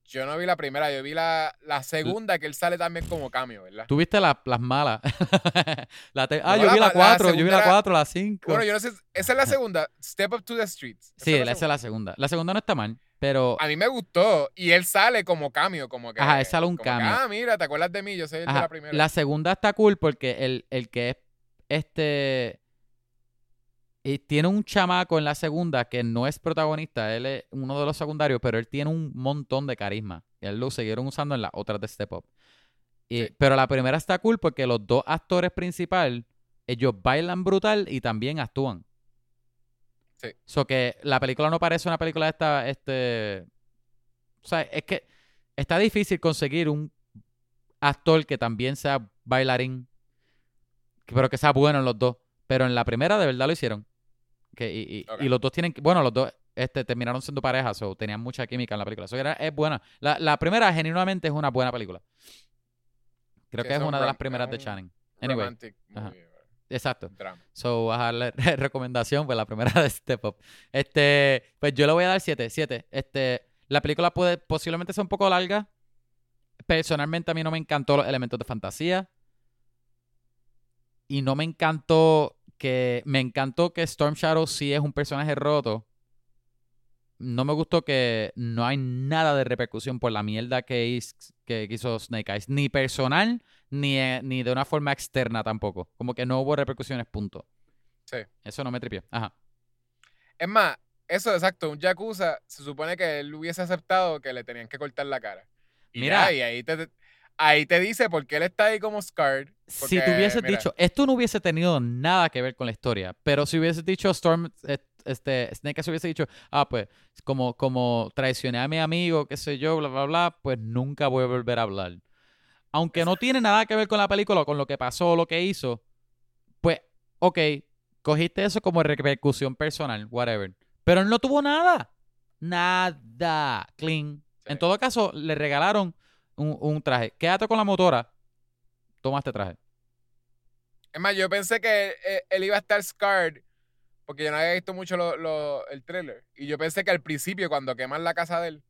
Yo no vi la primera, yo vi la, la segunda que él sale también como cambio, ¿verdad? Tú viste la- las malas. La te- ah, No, yo la vi la la 4, yo vi la segunda- 4, la 5. Bueno, yo no sé, esa es la segunda, Step Up to the Streets. sí, es esa es la segunda. La segunda no está mal, pero A mí me gustó y él sale como cambio, como que... Ajá, él sale un que, cambio. ah, mira, ¿te acuerdas de mí? Yo soy el de la primera. la segunda está cool porque el, el que es este y tiene un chamaco en la segunda que no es protagonista, él es uno de los secundarios, pero él tiene un montón de carisma. Y él lo siguieron usando en las otras de Step Up. Y- Sí. Pero la primera está cool porque los dos actores principales, ellos bailan brutal y también actúan. Sí. So que la película no parece una película de esta, este... O sea, es que está difícil conseguir un actor que también sea bailarín, pero que sea bueno en los dos. Pero en la primera de verdad lo hicieron. Que, y, y- Ok. y los dos tienen, bueno, los dos este, terminaron siendo parejas o tenían mucha química en la película. Eso era, es buena. La, la primera genuinamente es una buena película. Creo que es es un una de las primeras de Channing. Anyway, Romantic movie, exacto. drama. So, a darle recomendación, pues la primera de Step Up. Este, pues yo le voy a dar 7, 7. Este, la película puede posiblemente ser un poco larga. Personalmente a mí no me encantó los elementos de fantasía. Y no me encantó que me encantó que Storm Shadow sí es un personaje roto. No me gustó que no hay nada de repercusión por la mierda que, his- que hizo Snake Eyes. Ni personal, ni, eh, ni de una forma externa tampoco. Como que no hubo repercusiones, punto. Sí. Eso no me tripió. Ajá. Es más, eso exacto, un Yakuza, se supone que él hubiese aceptado que le tenían que cortar la cara. Y Mira. ya, y ahí te, ahí te dice por qué él está ahí como scarred. si porque, tú hubieses mira, dicho, esto no hubiese tenido nada que ver con la historia, pero si hubieses dicho Storm, eh, este, Snake Eyes hubiese dicho, ah, pues, como, como traicioné a mi amigo, qué sé yo, bla, bla, bla, pues nunca voy a volver a hablar. Aunque no tiene nada que ver con la película, o con lo que pasó, o lo que hizo, pues, ok, cogiste eso como repercusión personal, whatever. Pero él no tuvo nada. Nada. Clean. Sí. En todo caso, le regalaron un, un traje. Quédate con la motora. Toma este traje. Es más, yo pensé que él, él iba a estar scarred porque yo no había visto mucho lo- lo- el trailer. Y yo pensé que al principio, cuando queman la casa de él,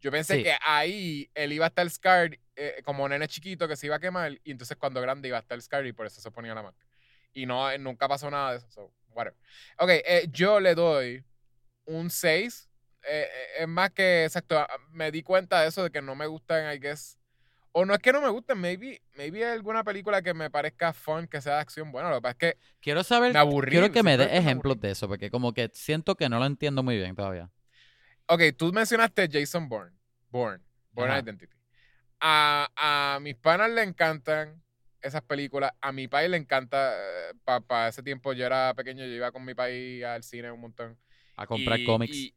yo pensé Sí. que ahí él iba a estar scarred eh, como nene chiquito que se iba a quemar. Y entonces cuando grande iba a estar scarred y por eso se ponía la máscara. Y no, nunca pasó nada de eso. So, whatever. Ok, eh, yo le doy un 6. Eh, eh, es más que, exacto, me di cuenta de eso, de que no me gustan, I guess. O no es que no me gusten, maybe, maybe hay alguna película que me parezca fun, que sea de acción. Bueno, lo que pasa es que Quiero saber, me aburrí. quiero que me des ejemplos de eso, porque como que siento que no lo entiendo muy bien todavía. Ok, tú mencionaste Jason Bourne. Bourne. Bourne Ajá. Identity. A, a mis panas le encantan esas películas. A mi país le encanta. Para ese tiempo yo era pequeño, yo iba con mi país al cine un montón. A comprar Y- cómics. y-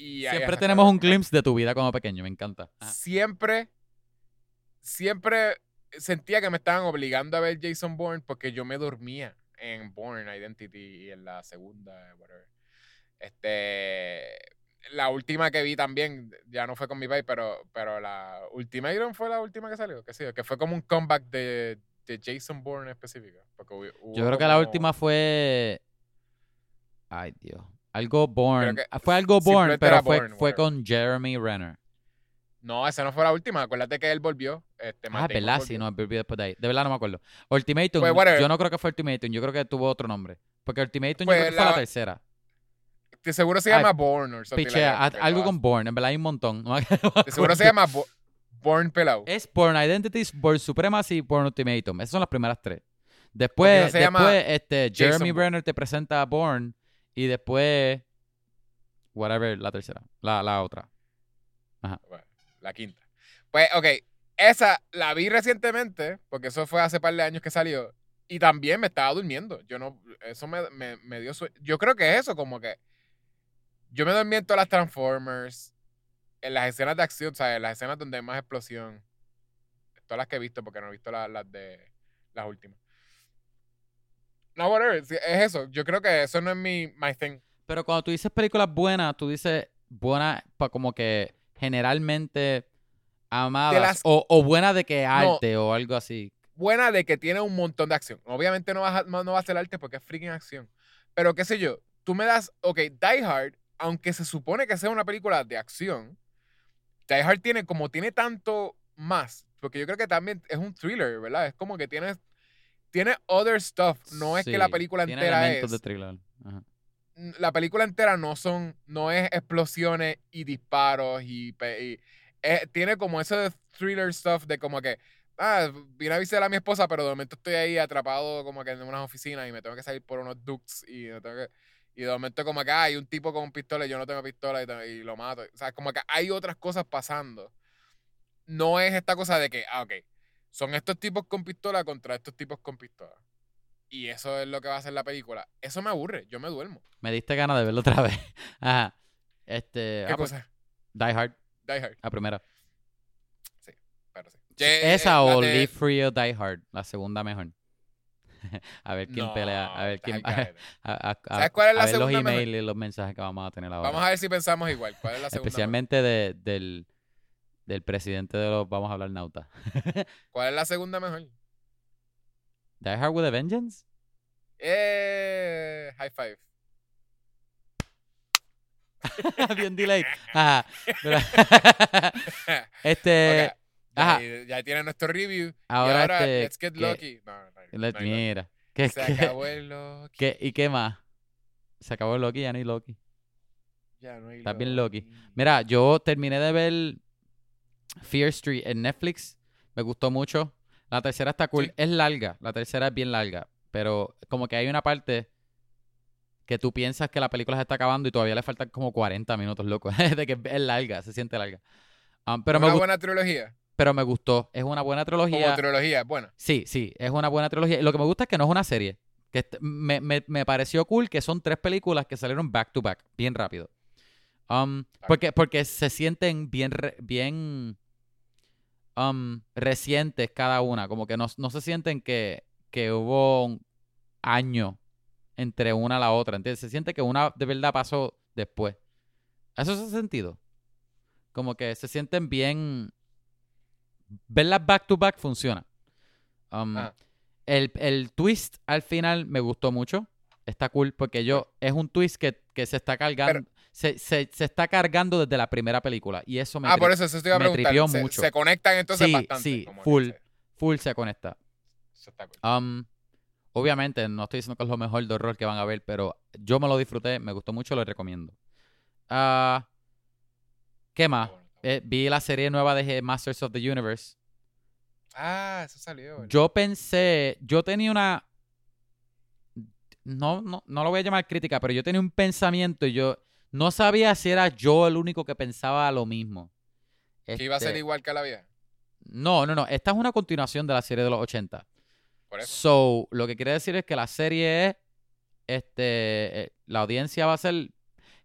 y- Siempre tenemos un glimpse de tu vida como pequeño, me encanta. Ajá. Siempre, siempre sentía que me estaban obligando a ver Jason Bourne porque yo me dormía en Bourne Identity y en la segunda, whatever. Este, la última que vi también, ya no fue con mi país, pero, pero la Ultimatum fue la última que salió, que sí, que fue como un comeback de, de Jason Bourne específico. porque hubo- hubo Yo creo que la última fue. Ay, Dios. Algo Born. que Fue algo Born, pero fue, fue con Jeremy Renner. No, esa no fue la última. Acuérdate que él volvió. Este, Ah, ¿verdad? Sí, volvió. no, volví después de ahí. De verdad no me acuerdo. Ultimatum, Pues, yo no creo que fue Ultimatum, yo creo que tuvo otro nombre. Porque Ultimatum Pues, yo creo que fue la tercera. De seguro se Ay, llama Bourne o like Pichea, pero algo ah, con Born, en verdad hay un montón. No De seguro se llama Bo- Bourne Pelado. Es Born Identities, Born Supremacy, Born Ultimatum. Esas son las primeras tres. Después, después este, Jason Jeremy Bourne. Renner te presenta a Born y después, whatever, la tercera, la, la otra. Bueno, la quinta. Pues, ok, esa la vi recientemente, porque eso fue hace par de años que salió, y también me estaba durmiendo. Yo no, eso me, me, me dio sueño. Yo creo que es eso, como que yo me dormí en todas las Transformers, en las escenas de acción, ¿sabes? En las escenas donde hay más explosión. Todas las que he visto, porque no he visto la- las de las últimas. No, whatever, es eso. Yo creo que eso no es mi my thing. Pero cuando tú dices películas buenas, tú dices buenas pa- como que generalmente amadas las- o, o buenas de que arte o algo así. buena de que tiene un montón de acción. Obviamente no va, a, no, va a ser arte porque es freaking acción. Pero qué sé yo, tú me das, ok, Die Hard, aunque se supone que sea una película de acción, Die Hard tiene, como tiene tanto más, porque yo creo que también es un thriller, ¿verdad? Es como que tiene, tiene other stuff, no es que la Sí, película tiene entera elementos es de thriller. Ajá. la película entera no son, no es explosiones y disparos y, y- eh, tiene como ese de thriller stuff de como que, ah, vine a visitar a mi esposa, pero de momento estoy ahí atrapado como que en unas oficinas y me tengo que salir por unos ducts y me tengo que- y de momento como que ah, hay un tipo con pistola y yo no tengo pistola y, y lo mato. O sea, como que hay otras cosas pasando. No es esta cosa de que, ah, ok, son estos tipos con pistola contra estos tipos con pistola. Y eso es lo que va a hacer la película. Eso me aburre, yo me duermo. Me diste ganas de verlo otra vez. Ajá. Este. ¿Qué ah, pues, cosa? Die Hard, Die Hard. la primera. Pero sí. Sí, Ye- Esa la o de- Live Free o Die Hard, la segunda mejor. a ver quién No, pelea, a ver quién. A, a- a- ¿Sabes cuál es la a ver los segunda mejor? emails y los mensajes que vamos a tener ahora. Vamos a ver si pensamos igual. ¿Cuál es la segunda? Especialmente de, del, del presidente de los Vamos a hablar nauta. ¿Cuál es la segunda mejor? Die Hard with a Vengeance. Eh, high five. Bien. Ajá. Mira. este. Ok, ya, ajá. ya tiene nuestro review. Ahora, y ahora, este, let's get que- lucky. No, no, no, let- mira. ¿Qué, Se acabó el Loki. ¿Y qué más? Se acabó el Loki, ya no hay Loki. Ya no hay Estás bien Loki. Mira, yo terminé de ver Fear Street en Netflix. Me gustó mucho. La tercera está cool. Sí. Es larga. La tercera es bien larga. Pero como que hay una parte que tú piensas que la película se está acabando y todavía le faltan como 40 minutos, loco. de que es larga, se siente larga. Um, pero, me una buena trilogía. pero me gustó. Es una buena trilogía. Como trilogía, bueno. Sí, sí, es una buena trilogía. Y lo que me gusta es que no es una serie. Que me, me- me pareció cool que son tres películas que salieron back to back, bien rápido. Um, porque, porque se sienten bien, bien um, recientes cada una. Como que no, no se sienten que, que hubo un año entre una a la otra. ¿Entiendes? Se siente que una de verdad pasó después. ¿Eso hace sentido? Como que se sienten bien. Verlas back to back funciona. Um, Ajá. el, el twist al final me gustó mucho. Está cool porque yo es un twist que, que se está cargando. Se, se- se está cargando desde la primera película. Y eso me Ah, por eso, eso iba a preguntar. Se, mucho. se conectan entonces Sí, bastante. sí, full. se- full se conecta. eso está cool. Um, obviamente, no estoy diciendo que es lo mejor de horror que van a ver, pero yo me lo disfruté, me gustó mucho, lo recomiendo. Ah, ¿Qué más? Eh, vi la serie nueva de Masters of the Universe. Ah, eso salió. ¿verdad? Yo pensé, yo tenía una. No, no, no lo voy a llamar crítica, pero yo tenía un pensamiento y yo no sabía si era yo el único que pensaba lo mismo. Que iba a ser Este, igual que la vieja. No, no, no. Esta es una continuación de la serie de los 80. Por eso. So, lo que quiere decir es que la serie es. Este. eh, La audiencia va a ser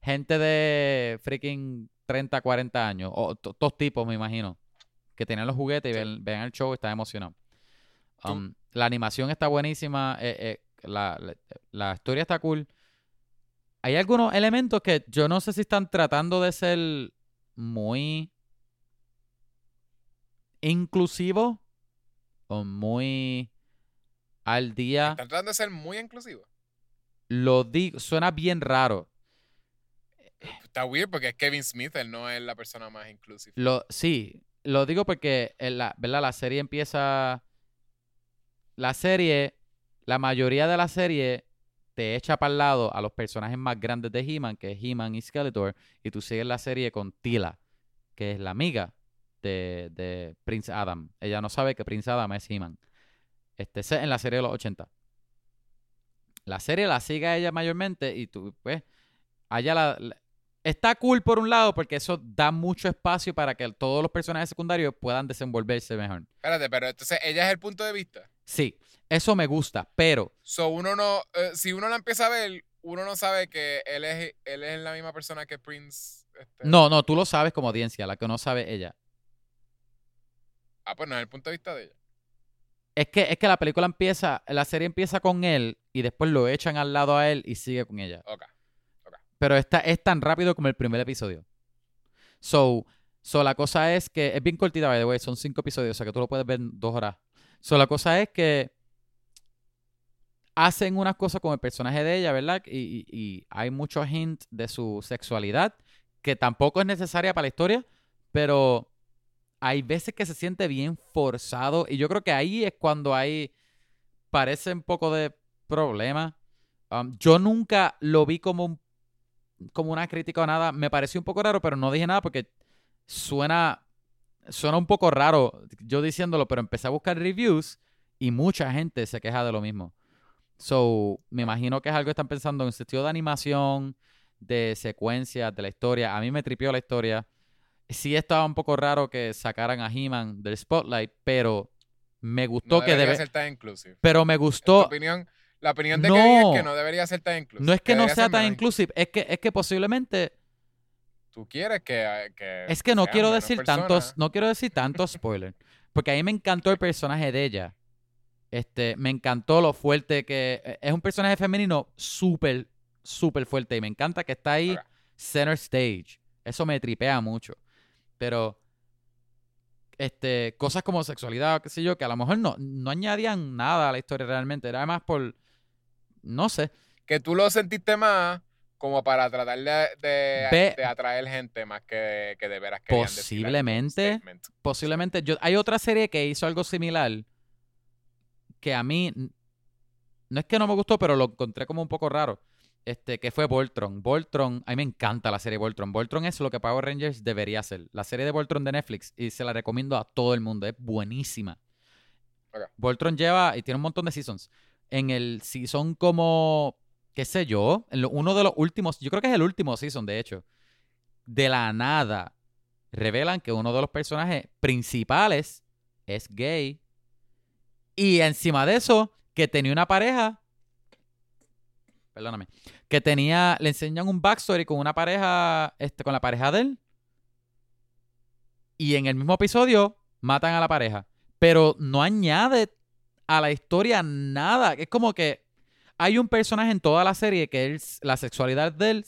gente de freaking 30, 40 años. O todos tipos, me imagino. Que tienen los juguetes y Sí. ven, ven el show y están emocionados. Um, la animación está buenísima. eh, eh, la, la- la historia está cool. Hay algunos elementos que yo no sé si están tratando de ser muy inclusivos o muy al día. Están tratando de ser muy inclusivos. Lo digo, suena bien raro. Está weird porque es Kevin Smith, él no es la persona más inclusiva. Lo, sí, lo digo porque en la, ¿verdad? la serie empieza. La serie, la mayoría de la serie te echa para el lado a los personajes más grandes de He-Man, que es He-Man y Skeletor, y tú sigues la serie con Tila, que es la amiga de, de Prince Adam. Ella no sabe que Prince Adam es He-Man. Este, en la serie de los 80. La serie la sigue ella mayormente y tú, pues, a ella la- la, Está cool por un lado porque eso da mucho espacio para que todos los personajes secundarios puedan desenvolverse mejor. Espérate, pero entonces ella es el punto de vista. Sí, eso me gusta, pero So uno no, eh, si uno la empieza a ver, uno no sabe que él es, él es la misma persona que Prince. este- no, no, tú lo sabes como audiencia, la que no sabe ella. Ah, pues no es el punto de vista de ella. Es que, es que la película empieza, la serie empieza con él y después lo echan al lado a él y sigue con ella. Ok. Pero esta es tan rápido como el primer episodio. So, so la cosa es que es bien cortita, by the way, son cinco episodios, o sea que tú lo puedes ver en dos horas. So, la cosa es que hacen unas cosas con el personaje de ella, ¿verdad? Y, hay muchos hints de su sexualidad, que tampoco es necesaria para la historia, pero hay veces que se siente bien forzado. Y yo creo que ahí es cuando hay, parece un poco de problema. Um, yo nunca lo vi como, un- como una crítica o nada. Me pareció un poco raro, pero no dije nada porque suena, suena un poco raro yo diciéndolo, pero empecé a buscar reviews y mucha gente se queja de lo mismo. So, me imagino que es algo que están pensando en sentido de animación, de secuencias, de la historia. A mí me tripió la historia. Sí estaba un poco raro que sacaran a He-Man del Spotlight, pero me gustó No que debería debe... ser tan inclusive. Pero me gustó... opinión, la opinión de Kevin No. es que no debería ser tan inclusive. No es que no sea tan inclusive, es que, es que posiblemente... Tú quieres que, que Es que no quiero decir tantos, no quiero decir tantos spoilers, porque a mí me encantó el personaje de ella. Este, me encantó lo fuerte que eh, es un personaje femenino súper, súper fuerte y me encanta que está ahí center stage. Eso me tripea mucho. Pero este, cosas como sexualidad o qué sé yo, que a lo mejor no, no añadían nada a la historia realmente, era más por no sé. Que tú lo sentiste más como para tratar de, de- atraer gente más que, que de veras algo, Posiblemente. posiblemente. Yo hay otra serie que hizo algo similar que a mí no es que no me gustó pero lo encontré como un poco raro. Este que fue Voltron. Voltron a mí me encanta la serie Voltron. Voltron es lo que Power Rangers debería ser la serie de Voltron de Netflix y se la recomiendo a todo el mundo es buenísima. Voltron lleva y tiene un montón de seasons. En el season como qué sé yo uno de los últimos yo creo que es el último season de hecho de la nada revelan que uno de los personajes principales es gay. Y encima de eso, que tenía una pareja. Perdóname. Que tenía. Le enseñan un backstory con una pareja. Este, con la pareja de él. Y en el mismo episodio matan a la pareja. Pero no añade a la historia nada. Es como que hay un personaje en toda la serie que él, la sexualidad de él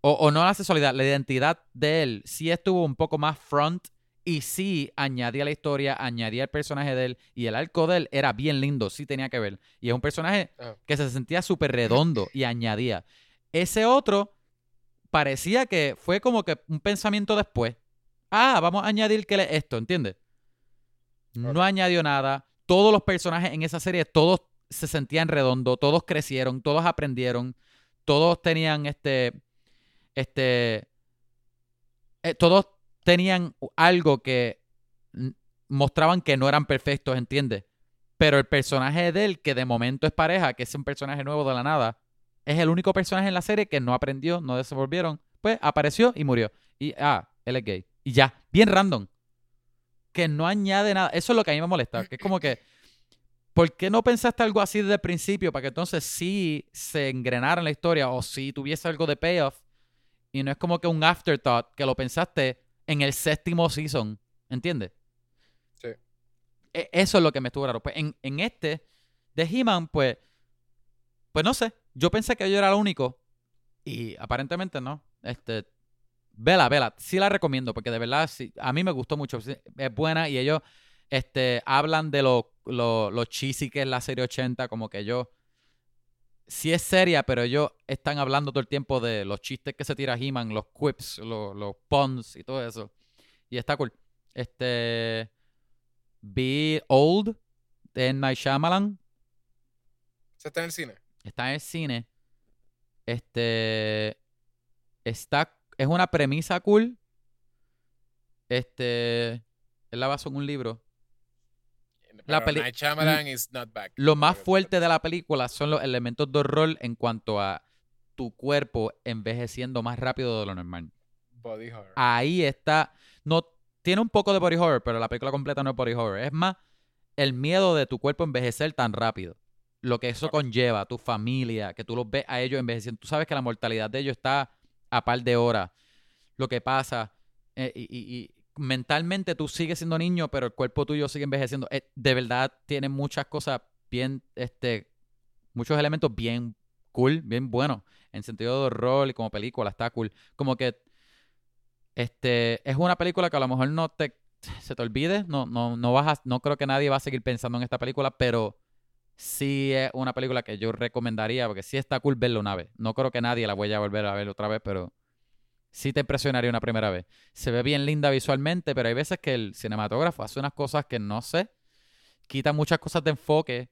o, o no la sexualidad, la identidad de él sí estuvo un poco más front y sí añadía la historia, añadía el personaje de él y el arco de él era bien lindo, sí tenía que ver. Y es un personaje Ajá. que se sentía súper redondo y añadía. Ese otro parecía que fue como que un pensamiento después. Ah, vamos a añadir que él es esto, ¿entiendes? No añadió nada. Todos los personajes en esa serie, todos se sentían redondo, todos crecieron, todos aprendieron, todos tenían este, este, eh, todos tenían algo que mostraban que no eran perfectos, ¿entiendes? Pero el personaje de él, que de momento es pareja, que es un personaje nuevo de la nada, es el único personaje en la serie que no aprendió, no desenvolvieron. Pues apareció y murió. Y, ah, él es gay. Y ya, bien random. Que no añade nada. Eso es lo que a mí me molesta. Que es como que, ¿por qué no pensaste algo así desde el principio? Para que entonces sí se engrenara en la historia o si tuviese algo de payoff. Y no es como que un afterthought que lo pensaste en el séptimo season. ¿Entiendes? Sí. E- Eso es lo que me estuvo raro. Pues en, en este de He-Man, pues, pues no sé. Yo pensé que yo era el único. Y aparentemente no. Este, vela, vela. Sí la recomiendo porque de verdad sí, a mí me gustó mucho. Sí, Es buena y ellos este, hablan de lo, lo, lo cheesy que es la serie 80. Como que yo... Sí es seria, pero ellos están hablando todo el tiempo de los chistes que se tira He-Man, los quips, los, los puns y todo eso. Y está cool. Este... Vi Old de. Night Shyamalan. ¿Se está en el cine? Está en el cine. Este. Está. Es una premisa cool. Este. Él la basó en un libro. La peli- Night Shyamalan is not back. Lo más fuerte de la película son los elementos de horror en cuanto a tu cuerpo envejeciendo más rápido de lo normal. Body horror. Ahí está. No. Tiene un poco de body horror, pero la película completa no es body horror. Es más el miedo de tu cuerpo envejecer tan rápido. Lo que eso conlleva, tu familia, que tú los ves a ellos envejeciendo. Tú sabes que la mortalidad de ellos está a par de horas. Lo que pasa. eh, y mentalmente tú sigues siendo niño, pero el cuerpo tuyo sigue envejeciendo. Eh, de verdad tiene muchas cosas bien, este, muchos elementos bien cool, bien buenos. En sentido de horror y como película, está cool. Como que este, es una película que a lo mejor no te se te olvide. No, no, no vas a- no creo que nadie va a seguir pensando en esta película, pero sí es una película que yo recomendaría porque sí está cool verla una vez. No creo que nadie la vaya a volver a ver otra vez, pero sí te impresionaría una primera vez. Se ve bien linda visualmente, pero hay veces que el cinematógrafo hace unas cosas que no sé, quita muchas cosas de enfoque,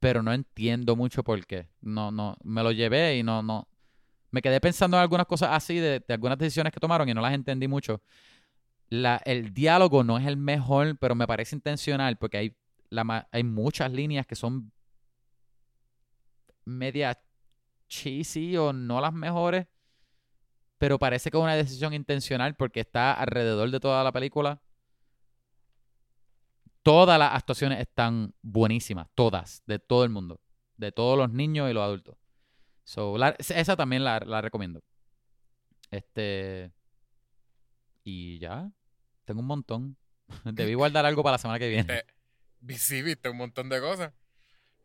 pero no entiendo mucho por qué. No, no, me lo llevé y no, no. Me quedé pensando en algunas cosas así de, de algunas decisiones que tomaron y no las entendí mucho. La, el diálogo no es el mejor, pero me parece intencional porque hay, la, hay muchas líneas que son media cheesy o no las mejores, pero parece que es una decisión intencional porque está alrededor de toda la película. Todas las actuaciones están buenísimas, todas, de todo el mundo, de todos los niños y los adultos. So, la- esa también la, la recomiendo. Este. Y ya. Tengo un montón. Debí guardar algo para la semana que viene. Este, vi- sí, viste un montón de cosas.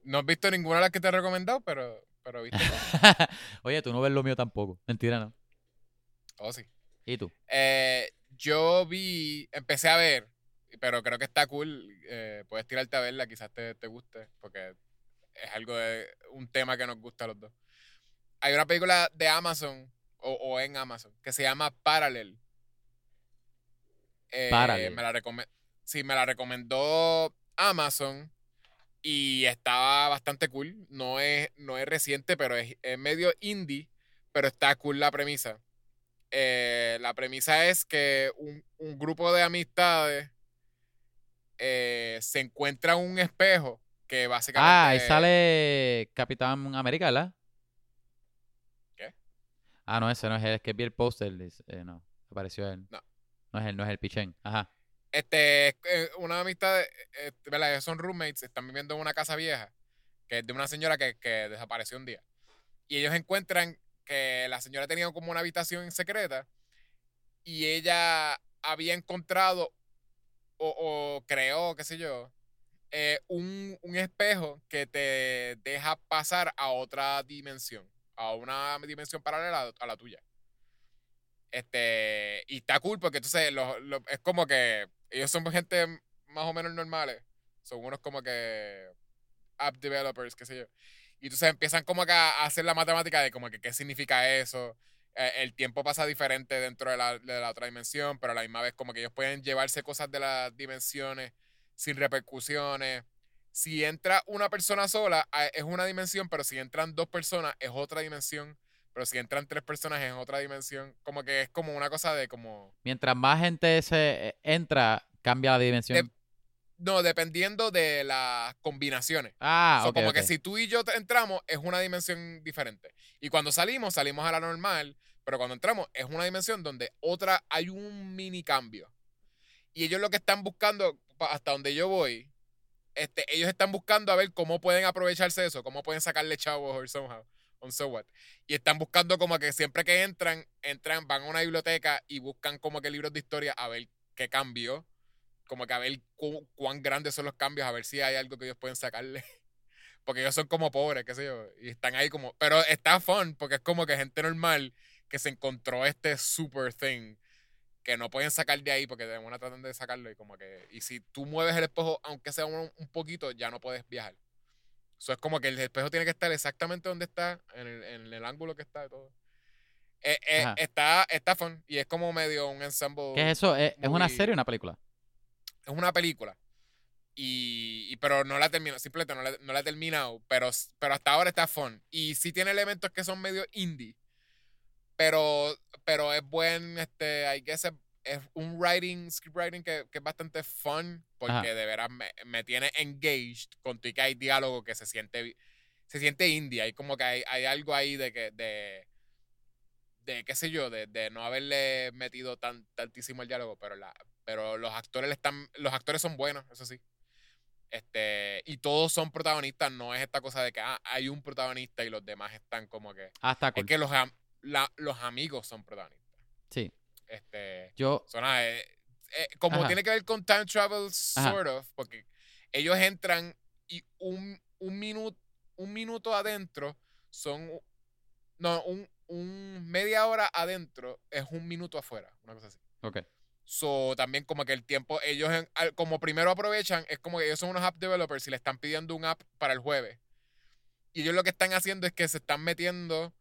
No has visto ninguna de las que te he recomendado, pero, pero viste. Oye, tú no ves lo mío tampoco. Mentira, no. Oh, sí. ¿Y tú? Eh, yo vi, empecé a ver, pero creo que está cool. eh, puedes tirarte a verla, quizás te, te guste, porque es algo de un tema que nos gusta a los dos. Hay una película de Amazon, o, o en Amazon, que se llama Parallel. Eh, Parallel. Me la sí, me la recomendó Amazon y estaba bastante cool. No es, no es reciente, pero es, es medio indie, pero está cool la premisa. Eh, la premisa es que un, un grupo de amistades eh, se encuentra un espejo que básicamente... Ah, ahí sale Capitán América, ¿verdad? ¿Qué? Ah, no, ese no es él. Es que vi el póster. eh, no, apareció él. No. No es él, no es el Pichén. Ajá. Este, eh, una amistad, ¿verdad? Ellos son roommates, están viviendo en una casa vieja, que es de una señora que, que desapareció un día. Y ellos encuentran que la señora tenía como una habitación secreta y ella había encontrado o, o creó, qué sé yo, eh, un, un espejo que te deja pasar a otra dimensión, a una dimensión paralela a la tuya. Este, y está cool porque entonces los- los- es como que ellos son gente más o menos normales. Son unos como que app developers, qué sé yo. Y entonces empiezan como que a hacer la matemática de como que qué significa eso. Eh, el tiempo pasa diferente dentro de la, de la otra dimensión, pero a la misma vez como que ellos pueden llevarse cosas de las dimensiones sin repercusiones. Si entra una persona sola, ah, es una dimensión, pero si entran dos personas, es otra dimensión. Pero si entran tres personas, es otra dimensión. Como que es como una cosa de como... Mientras más gente se eh, entra, cambia la dimensión. De- No, dependiendo de las combinaciones. ah, So, ok, como que si tú y yo entramos, es una dimensión diferente. Y cuando salimos, salimos a la normal. Pero cuando entramos, es una dimensión donde otra, hay un mini cambio. Y ellos lo que están buscando, hasta donde yo voy, este, ellos están buscando a ver cómo pueden aprovecharse de eso, cómo pueden sacarle chavos or somehow, on so what. Y están buscando como que siempre que entran, entran, van a una biblioteca y buscan como que libros de historia a ver qué cambió, como que a ver cu- cuán grandes son los cambios, a ver si hay algo que ellos pueden sacarle. Porque ellos son como pobres, qué sé yo, y están ahí como, pero está fun porque es como que gente normal que se encontró este super thing que no pueden sacar de ahí porque de una tratan de sacarlo y como que y si tú mueves el espejo aunque sea un, un poquito ya no puedes viajar eso es como que el espejo tiene que estar exactamente donde está en el, en el ángulo que está y todo Eh, eh, está está fun y es como medio un ensemble ¿Qué es eso? ¿Es, es una muy- serie o una película? Es una película. Y, y- pero no la termino simplemente no la, no la he terminado pero, pero hasta ahora está fun. Y sí tiene elementos que son medio indie pero pero es buen este I guess es, es un writing script writing que, que es bastante fun porque Ajá. de veras me, me tiene engaged con tu y que hay diálogo que se siente se siente indie. Hay como que hay, hay algo ahí de que de de qué sé yo de, de no haberle metido tan tantísimo el diálogo pero la pero los actores están los actores son buenos eso sí este y todos son protagonistas no es esta cosa de que ah, hay un protagonista y los demás están como que Ah, está cool. es que los, la- los amigos son protagonistas. Sí. Este, Yo, son, ah, eh, eh, como Ajá. tiene que ver con time travel, Ajá. sort of, porque ellos entran y un, un, minuto, un minuto adentro son. No, un, un media hora adentro es un minuto afuera, una cosa así. ok. So, también como que el tiempo, ellos en- como primero aprovechan, es como que ellos son unos app developers y le están pidiendo un app para el jueves. Y ellos lo que están haciendo es que se están metiendo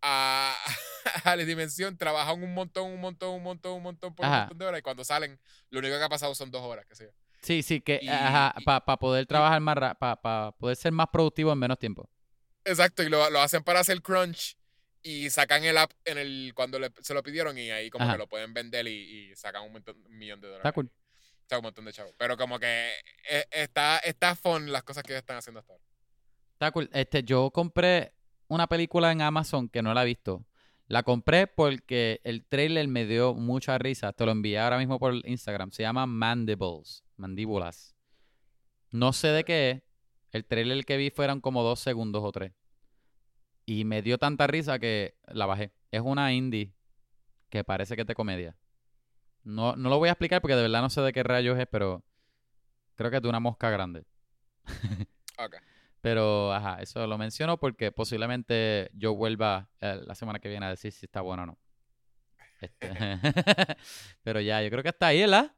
a, a la dimensión, trabajan un montón, un montón, un montón, un montón por un montón de horas y cuando salen, lo único que ha pasado son dos horas, sé yo. Sí, sí, que Y- y- para poder trabajar más para poder ser más productivo en menos tiempo. Exacto, y lo, lo hacen para hacer crunch y sacan el app en el cuando le- se lo pidieron y ahí como Ajá. que lo pueden vender y, y sacan un, montón- un millón de dólares. Está cool. O sea, un montón de chavos. Pero como que eh, está, está fun las cosas que ellos están haciendo hasta ahora. Está cool. Este, yo compré una película en Amazon que no la he visto. La compré porque el trailer me dio mucha risa. Te lo envié ahora mismo por Instagram. Se llama Mandibles. Mandíbulas. No sé de qué es. El trailer que vi fueron como dos segundos o tres. Y me dio tanta risa que la bajé. Es una indie que parece que es de comedia. No, no lo voy a explicar porque de verdad no sé de qué rayos es, pero creo que es de una mosca grande. Ok. Pero, ajá, eso lo menciono porque posiblemente yo vuelva eh, la semana que viene a decir si está bueno o no. Este, Pero ya, yo creo que está ahí, ¿verdad?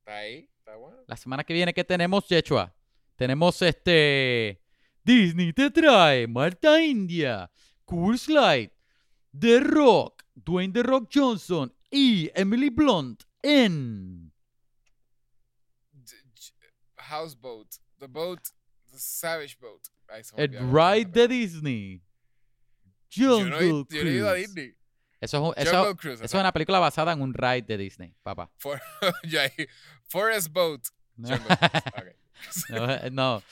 Está ahí, está bueno. La semana que viene, ¿qué tenemos, Yechua? Tenemos este... Disney te trae Malta India, Coors Light, The Rock, Dwayne The Rock Johnson y Emily Blunt en... Houseboat, the boat, the savage boat. El Ride de Disney. Yo no, Jungle yo no he ido a Cruise. Disney. Eso es, eso, Cruise. eso es una película basada en un ride de Disney, papá. For- yo Forest Boat. No, Jungle Cruise. Ok. no, no.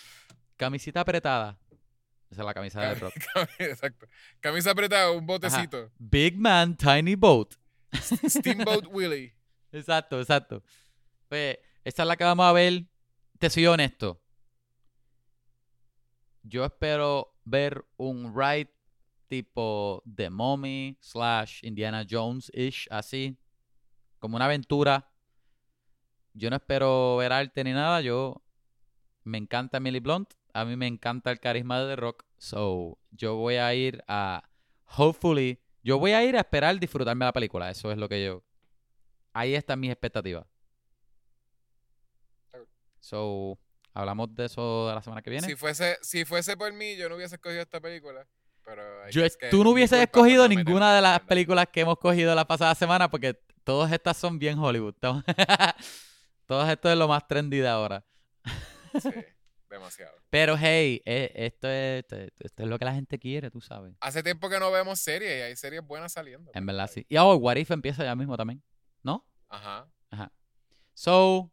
Camisita apretada. Esa es la camisa de rock. Exacto. Camisa apretada, un botecito. Big Man, Tiny Boat. Steamboat Willie. Exacto, exacto. Pues, esta es la que vamos a ver. Te soy honesto. Yo espero ver un ride tipo The Mummy slash Indiana Jones-ish, así. Como una aventura. Yo no espero ver arte ni nada. Yo me encanta Emily Blunt. A mí me encanta el carisma de The Rock. So, yo voy a ir a. Hopefully. Yo voy a ir a esperar disfrutarme la película. Eso es lo que yo. Ahí están mis expectativas. So, hablamos de eso de la semana que viene. Si fuese, si fuese por mí, yo no hubiese escogido esta película. Pero Yo- guess que tú no es hubieses escogido ninguna de las películas que hemos cogido la pasada semana porque todas estas son bien Hollywood. Todas esto es lo más trendy de ahora. Sí, demasiado. Pero hey, eh, esto, es, esto, es lo que la gente quiere, tú sabes. Hace tiempo que no vemos series y hay series buenas saliendo. En verdad sí. Y oh, What If empieza ya mismo también. ¿No? Ajá. Ajá. So,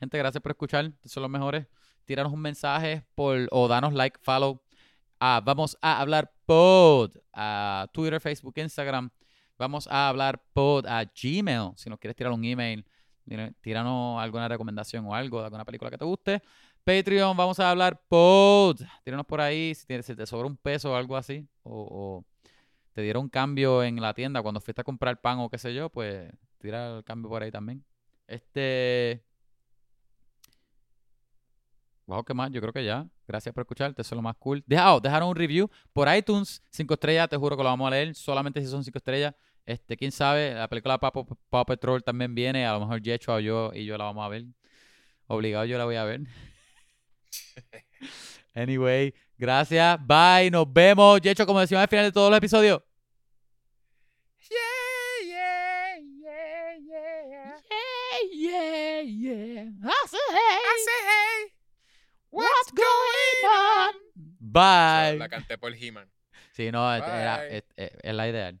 gente, gracias por escuchar. Son los mejores. Tíranos un mensaje por, o danos like, follow. Ah, vamos a hablar pod a Twitter, Facebook, Instagram. Vamos a hablar pod a Gmail. Si nos quieres tirar un email, tíranos alguna recomendación o algo de alguna película que te guste. Patreon, vamos a hablar pod. Tíranos por ahí si, tienes, si te sobra un peso o algo así. O, te dieron cambio en la tienda cuando fuiste a comprar pan o qué sé yo, pues tira el cambio por ahí también. Este. Wow, ¿qué más? Yo creo que ya. Gracias por escuchar. Eso es lo más cool. Deja, oh, dejaron un review por iTunes. Cinco estrellas. Te juro que lo vamos a leer. Solamente si son cinco estrellas. Este, quién sabe. La película Paw, Paw Patrol también viene. A lo mejor Jecho o yo y yo la vamos a ver. Obligado yo la voy a ver. anyway, gracias. Bye. Nos vemos. Jecho, como decíamos al final de todos los episodios. Yeah, yeah, yeah, yeah. Yeah, yeah, yeah. I say, I say, hey, what's going on? Bye. La canté por He-Man. Sí, no, era, Bye. la ideal.